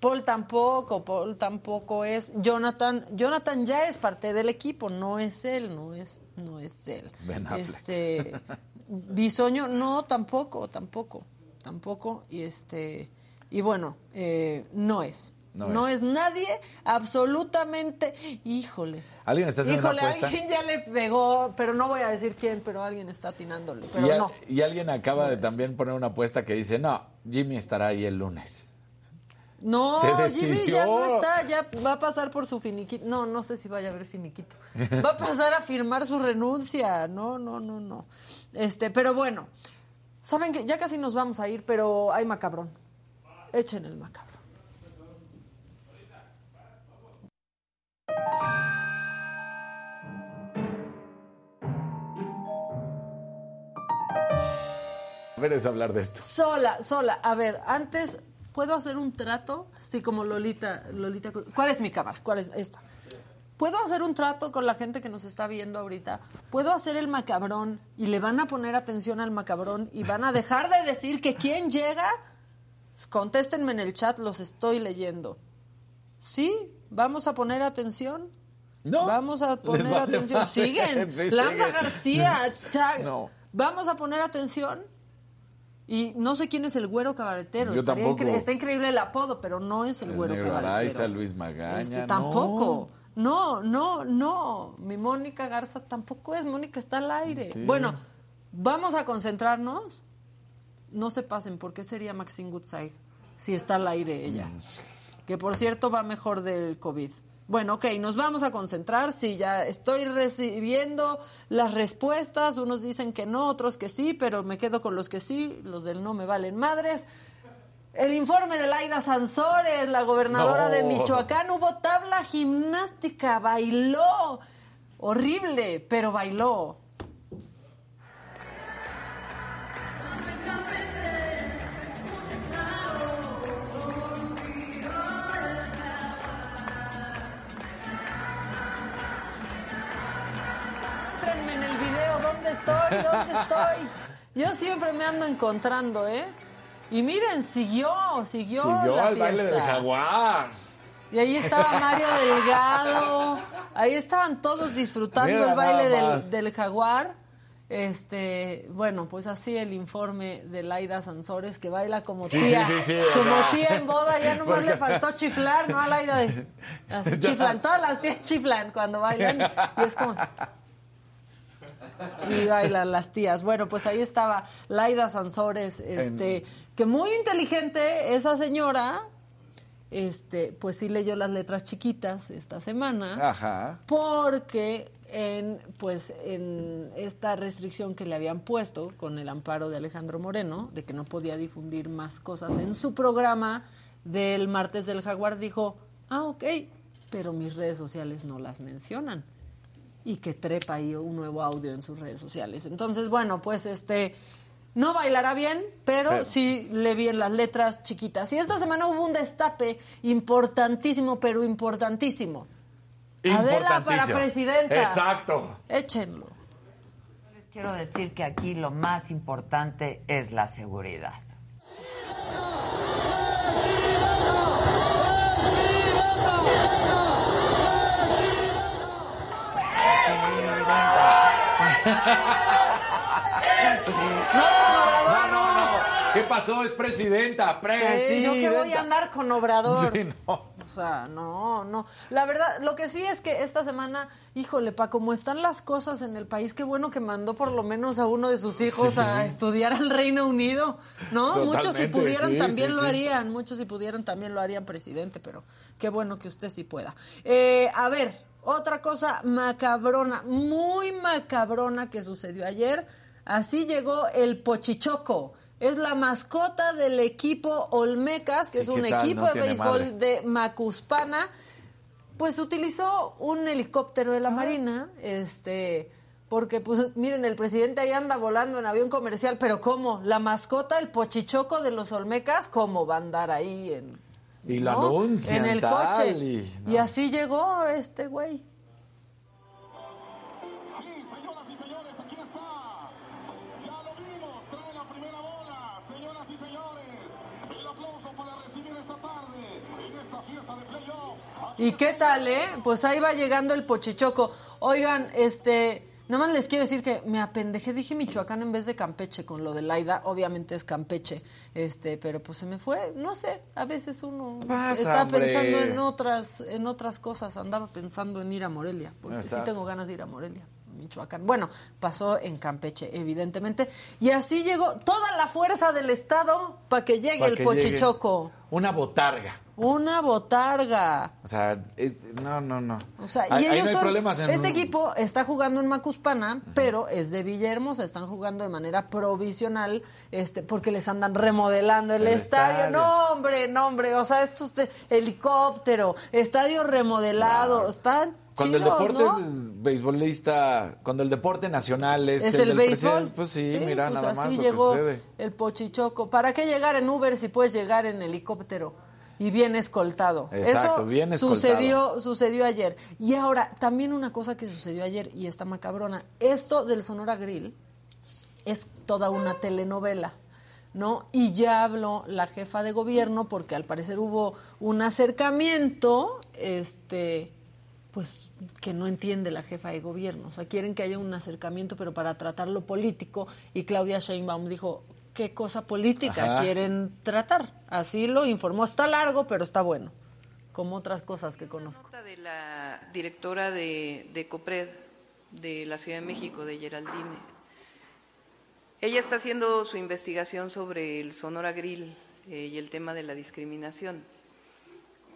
Paul tampoco, Paul tampoco es. Jonathan, Jonathan ya es parte del equipo, no es él, no es, no es él. Ben Affleck. Este, Bisoño, no, tampoco, tampoco, tampoco. Y este, y bueno, eh, no es. No No, es. es. nadie, absolutamente. Híjole. ¿Alguien está haciendo Híjole, una apuesta? alguien ya le pegó, pero no voy a decir quién, pero alguien está atinándole. Pero y, a- no. y alguien acaba de también poner una apuesta que dice, no, Jimmy estará ahí el lunes. No, Jimmy ya no está, ya va a pasar por su finiquito. No, no sé si vaya a haber finiquito. Va a pasar a firmar su renuncia. No, no, no, no. Este, pero bueno, saben que ya casi nos vamos a ir, pero hay macabrón. Echen el macabrón. Ver, es hablar de esto. Sola, sola. A ver, antes, ¿puedo hacer un trato? Sí, como Lolita, Lolita. ¿Cuál es mi cámara? ¿Cuál es esta? ¿Puedo hacer un trato con la gente que nos está viendo ahorita? ¿Puedo hacer el macabrón y le van a poner atención al macabrón y van a dejar de decir que quién llega? Contéstenme en el chat, los estoy leyendo. ¿Sí? ¿Vamos a poner atención? No. Vamos a poner vale atención. Siguen. Sí, Landa. García. Cha- No. Vamos a poner atención. Y no sé quién es el güero cabaretero. Yo Estaría tampoco. incre- está increíble el apodo, pero no es el, El güero Negro cabaretero. Araiza, Luis Magaña, Este, no. tampoco. No, no, no. Mi Mónica Garza tampoco es. Mónica está al aire. Sí. Bueno, vamos a concentrarnos. No se pasen, ¿por qué sería Maxine Goodside si está al aire ella? Mm. Que por cierto va mejor del COVID. Bueno, ok, nos vamos a concentrar. Sí, ya estoy recibiendo las respuestas. Unos dicen que no, otros que sí, pero me quedo con los que sí. Los del no me valen madres. El informe de Laida Sansores, la gobernadora No. de Michoacán, hubo tabla gimnástica, bailó. Horrible, pero bailó. Estoy? ¿Dónde estoy? Yo siempre me ando encontrando, ¿eh? Y miren, siguió, siguió, Siguió la al baile del fiesta. jaguar. Y ahí estaba Mario Delgado, ahí estaban todos disfrutando Mira el baile del, jaguar. Este, bueno, pues así el informe de Laida Sansores, que baila como tía, sí, sí, sí, o como tía en boda, ya nomás Porque- le faltó chiflar, ¿no? A Laida de, así chiflan, todas las tías chiflan cuando bailan y es como y bailan las tías. Bueno, pues ahí estaba Laida Sansores, este, que muy inteligente esa señora, este, pues sí leyó las letras chiquitas esta semana, Ajá. porque en, pues, en esta restricción que le habían puesto con el amparo de Alejandro Moreno, de que no podía difundir más cosas en su programa del martes del jaguar, dijo, ah, ok, pero mis redes sociales no las mencionan y que trepa ahí un nuevo audio en sus redes sociales. Entonces, bueno, pues este no bailará bien, pero Pero- sí le vi en las letras chiquitas. Y esta semana hubo un destape importantísimo, pero importantísimo. Adela para presidenta. Exacto. Échenlo. Les quiero decir que aquí lo más importante es la seguridad. No, no, no. ¿Qué pasó? Es presidenta. Presidenta. Sí, yo que voy a andar con Obrador. Sí, no. O sea, no, no. La verdad, lo que sí es que esta semana, híjole, pa, como están las cosas en el país, qué bueno que mandó por lo menos a uno de sus hijos Sí. a estudiar al Reino Unido, ¿no? muchos si pudieran sí, también sí, lo harían, muchos si pudieran también lo harían presidente, pero qué bueno que usted sí pueda. Eh, a ver, otra cosa macabrona, muy macabrona que sucedió ayer, así llegó el Pochichoco. Es la mascota del equipo Olmecas, que Sí, es un equipo No de béisbol madre. de Macuspana, pues utilizó un helicóptero de la Marina, este, porque pues miren, el presidente ahí anda volando en avión comercial, pero ¿cómo? La mascota, el pochichoco de los Olmecas, ¿cómo va a andar ahí en, Y lo ¿no? anuncian, En el tal, coche. y- Y así llegó este güey. ¿Y qué tal, eh? Pues ahí va llegando el pochichoco. Oigan, este, nada más les quiero decir que me apendejé, dije Michoacán en vez de Campeche con lo de Laida, obviamente es Campeche, este, pero pues se me fue, no sé, a veces uno Pasa, está hombre. pensando en otras, en otras cosas, andaba pensando en ir a Morelia, porque sí tengo ganas de ir a Morelia. Michoacán. Bueno, pasó en Campeche, evidentemente. Y así llegó toda la fuerza del Estado para que llegue Pa' el llegue. pochichoco. Una botarga. Una botarga. O sea, es- no, no, no. O sea, y ahí ellos no hay son- problemas en Este equipo está jugando en Macuspana, pero es de Villahermosa. Están jugando de manera provisional, este, porque les andan remodelando el, El estadio. estadio. No, hombre, no, hombre. O sea, esto es de helicóptero, estadio remodelado. Claro. Están Cuando el deporte ¿no? es beisbolista, cuando el deporte nacional es, Es el, el, del béisbol. pues sí, mira pues nada más así lo llegó que sucede. el pochichoco. ¿Para qué llegar en Uber si puedes llegar en helicóptero? Y bien escoltado. Exacto, Eso bien escoltado. sucedió, sucedió ayer. Y ahora, también una cosa que sucedió ayer y está macabrona. Esto del Sonora Grill es toda una telenovela. ¿No? Y ya habló la jefa de gobierno porque al parecer hubo un acercamiento, este, pues que no entiende la jefa de gobierno. O sea, quieren que haya un acercamiento, pero para tratar lo político. Y Claudia Sheinbaum dijo, ¿qué cosa política Ajá. quieren tratar? Así lo informó. Está largo, pero está bueno. Como otras cosas que conozco. nota de la directora de, de COPRED de la Ciudad de México, de Geraldine. Ella está haciendo su investigación sobre el Sonora Grill eh, y el tema de la discriminación.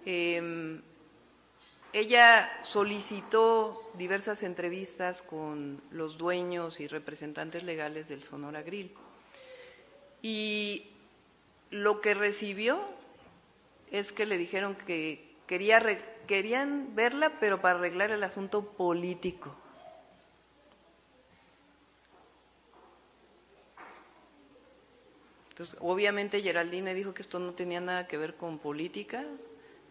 Eh, ella solicitó diversas entrevistas con los dueños y representantes legales del Sonora Grill. Y lo que recibió es que le dijeron que quería querían verla, pero para arreglar el asunto político. Entonces, obviamente Geraldine dijo que esto no tenía nada que ver con política,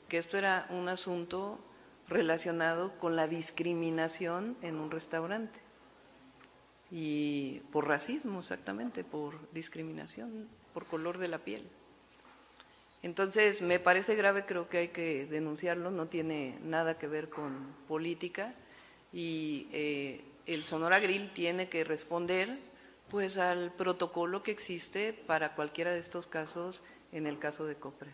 que esto era un asunto relacionado con la discriminación en un restaurante. Y por racismo, exactamente, por discriminación, por color de la piel. Entonces, me parece grave, creo que hay que denunciarlo, no tiene nada que ver con política y eh, el Sonora Grill tiene que responder pues al protocolo que existe para cualquiera de estos casos en el caso de Copre.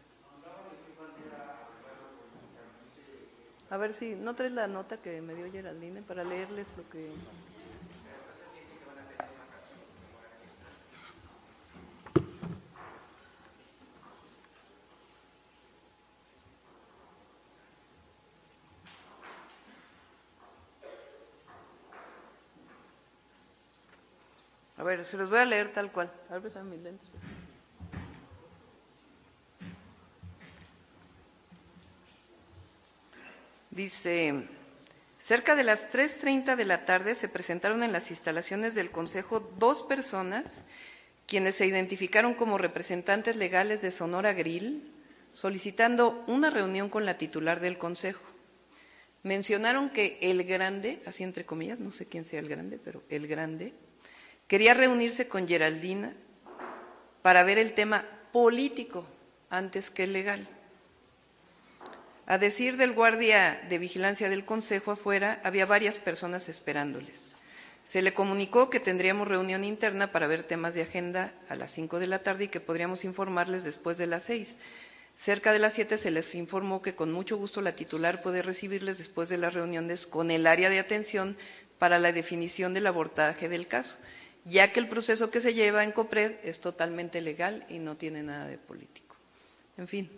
A ver si, ¿no traes la nota que me dio Geraldine para leerles lo que... ver, se los voy a leer tal cual. A ver, mis lentes. Dice, cerca de las 3.30 de la tarde se presentaron en las instalaciones del Consejo dos personas quienes se identificaron como representantes legales de Sonora Grill, solicitando una reunión con la titular del Consejo. Mencionaron que el grande, así entre comillas, no sé quién sea el grande, pero el grande, quería reunirse con Geraldina para ver el tema político antes que legal. A decir del guardia de vigilancia del Consejo afuera, había varias personas esperándoles. Se le comunicó que tendríamos reunión interna para ver temas de agenda a las 5 de la tarde y que podríamos informarles después de las 6. Cerca de las 7 se les informó que con mucho gusto la titular puede recibirles después de las reuniones con el área de atención para la definición del abordaje del caso, ya que el proceso que se lleva en COPRED es totalmente legal y no tiene nada de político. En fin.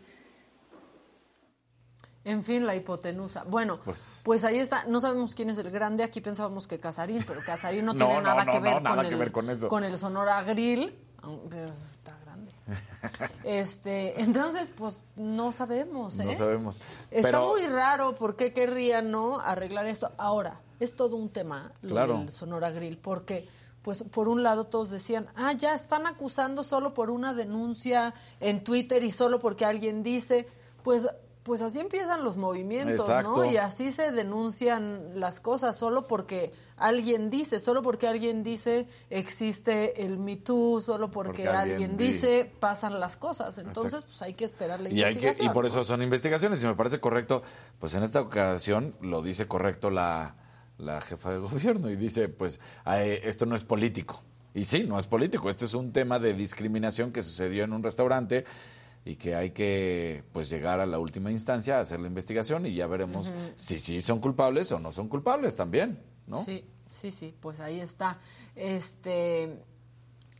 En fin, la hipotenusa. Bueno, Pues- pues, ahí está. No sabemos quién es el grande. Aquí pensábamos que Casarín, pero Casarín no, No, tiene no, nada, no, que, no, ver nada con que el, ver con eso. con el Sonora Grill, aunque está grande. Este, entonces, pues no sabemos, ¿eh? No sabemos. Está Pero- muy raro por qué querrían no arreglar esto. Ahora, es todo un tema lo del Sonora Grill, porque pues por un lado todos decían, ah, ya están acusando solo por una denuncia en Twitter y solo porque alguien dice, pues pues así empiezan los movimientos, Exacto. ¿no? Y así se denuncian las cosas, solo porque alguien dice, solo porque alguien dice existe el Me Too, solo porque, Porque alguien, alguien di- dice pasan las cosas. Entonces, Exacto. pues hay que esperar la Y, hay que, investigación. y por eso son investigaciones, y me parece correcto. Pues en esta ocasión lo dice correcto la, la jefa de gobierno y dice, pues esto no es político. Y sí, no es político, esto es un tema de discriminación que sucedió en un restaurante y que hay que pues llegar a la última instancia a hacer la investigación y ya veremos si sí son culpables o no son culpables también, ¿no? Sí, sí, sí, pues ahí está. Este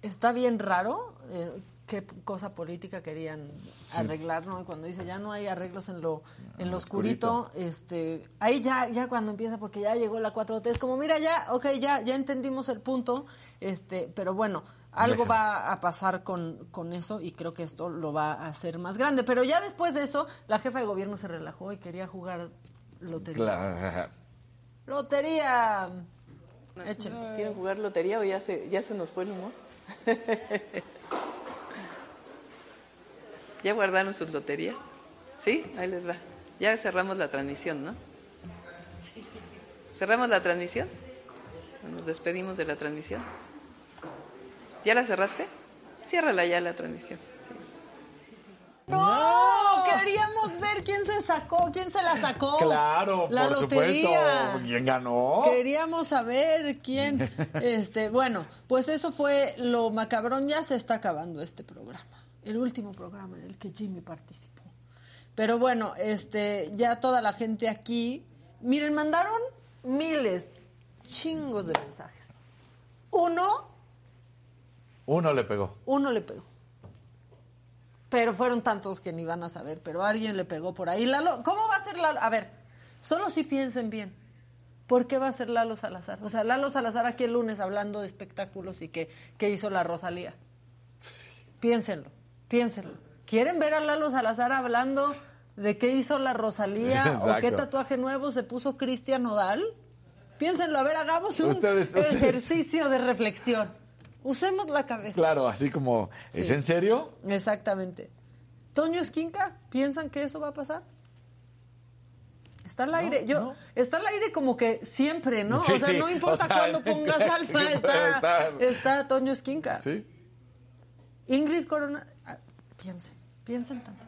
está bien raro eh, qué cosa política querían Sí. arreglar, ¿no? Y cuando dice ya no hay arreglos en lo en lo oscurito. oscurito, este, ahí ya ya cuando empieza porque ya llegó la 4T es como mira ya, ok, ya ya entendimos el punto, este, pero bueno, algo Deja. va a pasar con, con eso y creo que esto lo va a hacer más grande. Pero ya después de eso, la jefa de gobierno se relajó y quería jugar lotería. Claro. ¡Lotería! Échenle. ¿Quieren jugar lotería o ya se, ya se nos fue el humor? ¿Ya guardaron sus loterías? ¿Sí? Ahí les va. Ya cerramos la transmisión, ¿no? ¿Cerramos la transmisión? Nos despedimos de la transmisión. ¿Ya la cerraste? Ciérrala ya la transmisión. ¡No! Queríamos ver quién se sacó, quién se la sacó. Claro, la por lotería. supuesto. ¿Quién ganó? Queríamos saber quién. Este, bueno, pues eso fue lo macabrón. Ya se está acabando este programa. El último programa en el que Jimmy participó. Pero bueno, este, ya toda la gente aquí. Miren, mandaron miles, chingos de mensajes. Uno, Uno le pegó. uno le pegó. Pero fueron tantos que ni van a saber, pero alguien le pegó por ahí. Lalo, ¿cómo va a ser Lalo? A ver, solo si piensen bien. ¿Por qué va a ser Lalo Salazar? O sea, Lalo Salazar aquí el lunes hablando de espectáculos y que, que hizo la Rosalía. Piénsenlo, piénsenlo. ¿Quieren ver a Lalo Salazar hablando de qué hizo la Rosalía o qué tatuaje nuevo se puso Cristian Nodal? Piénsenlo, a ver, hagamos un Ustedes- ustedes. ejercicio de reflexión. Usemos la cabeza. Claro, así como, ¿es Sí. en serio? Exactamente. Toño Esquinca, ¿piensan que eso va a pasar? Está al aire, yo, está al aire como que siempre, ¿no? Sí, o sea, sí, no importa o sea, cuándo pongas alfa, está, está Toño Esquinca. Sí. Ingrid Coronado, ah, piensen, piensen tanto,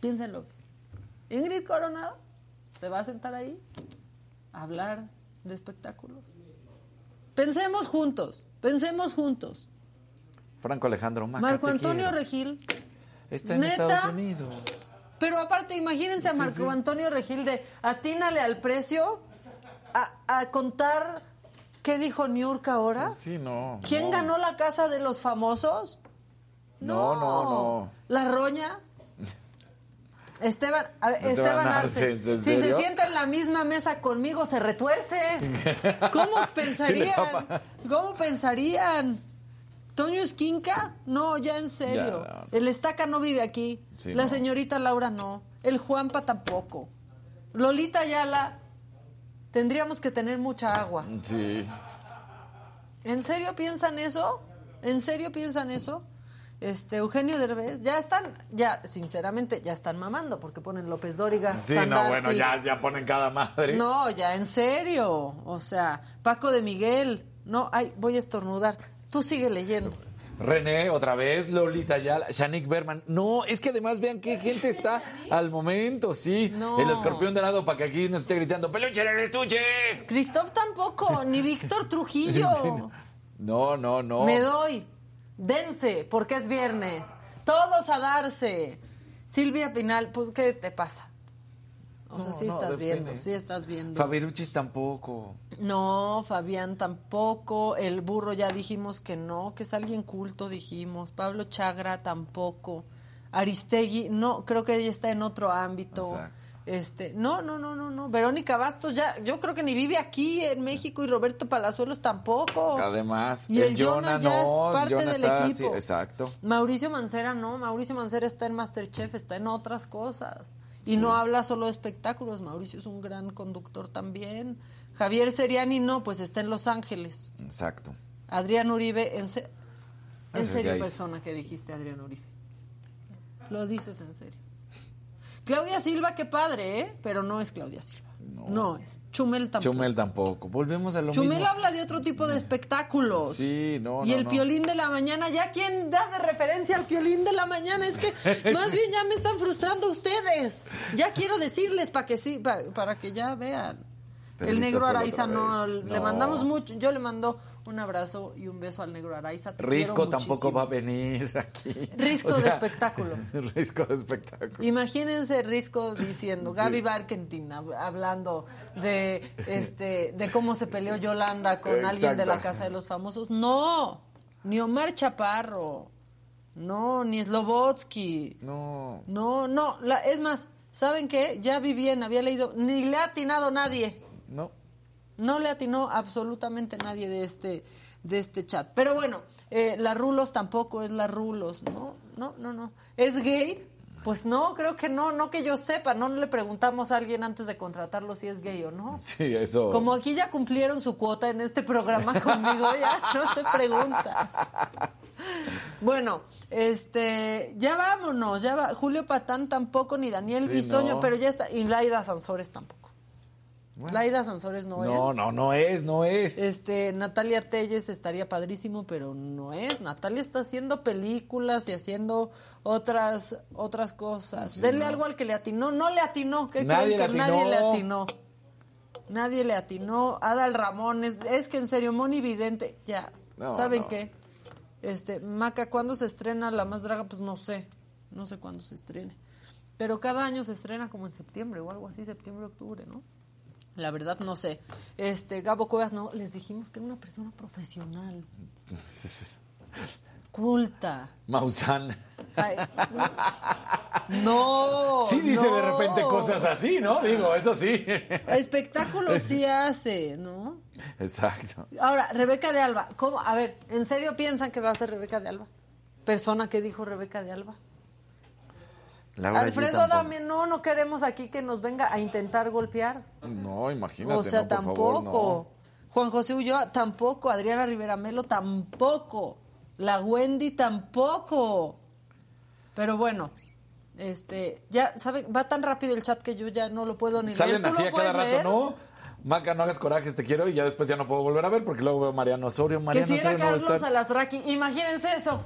piénsenlo. Ingrid Coronado se va a sentar ahí a hablar de espectáculos. Pensemos juntos, pensemos juntos. Franco Alejandro Maca, Marco Antonio. Regil, Está en ¿Neta? Estados Unidos. Pero aparte, imagínense a Sí, Marco sí. Antonio Regil de atínale al precio a, a contar qué dijo Niurka ahora. Sí, no. ¿Quién no. ganó la casa de los famosos? No, no, no. ¿La Roña? Esteban, a ver, Esteban Arce, Arce. ¿en Si se sienta en la misma mesa conmigo, se retuerce. ¿Cómo pensarían? ¿Cómo pensarían? ¿Toño Esquinca? No, ya en serio. Ya, no. El Estaca no vive aquí. Sí, la no. señorita Laura no. El Juanpa tampoco. Lolita Ayala. Tendríamos que tener mucha agua. Sí. ¿En serio piensan eso? ¿En serio piensan eso? Este, Eugenio Derbez, ya están, ya, sinceramente, ya están mamando porque ponen López Dóriga, Sí, no, bueno, ya, ya ponen cada madre. No, ya, en serio. O sea, Paco de Miguel. No, ay, voy a estornudar. Tú sigue leyendo. René, otra vez, Lolita Ayala, Shanik Berman. No, es que además vean qué gente está al momento, sí. No. El escorpión dorado para que aquí nos esté gritando, ¡Peluche en el estuche! Christoph tampoco, ni Víctor Trujillo. Sí, no, no, no. Me doy. Dense, porque es viernes. Todos a darse. Silvia Pinal, pues, ¿qué te pasa? O sea, sí no, estás viendo, sí estás viendo. Fabiruchis tampoco. No, Fabián tampoco. El burro ya dijimos que no, que es alguien culto, dijimos. Pablo Chagra tampoco. Aristegui, no, creo que ella está en otro ámbito. Exacto. Este, no, no, no, no, no. Verónica Bastos ya, yo creo que ni vive aquí en México y Roberto Palazuelos tampoco. Además, Y el Jonah ya es no, parte Jonah del está equipo. exacto. Mauricio Mancera no, Mauricio Mancera está en Masterchef, está en otras cosas. Y no habla solo de espectáculos, Mauricio es un gran conductor también. Javier Seriani no, pues está en Los Ángeles. Exacto. Adrián Uribe, en, se- en serio es- persona que dijiste Adrián Uribe. Lo dices en serio. Claudia Silva, qué padre, ¿eh? Pero no es Claudia Silva. No, es. Chumel tampoco. Chumel tampoco. Volvemos a lo Chumel mismo. habla de otro tipo de espectáculos. Sí, no, Y no, el no. piolín de la mañana, ya quién da de referencia al piolín de la mañana, es que más bien ya me están frustrando ustedes. Ya quiero decirles para que sí, pa- para que ya vean. El negro Araiza no, le mandamos mucho, yo le mando un abrazo y un beso al negro Araiza. te Risco tampoco va a venir aquí. Risco de espectáculos. Risco de espectáculo. Imagínense Risco diciendo, Gaby Barkentin hab- hablando de este de cómo se peleó Yolanda con alguien de la. Casa de los Famosos. No, ni Omar Chaparro. No, ni Slobotsky. No. No, no, la- es más, ¿saben qué? Ya vi bien, había leído, ni le ha atinado nadie. No. No le atinó absolutamente nadie de este de este chat. Pero bueno, eh, la Rulos tampoco es la Rulos, ¿no? No, no, no. ¿Es gay? Pues no, creo que no, no que yo sepa, no le preguntamos a alguien antes de contratarlo si es gay o no. Sí, eso. Como aquí ya cumplieron su cuota en este programa conmigo, ya no se pregunta. Bueno, este, ya vámonos, ya va. Julio Patán tampoco, ni Daniel Sí, Bisoño, no. pero ya está. Y Laida Sansores tampoco. Laida Sansores no, es. No, no, no es, no es. Este, Natalia Telles estaría padrísimo, pero no es. Natalia está haciendo películas y haciendo otras otras cosas. Sí, Denle no. algo al que le atinó. No le atinó. ¿Qué Nadie creen que le nadie le atinó. Nadie le atinó. Adal Ramones. Es que en serio, Moni Vidente, ya. No, ¿Saben qué? Este, Maca, ¿cuándo se estrena La Más Draga? Pues no sé. No sé cuándo se estrene. Pero cada año se estrena como en septiembre o algo así, septiembre, octubre, ¿no? La verdad no sé. Este, Gabo Cuevas, no, les dijimos que era una persona profesional, culta. Maussan. Ay, no. Sí dice de repente cosas así, ¿no? Digo, eso sí. Espectáculo sí hace, ¿no? Exacto. Ahora, Rebeca de Alba, ¿cómo? A ver, ¿en serio piensan que va a ser Rebeca de Alba? Persona que dijo Rebeca de Alba. Laura Alfredo. Adame, no, no queremos aquí que nos venga a intentar golpear. No, imagínate. o sea, no, tampoco. favor, Juan José Ulloa tampoco. Adriana Rivera Melo tampoco. La Wendy tampoco. Pero bueno, este, ya, ¿saben? Va tan rápido el chat que yo ya no lo puedo ni. Salen leer. ¿Tú así a cada rato, leer? ¿no? Maca, no hagas corajes, te quiero, y ya después ya no puedo volver a ver porque luego veo a Mariano Osorio. Que Mariano si era Osorio no a Carlos. Alasraqui. Imagínense eso.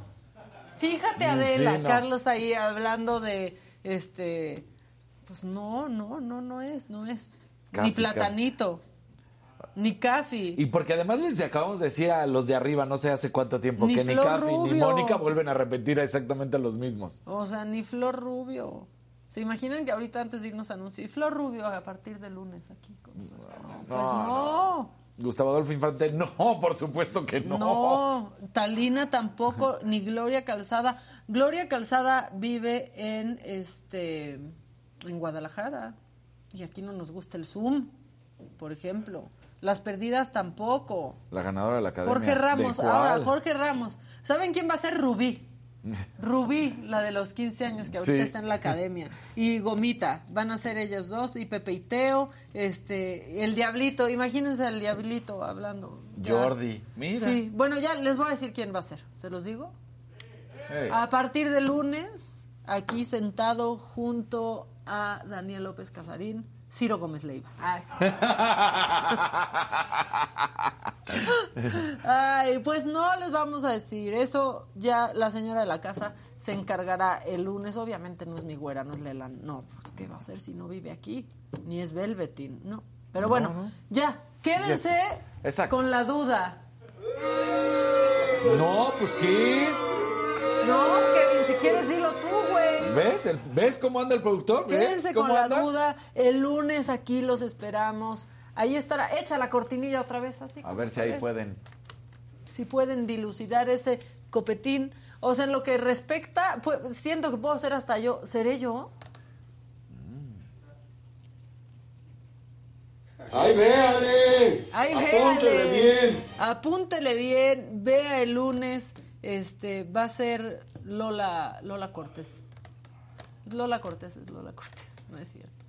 Fíjate, Mm, Adela, sí, no. Carlos ahí hablando de, este, pues no, no, no, no es, no es. Ni Platanito, ni Cafi. Y porque además les acabamos de decir a los de arriba, no sé hace cuánto tiempo, Ni que ni Cafi ni. Mónica vuelven a repetir exactamente los mismos. O sea, ni Flor Rubio. ¿Se imaginan que ahorita antes de irnos anuncio? Y Flor Rubio a partir de lunes aquí. con sus- No, pues no. Gustavo Adolfo Infante, no, por supuesto que no. No, Talina tampoco, ni Gloria Calzada. Gloria Calzada vive en este en Guadalajara. Y aquí no nos gusta el Zoom, por ejemplo. Las perdidas tampoco. La ganadora de la academia. Jorge Ramos, ahora Jorge Ramos. ¿Saben quién va a ser Rubí? Rubí, la de los 15 años que ahorita Sí. está en la academia. Y Gomita, van a ser ellos dos. Y Pepe y Teo, este, el Diablito. Imagínense al Diablito hablando. Ya. Jordi, mira. Sí, bueno, ya les voy a decir quién va a ser. ¿Se los digo? A partir de lunes, aquí sentado junto a Daniel López Casarín, Ciro Gómez Leiva. Ay. Ay, pues no les vamos a decir. Eso ya la señora de la casa se encargará el lunes. Obviamente no es mi güera, no es Leland. No, pues ¿qué va a hacer si no vive aquí? Ni es Velvetin, no. Pero No, bueno, no. ya, quédense Exacto. con la duda. No, pues qué. No, Kevin, si quieres güey. ¿Ves? El- ¿Ves cómo anda el productor? ¿Ves Quédense con la anda? duda. El lunes aquí los esperamos. Ahí estará. Echa la cortinilla otra vez así. A ver si ahí ver pueden. Si pueden dilucidar ese copetín. O sea, en lo que respecta, pues, siento que puedo ser hasta yo. ¿Seré yo? ¡Ay, véale! Ay, Apúntele véale. bien. Apúntele bien. Vea el lunes. Este, va a ser Lola, Lola Cortés. Lola Cortés es Lola Cortés, no es cierto.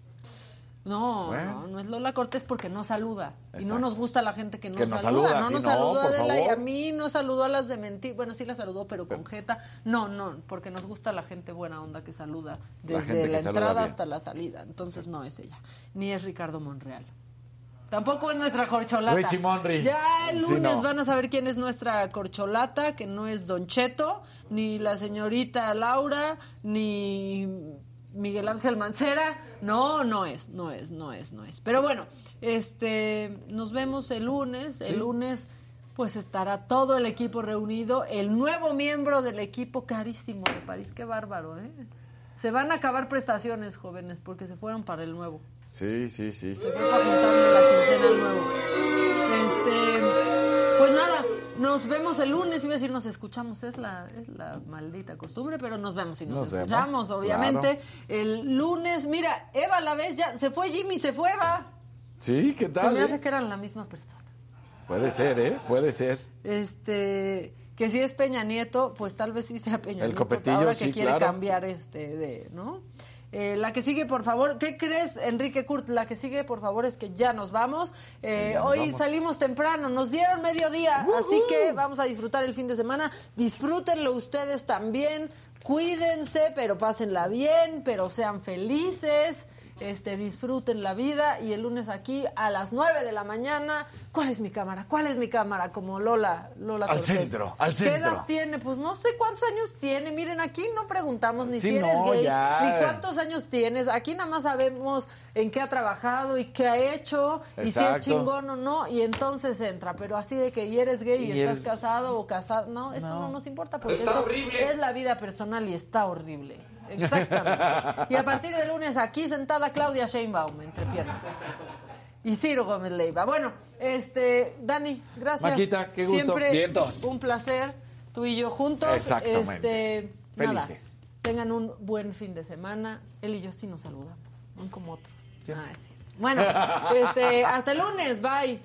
No, Bueno. no, no es Lola Cortés porque no saluda. Y no nos gusta la gente que no, Que nos saluda. saluda, No nos no, saludó por Adela y a mí no saludó a las de mentir. Bueno, sí la saludó, pero con jeta. No, no, porque nos gusta la gente buena onda que saluda desde la, entrada hasta la salida. Entonces no es ella. Ni es Ricardo Monreal. Tampoco es nuestra corcholata. Richie Monry. Ya el Sí, lunes no. van a saber quién es nuestra corcholata, que no es Don Cheto, ni la señorita Laura, ni Miguel Ángel Mancera. No, no es, no es, no es, no es. Pero bueno, este, nos vemos el lunes. Sí. El lunes, pues estará todo el equipo reunido. El nuevo miembro del equipo carísimo de París. Qué bárbaro, ¿eh? Se van a acabar prestaciones, jóvenes, porque se fueron para el nuevo. Sí, sí, sí. Se para la quincena al nuevo. Este, pues nada, nos vemos el lunes. Iba a decir nos escuchamos, es la, es la maldita costumbre, pero nos vemos y nos, Nos vemos, escuchamos, obviamente. El lunes, mira, Eva la vez ya, se fue Jimmy, se fue Eva. Sí, ¿qué Se tal? me eh? hace que eran la misma persona. Puede ser, ¿eh? Puede ser. Este, que si es Peña Nieto, pues tal vez sí sea Peña El Nieto. copetillo, ahora que sí, quiere claro. cambiar este de, ¿no? Eh, la que sigue, por favor, ¿qué crees, Enrique Kurt? La que sigue, por favor, es que ya nos vamos. Eh, Ya nos hoy vamos. salimos temprano, nos dieron mediodía, así que vamos a disfrutar el fin de semana. Disfrútenlo ustedes también. Cuídense, pero pásenla bien, pero sean felices. Este, disfruten la vida y el lunes aquí a las 9 de la mañana. ¿Cuál es mi cámara? ¿Cuál es mi cámara? Como Lola, Lola Al Cortés. centro, al ¿Qué centro. edad tiene? Pues no sé cuántos años tiene. Miren, aquí no preguntamos ni Sí, si eres no, gay, ya. ni cuántos años tienes. Aquí nada más sabemos en qué ha trabajado y qué ha hecho y si es chingón o no y entonces entra. Pero así de que y eres gay y, Y estás eres- casado o casado, no, eso no, No. nos importa porque Está eso horrible. es la vida personal y está horrible. Exactamente. y a partir de lunes aquí sentada Claudia Sheinbaum entre piernas. Y Ciro Gómez Leiva. Bueno, este, Dani, gracias. Maquita, qué gusto. Siempre Vientos. un placer, tú y yo juntos. Exactamente. Este, nada, Felices. tengan un buen fin de semana. Él y yo sí nos saludamos, no como otros. Ah, sí. Bueno, este, hasta el lunes, bye.